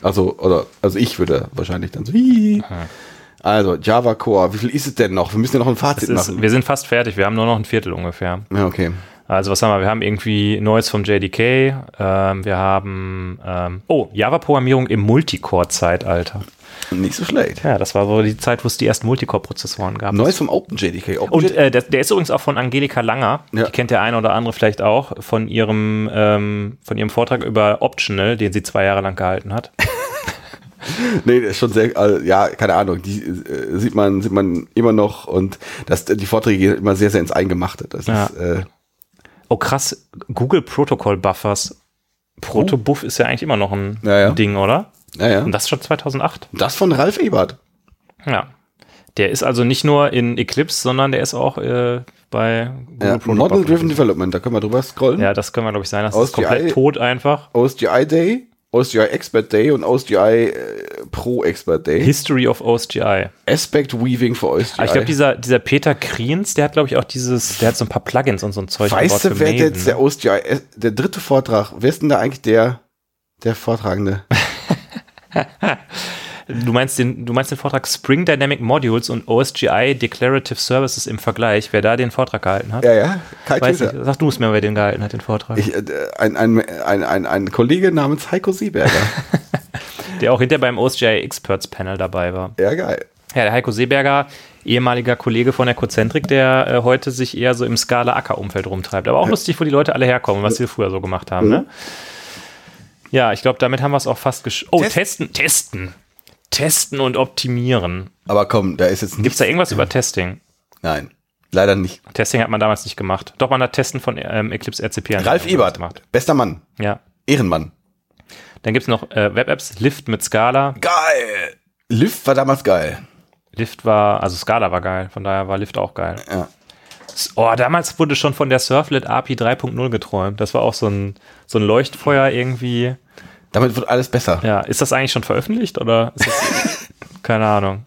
Also, oder, also ich würde wahrscheinlich dann so. "Hihi." Also, Java Core, wie viel ist es denn noch? Wir müssen ja noch ein Fazit ist, machen. wir sind fast fertig, wir haben nur noch ein Viertel ungefähr. Ja, okay. Also was haben wir? Wir haben irgendwie Neues vom JDK, ähm, wir haben, ähm, oh, Java-Programmierung im Multicore-Zeitalter. Nicht so schlecht. Ja, das war so die Zeit, wo es die ersten Multicore-Prozessoren gab. Neues vom OpenJDK. Open Und äh, der, der ist übrigens auch von Angelika Langer. Ja. Die kennt der eine oder andere vielleicht auch von ihrem, ähm, von ihrem Vortrag über Optional, den sie zwei Jahre lang gehalten hat. <laughs> Nee, das ist schon sehr, äh, ja, keine Ahnung, die äh, sieht man, sieht man immer noch und das, die Vorträge gehen immer sehr, sehr ins Eingemachte. Das Ja. ist, äh, Oh krass, Google Protocol Buffers. Protobuff ist ja eigentlich immer noch ein Ja, ja. Ding, oder? naja. Und das schon 2008. Das von Ralf Ebert. Ja. Der ist also nicht nur in Eclipse, sondern der ist auch äh, bei Google Ja, Protocol Model Driven. Development, da können wir drüber scrollen. Ja, das können wir, glaube ich, sein. Das Aus ist komplett tot einfach. OSGI Day, OSGI Expert Day und OSGI äh, Pro Expert Day. History of OSGI. Aspect Weaving für OSGI. Aber ich glaube, dieser, dieser Peter Kriens, der hat, glaube ich, auch dieses, der hat so ein paar Plugins und so ein Zeug weißt du, wer Maven, jetzt der ne? OSGI, äh, der dritte Vortrag, wer ist denn da eigentlich der, der Vortragende? <laughs> Du meinst, den, du meinst den Vortrag Spring Dynamic Modules und OSGI Declarative Services im Vergleich, wer da den Vortrag gehalten hat? Ja, ja, Kai Weiß nicht, sag du es mir, wer den gehalten hat, den Vortrag. Ich, äh, ein, ein, ein, ein, ein Kollege namens Heiko Seeberger. <laughs> der auch hinter beim OSGI Experts Panel dabei war. ja, geil. Ja, der Heiko Seeberger, ehemaliger Kollege von der Cozentrik, der äh, heute sich eher so im Scala-Acker-Umfeld rumtreibt. Aber auch lustig, wo die Leute alle herkommen, was sie früher so gemacht haben. Ne? Ja, ich glaube, damit haben wir es auch fast gesch... Oh, Test- testen, testen. Testen und optimieren. Aber komm, da ist jetzt Gibt nichts. es da irgendwas über Testing? Nein, leider nicht. Testing hat man damals nicht gemacht. Doch, man hat Testen von ähm, Eclipse RCP Ralf Ebert, gemacht. bester Mann, Ja. Ehrenmann. Dann gibt es noch äh, Web-Apps, Lift mit Scala. Geil. Lift war damals geil. Lift war, also Scala war geil, von daher war Lift auch geil. Ja. Oh, damals wurde schon von der Surflet API 3.0 geträumt. Das war auch so ein, so ein Leuchtfeuer irgendwie. Damit wird alles besser. Ja, ist das eigentlich schon veröffentlicht oder ist das, <laughs> keine Ahnung.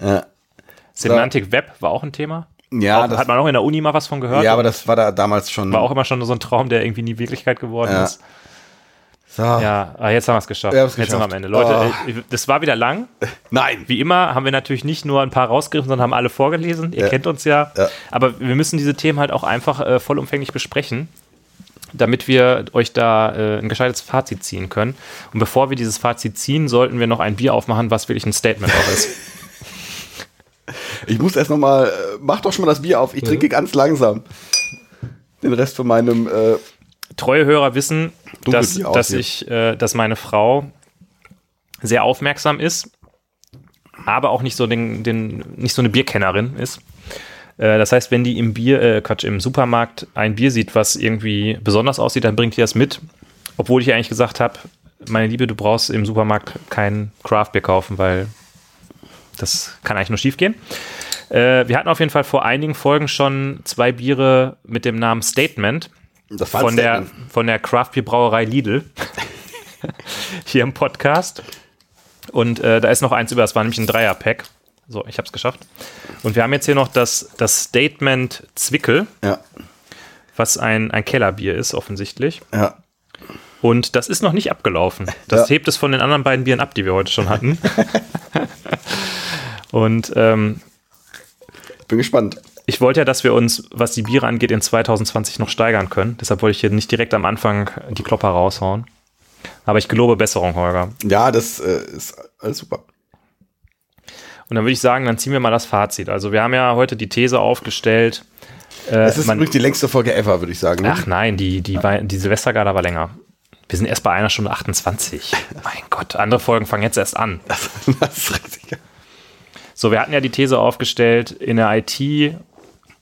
Ja, Semantic Web war auch ein Thema. ja, auch, das, hat man auch in der Uni mal was von gehört. ja aber das war da damals schon. war auch immer schon so ein Traum, der irgendwie nie Wirklichkeit geworden Ja. ist. so. Ja, aber jetzt haben wir es geschafft. Jetzt sind wir am geschafft. Ende. Leute, Oh. das war wieder lang. <laughs> Nein. Wie immer haben wir natürlich nicht nur ein paar rausgegriffen, sondern haben alle vorgelesen. Ihr Ja. kennt uns ja. Ja. Aber wir müssen diese Themen halt auch einfach äh, vollumfänglich besprechen, damit wir euch da äh, ein gescheites Fazit ziehen können. Und bevor wir dieses Fazit ziehen, sollten wir noch ein Bier aufmachen, was wirklich ein Statement auch ist. <laughs> Ich muss erst noch mal, äh, mach doch schon mal das Bier auf. Ich trinke ganz langsam. Den Rest von meinem, äh, Treue Hörer wissen, dass, dass hier. ich, äh, dass meine Frau sehr aufmerksam ist, aber auch nicht so den, den nicht so eine Bierkennerin ist. Äh, Das heißt, wenn die im Bier, äh, Quatsch, im Supermarkt ein Bier sieht, was irgendwie besonders aussieht, dann bringt die das mit. Obwohl ich ihr eigentlich gesagt habe, meine Liebe, du brauchst im Supermarkt kein Craft-Bier kaufen, weil das kann eigentlich nur schief gehen. Äh, wir hatten auf jeden Fall vor einigen Folgen schon zwei Biere mit dem Namen Statement das war von ein der, Statement. von der Craft Beer Brauerei Lidl <laughs> hier im Podcast. Und äh, da ist noch eins über, das war nämlich ein Dreier-Pack. So, ich habe es geschafft. Und wir haben jetzt hier noch das, das Statement Zwickel, Ja. was ein, ein Kellerbier ist, offensichtlich. Ja. Und das ist noch nicht abgelaufen. Das Ja. hebt es von den anderen beiden Bieren ab, die wir heute schon hatten. <laughs> Und ähm, Bin gespannt. ich wollte ja, dass wir uns, was die Biere angeht, in 2020 noch steigern können. Deshalb wollte ich hier nicht direkt am Anfang die Klopper raushauen. Aber ich gelobe Besserung, Holger. Ja, das äh, ist alles super. Und dann würde ich sagen, dann ziehen wir mal das Fazit. Also wir haben ja heute die These aufgestellt. Äh, Es ist man- übrigens die längste Folge ever, würde ich sagen. Ne? ach nein, die, die, die Silvestergala war länger. Wir sind erst bei einer Stunde 28. <laughs> mein Gott, andere Folgen fangen jetzt erst an. <laughs> das ist richtig. So, wir hatten ja die These aufgestellt, in der IT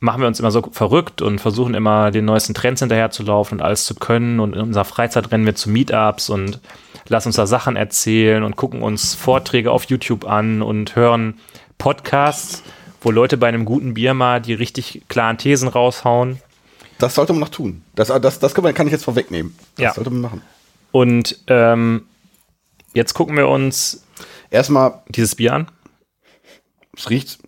machen wir uns immer so verrückt und versuchen immer den neuesten Trends hinterherzulaufen und alles zu können. Und in unserer Freizeit rennen wir zu Meetups und lassen uns da Sachen erzählen und gucken uns Vorträge auf YouTube an und hören Podcasts, wo Leute bei einem guten Bier mal die richtig klaren Thesen raushauen. Das sollte man noch tun. Das, das, das kann, man, kann ich jetzt vorwegnehmen. Das Ja. sollte man machen. Und ähm, jetzt gucken wir uns Erstmal, dieses Bier an. es riecht.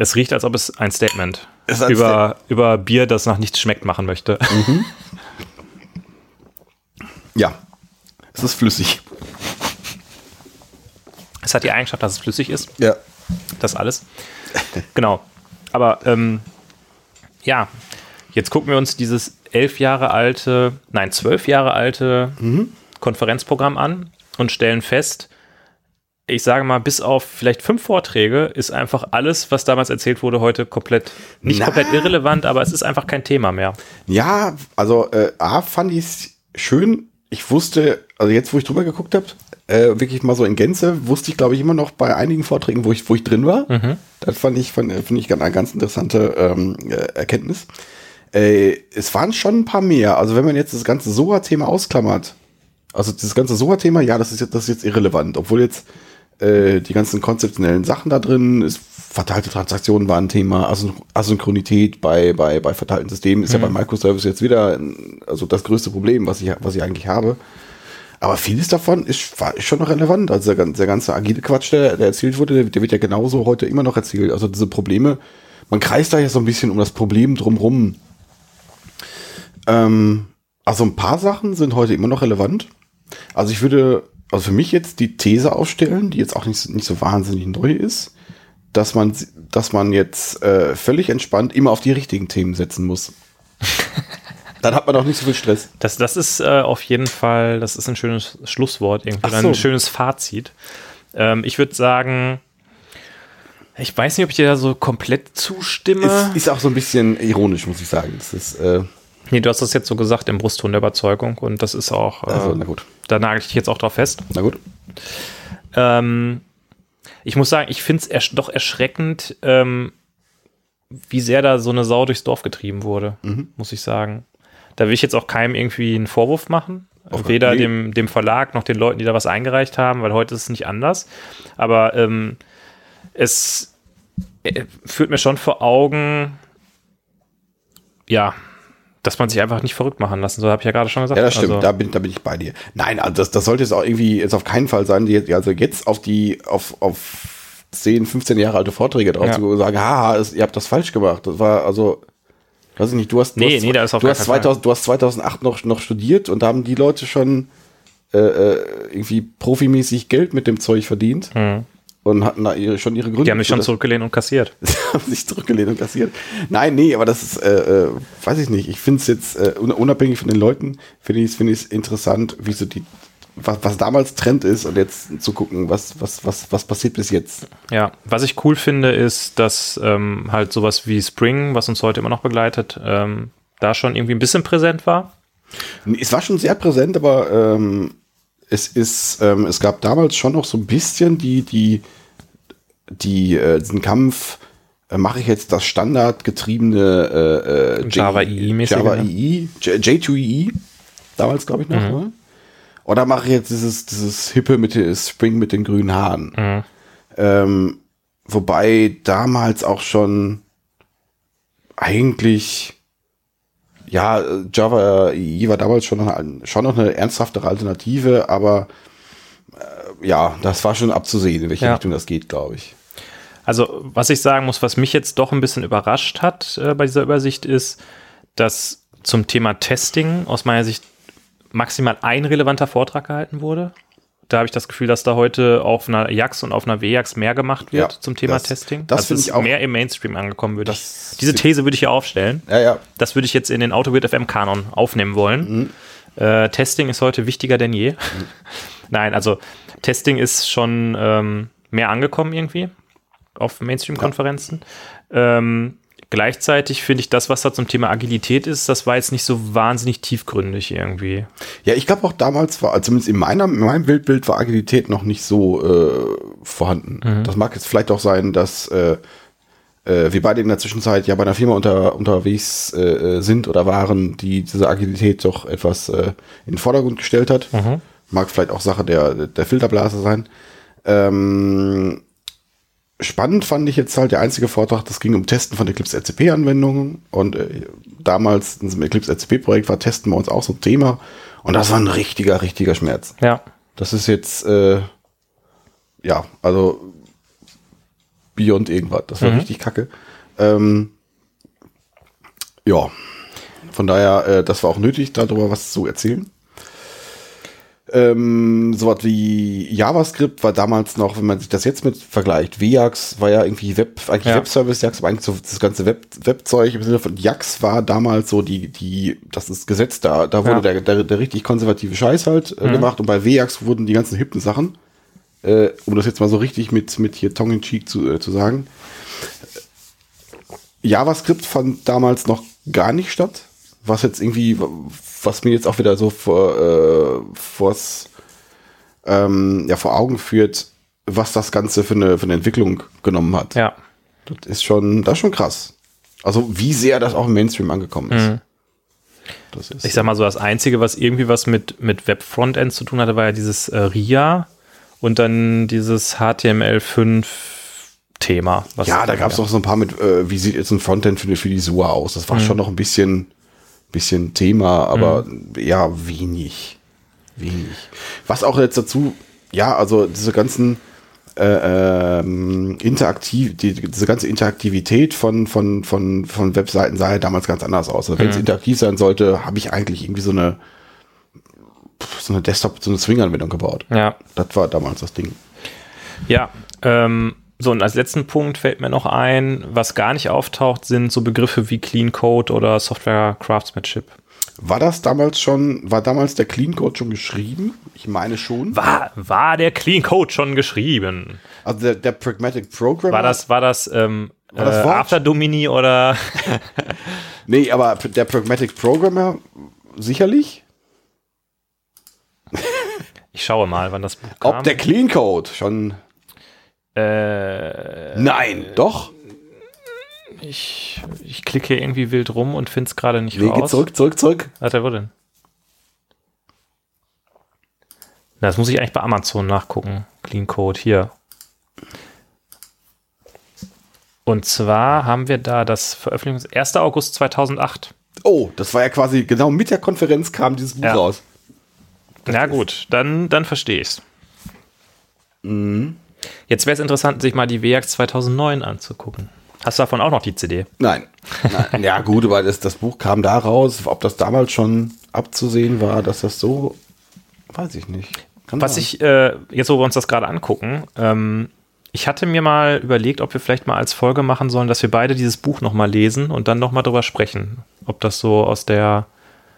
Es riecht, als ob es ein Statement ein über, über Bier, das nach nichts schmeckt, machen möchte. <laughs> Ja. Es ist flüssig. Es hat die Eigenschaft, dass es flüssig ist. Ja. Das alles. genau. Aber ähm, ja, jetzt gucken wir uns dieses elf Jahre alte, nein, zwölf Jahre alte Konferenzprogramm an und stellen fest, ich sage mal, bis auf vielleicht fünf Vorträge ist einfach alles, was damals erzählt wurde, heute komplett, nicht Na. komplett irrelevant, aber es ist einfach kein Thema mehr. Ja, also äh, A fand ich es schön. Ich wusste, also jetzt, wo ich drüber geguckt habe, äh, wirklich mal so in Gänze, wusste ich, glaube ich, immer noch bei einigen Vorträgen, wo ich, wo ich drin war. Das fand ich, fand, finde ich eine ganz interessante ähm, äh, Erkenntnis. Äh, es waren schon ein paar mehr. Also wenn man jetzt das ganze SOA-Thema ausklammert, also das ganze SOA-Thema, ja, das ist jetzt, das ist jetzt irrelevant, obwohl jetzt äh, die ganzen konzeptionellen Sachen da drin, ist, verteilte Transaktionen waren ein Thema, Asyn Asynchronität bei, bei, bei verteilten Systemen ist ja bei Microservice jetzt wieder ein- also das größte Problem, was ich, was ich eigentlich habe. Aber vieles davon ist, war, ist schon noch relevant. Also der, der ganze agile Quatsch, der, der erzählt wurde, der, der wird ja genauso heute immer noch erzählt. Also diese Probleme, man kreist da ja so ein bisschen um das Problem drumrum. Ähm, also ein paar Sachen sind heute immer noch relevant. Also ich würde, also für mich jetzt die These aufstellen, die jetzt auch nicht, nicht so wahnsinnig neu ist, dass man, dass man jetzt äh, völlig entspannt immer auf die richtigen Themen setzen muss. <laughs> Dann hat man auch nicht so viel Stress. Das, das ist äh, auf jeden Fall, das ist ein schönes Schlusswort, irgendwie, so. ein schönes Fazit. Ähm, ich würde sagen, ich weiß nicht, ob ich dir da so komplett zustimme. Ist, ist auch so ein bisschen ironisch, muss ich sagen. Das ist, äh, nee, du hast das jetzt so gesagt im Brustton der Überzeugung und das ist auch, äh, also, na gut. Da nagel ich dich jetzt auch drauf fest. Na gut. Ähm, ich muss sagen, ich finde es ersch doch erschreckend, ähm, wie sehr da so eine Sau durchs Dorf getrieben wurde, Mhm. muss ich sagen. Da will ich jetzt auch keinem irgendwie einen Vorwurf machen. Auf- Weder dem, dem Verlag noch den Leuten, die da was eingereicht haben, weil heute ist es nicht anders. Aber ähm, es äh, führt mir schon vor Augen, ja, dass man sich einfach nicht verrückt machen lassen soll, habe ich ja gerade schon gesagt. Ja, das stimmt. Also, da, bin, da bin ich bei dir. Nein, also das, das sollte jetzt auch irgendwie jetzt auf keinen Fall sein, die, also jetzt auf die, auf, auf 10, 15 Jahre alte Vorträge drauf Ja. zu sagen, haha, es- ihr habt das falsch gemacht. Das war also, weiß ich nicht, du hast, du Nee, hast, nee, da ist auf du hast, keinen Fall. 2000, du hast 2008 noch, noch studiert und da haben die Leute schon äh, äh, irgendwie profimäßig Geld mit dem Zeug verdient und hatten da ihre, schon ihre Gründe. Die haben sich schon zurückgelehnt und kassiert. <laughs> haben sich zurückgelehnt und kassiert. Nein, nee, aber das ist, äh, äh, weiß ich nicht. Ich finde es jetzt, äh, un- unabhängig von den Leuten, finde ich es find ich's interessant, wie so die, was, was damals Trend ist und jetzt zu gucken, was, was, was, was passiert bis jetzt. Ja, was ich cool finde, ist, dass ähm, halt sowas wie Spring, was uns heute immer noch begleitet, ähm, da schon irgendwie ein bisschen präsent war. Es war schon sehr präsent, aber ähm, es ist, ähm, es gab damals schon noch so ein bisschen die, die, die, äh, diesen Kampf, äh, mache ich jetzt das standardgetriebene äh, äh, Java EE-mäßige, Java ne? EE, J- J2EE, damals glaube ich noch, ne? Oder mache ich jetzt dieses, dieses Hippe mit dem Spring mit den grünen Haaren. Ähm, wobei damals auch schon eigentlich ja, Java EE war damals schon, noch ein- schon noch eine ernsthaftere Alternative, aber äh, ja, das war schon abzusehen, in welche Ja. Richtung das geht, glaube ich. Also, was ich sagen muss, was mich jetzt doch ein bisschen überrascht hat äh, bei dieser Übersicht, ist, dass zum Thema Testing aus meiner Sicht maximal ein relevanter Vortrag gehalten wurde. Da habe ich das Gefühl, dass da heute auf einer JAX und auf einer WJAX mehr gemacht wird Ja, zum Thema das- Testing. das Also finde ich auch- mehr im Mainstream angekommen, würde ich. Diese These würde ich hier aufstellen. Ja, ja. Das würde ich jetzt in den AutoWeird FM Kanon aufnehmen wollen. Äh, Testing ist heute wichtiger denn je. <laughs> Nein, also Testing ist schon ähm, mehr angekommen irgendwie auf Mainstream-Konferenzen. Ähm, gleichzeitig finde ich das, was da zum Thema Agilität ist, das war jetzt nicht so wahnsinnig tiefgründig irgendwie. Ja, ich glaube auch damals war, also zumindest in, meiner, in meinem Bildbild war Agilität noch nicht so äh, vorhanden. Das mag jetzt vielleicht auch sein, dass äh, äh, wir beide in der Zwischenzeit ja bei einer Firma unter, unterwegs äh, äh, sind oder waren, die diese Agilität doch etwas äh, in den Vordergrund gestellt hat. Mag vielleicht auch Sache der, der Filterblase sein. Ähm, spannend fand ich jetzt halt der einzige Vortrag, das ging um Testen von Eclipse RCP-Anwendungen und äh, damals in diesem Eclipse RCP-Projekt war Testen bei uns auch so ein Thema und das war ein richtiger, richtiger Schmerz. Ja. Das ist jetzt, äh, ja, also beyond irgendwas. Das war richtig kacke. Ähm, ja, von daher, äh, das war auch nötig, darüber was zu erzählen. Ähm, sowas wie JavaScript war damals noch, wenn man sich das jetzt mit vergleicht, VJAX war ja irgendwie Web, eigentlich Ja. Webservice, JAX, aber eigentlich so das ganze Web, Webzeug im Sinne von JAX war damals so die, die, das ist Gesetz da, da wurde Ja. der, der, der richtig konservative Scheiß halt äh, gemacht und bei VJAX wurden die ganzen hippen Sachen, äh, um das jetzt mal so richtig mit, mit hier Tongue in Cheek zu, äh, zu sagen. JavaScript fand damals noch gar nicht statt, was jetzt irgendwie, was mir jetzt auch wieder so vor, äh, vors, ähm, ja, vor Augen führt, was das Ganze für eine, für eine Entwicklung genommen hat. Ja. Das ist schon, das ist schon krass. Also wie sehr das auch im Mainstream angekommen ist. Das ist Ich sag mal so, das Einzige, was irgendwie was mit, mit Web-Frontends zu tun hatte, war ja dieses äh, RIA und dann dieses HTML5-Thema. was- ja, da gab es noch so ein paar mit, äh, wie sieht jetzt ein Frontend für, die- für die SUA aus? Das war schon noch ein bisschen, bisschen Thema, aber ja, wenig. Wenig. Was auch jetzt dazu, ja, also diese ganzen äh, ähm, interaktiv, die, diese ganze Interaktivität von, von, von, von Webseiten sah ja damals ganz anders aus. Also wenn es interaktiv sein sollte, habe ich eigentlich irgendwie so eine so eine Desktop, so eine Swing-Anwendung gebaut. Ja. Das war damals das Ding. Ja, ähm, so und als letzten Punkt fällt mir noch ein, was gar nicht auftaucht, sind so Begriffe wie Clean Code oder Software Craftsmanship. War das damals schon, war damals der Clean Code schon geschrieben? Ich meine schon. War, war der Clean Code schon geschrieben? Also der, der Pragmatic Programmer. War das, war das, ähm, War das äh? After Domini oder <laughs> Nee, aber der Pragmatic Programmer sicherlich. ich schaue mal, wann das Buch kam. Ob der Clean Code schon. Äh, Nein, doch. ich, ich klicke irgendwie wild rum und finde es gerade nicht Nee, geh raus. zurück, zurück, zurück. Warte, wo denn? Das muss ich eigentlich bei Amazon nachgucken. Clean Code hier. Und zwar haben wir da das Veröffentlichungs 1. August 2008. Oh, das war ja quasi genau mit der Konferenz kam dieses Buch Ja. raus. Na gut, dann, dann verstehe ich's. Mhm. Jetzt wäre es interessant, sich mal die WX 2009 anzugucken. Hast du davon auch noch die CD? Nein. Nein. ja, gut, aber das, das Buch kam da raus. Ob das damals schon abzusehen war, dass das so. Weiß ich nicht. Kann Was sein. ich, äh, jetzt wo wir uns das gerade angucken, ähm, ich hatte mir mal überlegt, ob wir vielleicht mal als Folge machen sollen, dass wir beide dieses Buch nochmal lesen und dann nochmal drüber sprechen. Ob das so aus der,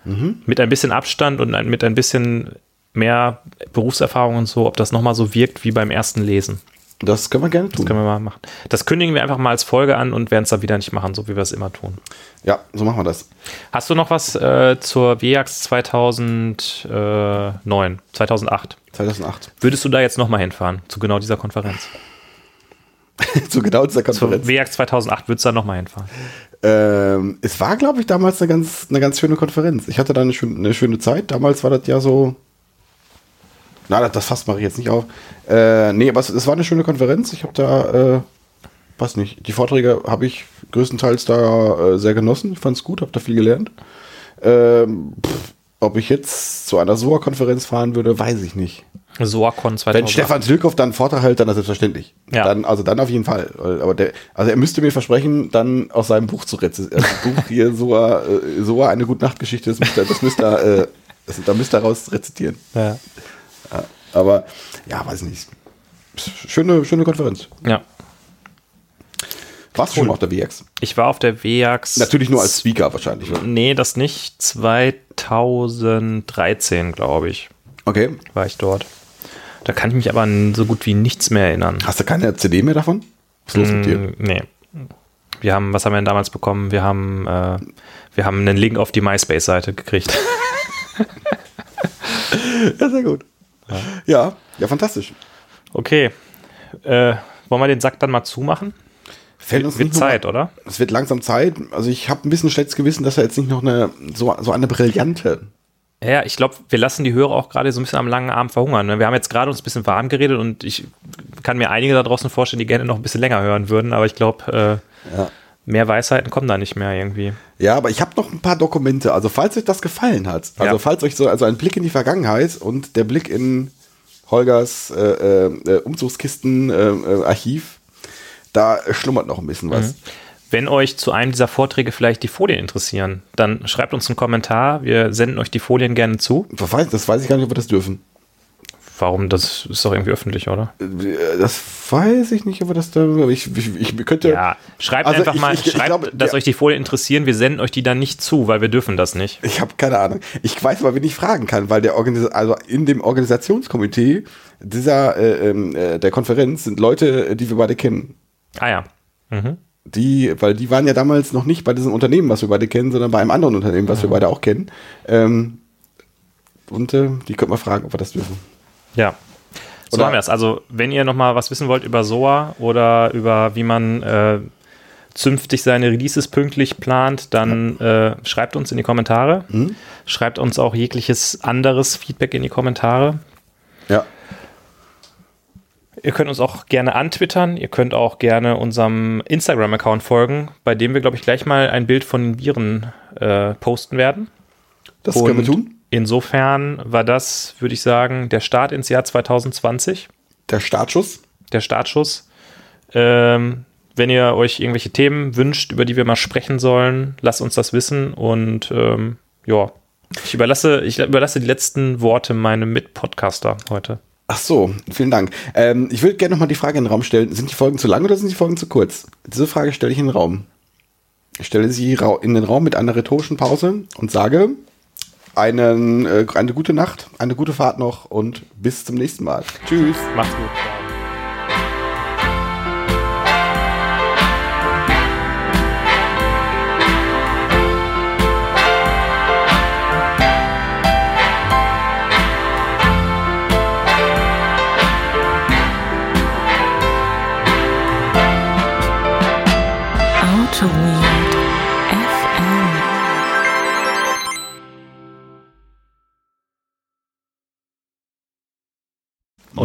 mit ein bisschen Abstand und ein, mit ein bisschen mehr Berufserfahrung und so, ob das nochmal so wirkt wie beim ersten Lesen. Das können wir gerne tun. Können wir mal machen. Das kündigen wir einfach mal als Folge an und werden es dann wieder nicht machen, so wie wir es immer tun. Ja, so machen wir das. Hast du noch was äh, zur WJAX 2009, 2008? 2008. Würdest du da jetzt nochmal hinfahren, zu genau dieser Konferenz? <laughs> zu genau dieser Konferenz. WJAX 2008 würdest du da nochmal hinfahren? Ähm, es war, glaube ich, damals eine ganz, eine ganz schöne Konferenz. Ich hatte da eine, schön, eine schöne Zeit. Damals war das ja so. Na, das, das Fass mache ich jetzt nicht auf. Äh, nee, aber es, es war eine schöne Konferenz. Ich habe da, äh, weiß nicht, die Vorträge habe ich größtenteils da äh, sehr genossen. Ich fand es gut, habe da viel gelernt. Ähm, pff, Ob ich jetzt zu einer SOA-Konferenz fahren würde, weiß ich nicht. Soacon Wenn 2000. Stefan Tilkoff dann einen Vortrag hält, dann ist selbstverständlich. Ja. Dann, also dann auf jeden Fall. Aber der, also er müsste mir versprechen, dann aus seinem Buch zu rezensieren. Also Buch hier <laughs> Soa, äh, Soa eine gute Nachtgeschichte, das müsste, das müsste äh, das, da müsste er raus rezitieren. Ja. Aber ja, weiß nicht. Schöne, schöne Konferenz. ja. Warst du schon auf der WX? Ich war auf der WEAX. Natürlich nur als Speaker wahrscheinlich. oder? Nee, das nicht. 2013, glaube ich, Okay. war ich dort. Da kann ich mich aber so gut wie nichts mehr erinnern. Hast du keine CD mehr davon? Was ist los mit dir? Mm, Nee. Wir haben, was haben wir denn damals bekommen? Wir haben, äh, wir haben einen Link auf die MySpace-Seite gekriegt. <laughs> Ja, sehr gut. Ja, ja, fantastisch. Okay. Äh, wollen wir den Sack dann mal zumachen? Fällt uns Wird Zeit, mal- oder? Es wird langsam Zeit. Also ich habe ein bisschen schlechtes Gewissen, dass er jetzt nicht noch eine so, so eine brillante. Ja, ich glaube, wir lassen die Hörer auch gerade so ein bisschen am langen Arm verhungern. ne? Wir haben jetzt gerade uns ein bisschen warm geredet und ich kann mir einige da draußen vorstellen, die gerne noch ein bisschen länger hören würden, aber ich glaube, äh, Ja. Mehr Weisheiten kommen da nicht mehr irgendwie. Ja, aber ich habe noch ein paar Dokumente. Also falls euch das gefallen hat, also Ja. falls euch so also ein Blick in die Vergangenheit und der Blick in Holgers äh, äh, Umzugskisten äh, äh, Archiv, da schlummert noch ein bisschen was. Wenn euch zu einem dieser Vorträge vielleicht die Folien interessieren, dann schreibt uns einen Kommentar. Wir senden euch die Folien gerne zu. Das, weiß, das weiß ich gar nicht, ob wir das dürfen. Warum? Das ist doch irgendwie öffentlich, oder? Äh, Das weiß ich nicht, ob wir das da. aber Ich, ich, ich könnte. Ja, schreibt Also einfach ich- mal, schreibt, glaube, dass der- euch die Folien interessieren. Wir senden euch die dann nicht zu, weil wir dürfen das nicht. Ich habe keine Ahnung. Ich weiß aber, wen ich fragen kann, weil der Organis also in dem Organisationskomitee dieser äh, ähm, äh, der Konferenz sind Leute, die wir beide kennen. Ah ja. Mhm. Die, weil die waren ja damals noch nicht bei diesem Unternehmen, was wir beide kennen, sondern bei einem anderen Unternehmen, was wir beide auch kennen. Ähm, und äh, die könnten wir fragen, ob wir das dürfen. Ja. So Oder- haben wir es. Also, wenn ihr noch mal was wissen wollt über SOA oder über wie man äh, zünftig seine Releases pünktlich plant, dann äh, schreibt uns in die Kommentare. Mhm. Schreibt uns auch jegliches anderes Feedback in die Kommentare. Ja. Ihr könnt uns auch gerne antwittern. Ihr könnt auch gerne unserem Instagram-Account folgen, bei dem wir, glaube ich, gleich mal ein Bild von den Viren äh, posten werden. Das können wir Und tun. Insofern war das, würde ich sagen, der Start ins Jahr 2020. Der Startschuss. der Startschuss. Ähm, wenn ihr euch irgendwelche Themen wünscht, über die wir mal sprechen sollen, lasst uns das wissen. Und ähm, ja, ich überlasse, ich überlasse die letzten Worte meinem Mitpodcaster heute. Ach so, vielen Dank. Ähm, ich würde gerne noch mal die Frage in den Raum stellen: Sind die Folgen zu lang oder sind die Folgen zu kurz? Diese Frage stelle ich in den Raum. Ich stelle sie in den Raum mit einer rhetorischen Pause und sage einen, äh, eine gute Nacht, eine gute Fahrt noch und bis zum nächsten Mal. Tschüss. Macht's gut.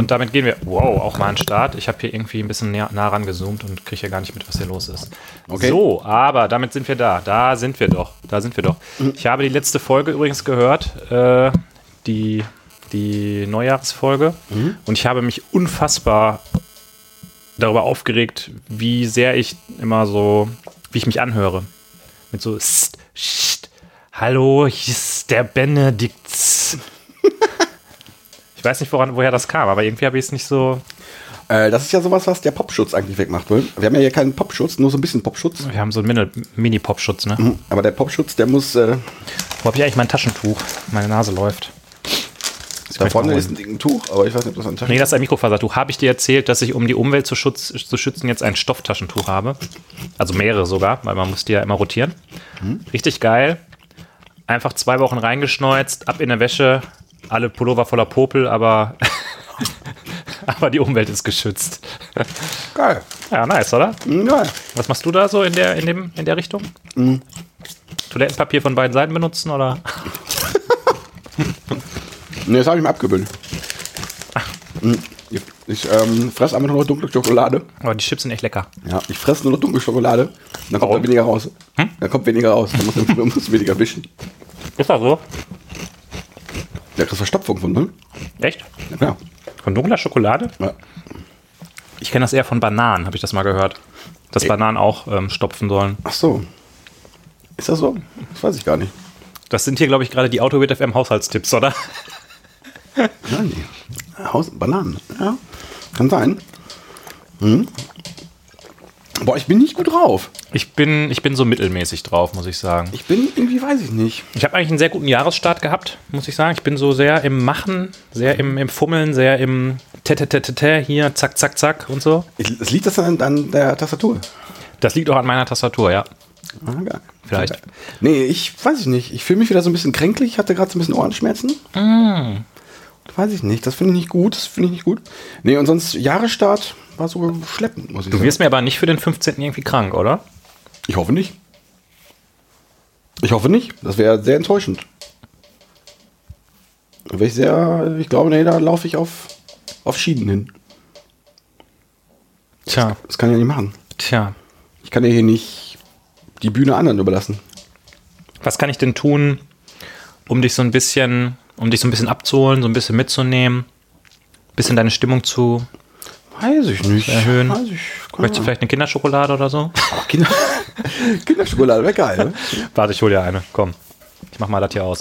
Und damit gehen wir, wow, auch mal an den Start. Ich habe hier irgendwie ein bisschen näher, nah rangezoomt und kriege hier gar nicht mit, was hier los ist. Okay. So, aber damit sind wir da. Da sind wir doch. Da sind wir doch. Ich habe die letzte Folge übrigens gehört, äh, die, die Neujahrsfolge. Und ich habe mich unfassbar darüber aufgeregt, wie sehr ich immer so, wie ich mich anhöre. Mit so, "Sst, sst, hallo, hier ist der Benedikt. <laughs> Ich weiß nicht, woran, woher das kam, aber irgendwie habe ich es nicht so. Äh, das ist ja sowas, was der Popschutz eigentlich wegmacht. will. Wir haben ja hier keinen Popschutz, nur so ein bisschen Popschutz. Wir haben so einen Mini- Mini-Pop-Schutz, ne? Mhm, Aber der Popschutz, der muss. Äh, Wo habe ich eigentlich mein Taschentuch? Meine Nase läuft. Das da vorne ist ein Tuch, aber ich weiß nicht, ob das ein Taschen Nee, das ist ein Mikrofasertuch. Habe ich dir erzählt, dass ich, um die Umwelt zu, schutz, zu schützen, jetzt ein Stofftaschentuch habe? Also mehrere sogar, weil man muss die ja immer rotieren. Richtig geil. Einfach zwei Wochen reingeschneuzt, ab in der Wäsche, alle Pullover voller Popel, aber, <laughs> aber die Umwelt ist geschützt. Geil. Ja, nice, oder? Mhm, Geil. Was machst du da so in der, in dem, in der Richtung? Toilettenpapier von beiden Seiten benutzen oder? <laughs> Nee, das habe ich mir abgewöhnt. Mhm. Ich, ähm, fresse einfach nur noch dunkle Schokolade. Aber die Chips sind echt lecker. Ja, ich fresse nur noch dunkle Schokolade. Dann kommt da weniger raus. Dann kommt weniger raus. Dann muss man <laughs> muss weniger wischen. Ist das so? Da kriegst Verstopfung von, ne? Echt? Ja, klar. Von dunkler Schokolade? Ja. Ich kenne das eher von Bananen, habe ich das mal gehört. Dass Ey. Bananen auch ähm, stopfen sollen. Ach so. Ist das so? Das weiß ich gar nicht. Das sind hier, glaube ich, gerade die Autowit FM Haushaltstipps, oder? Nein. Haus Bananen. Ja. Kann sein. Hm. Boah, ich bin nicht gut drauf. Ich bin, ich bin so mittelmäßig drauf, muss ich sagen. Ich bin irgendwie, weiß ich nicht. Ich habe eigentlich einen sehr guten Jahresstart gehabt, muss ich sagen. Ich bin so sehr im Machen, sehr im, im Fummeln, sehr im Tetetetete hier, zack, zack, zack und so. Es liegt das an, an der Tastatur. Das liegt auch an meiner Tastatur, ja. Ah, geil. Vielleicht. Nee, ich weiß ich nicht. Ich fühle mich wieder so ein bisschen kränklich. Ich hatte gerade so ein bisschen Ohrenschmerzen. Weiß ich nicht. Das finde ich nicht gut. Das finde ich nicht gut. Nee, und sonst Jahresstart war so schleppend, muss ich Du sagen. wirst mir aber nicht für den 15. irgendwie krank, oder? Ich hoffe nicht. Ich hoffe nicht. Das wäre sehr enttäuschend. Da wäre ich sehr, ich glaube, nee, da laufe ich auf, auf Schienen hin. Tja, Das kann ich ja nicht machen. tja. Ich kann ja hier nicht die Bühne anderen überlassen. Was kann ich denn tun, um dich so ein bisschen, um dich so ein bisschen abzuholen, so ein bisschen mitzunehmen, ein bisschen deine Stimmung zu. Weiß ich nicht. Erhöhen. Weiß ich. Möchtest du vielleicht eine Kinderschokolade oder so? Kinder, <laughs> Kinderschokolade wäre geil. Ne? Warte, ich hol dir eine. Komm. Ich mach mal das hier aus.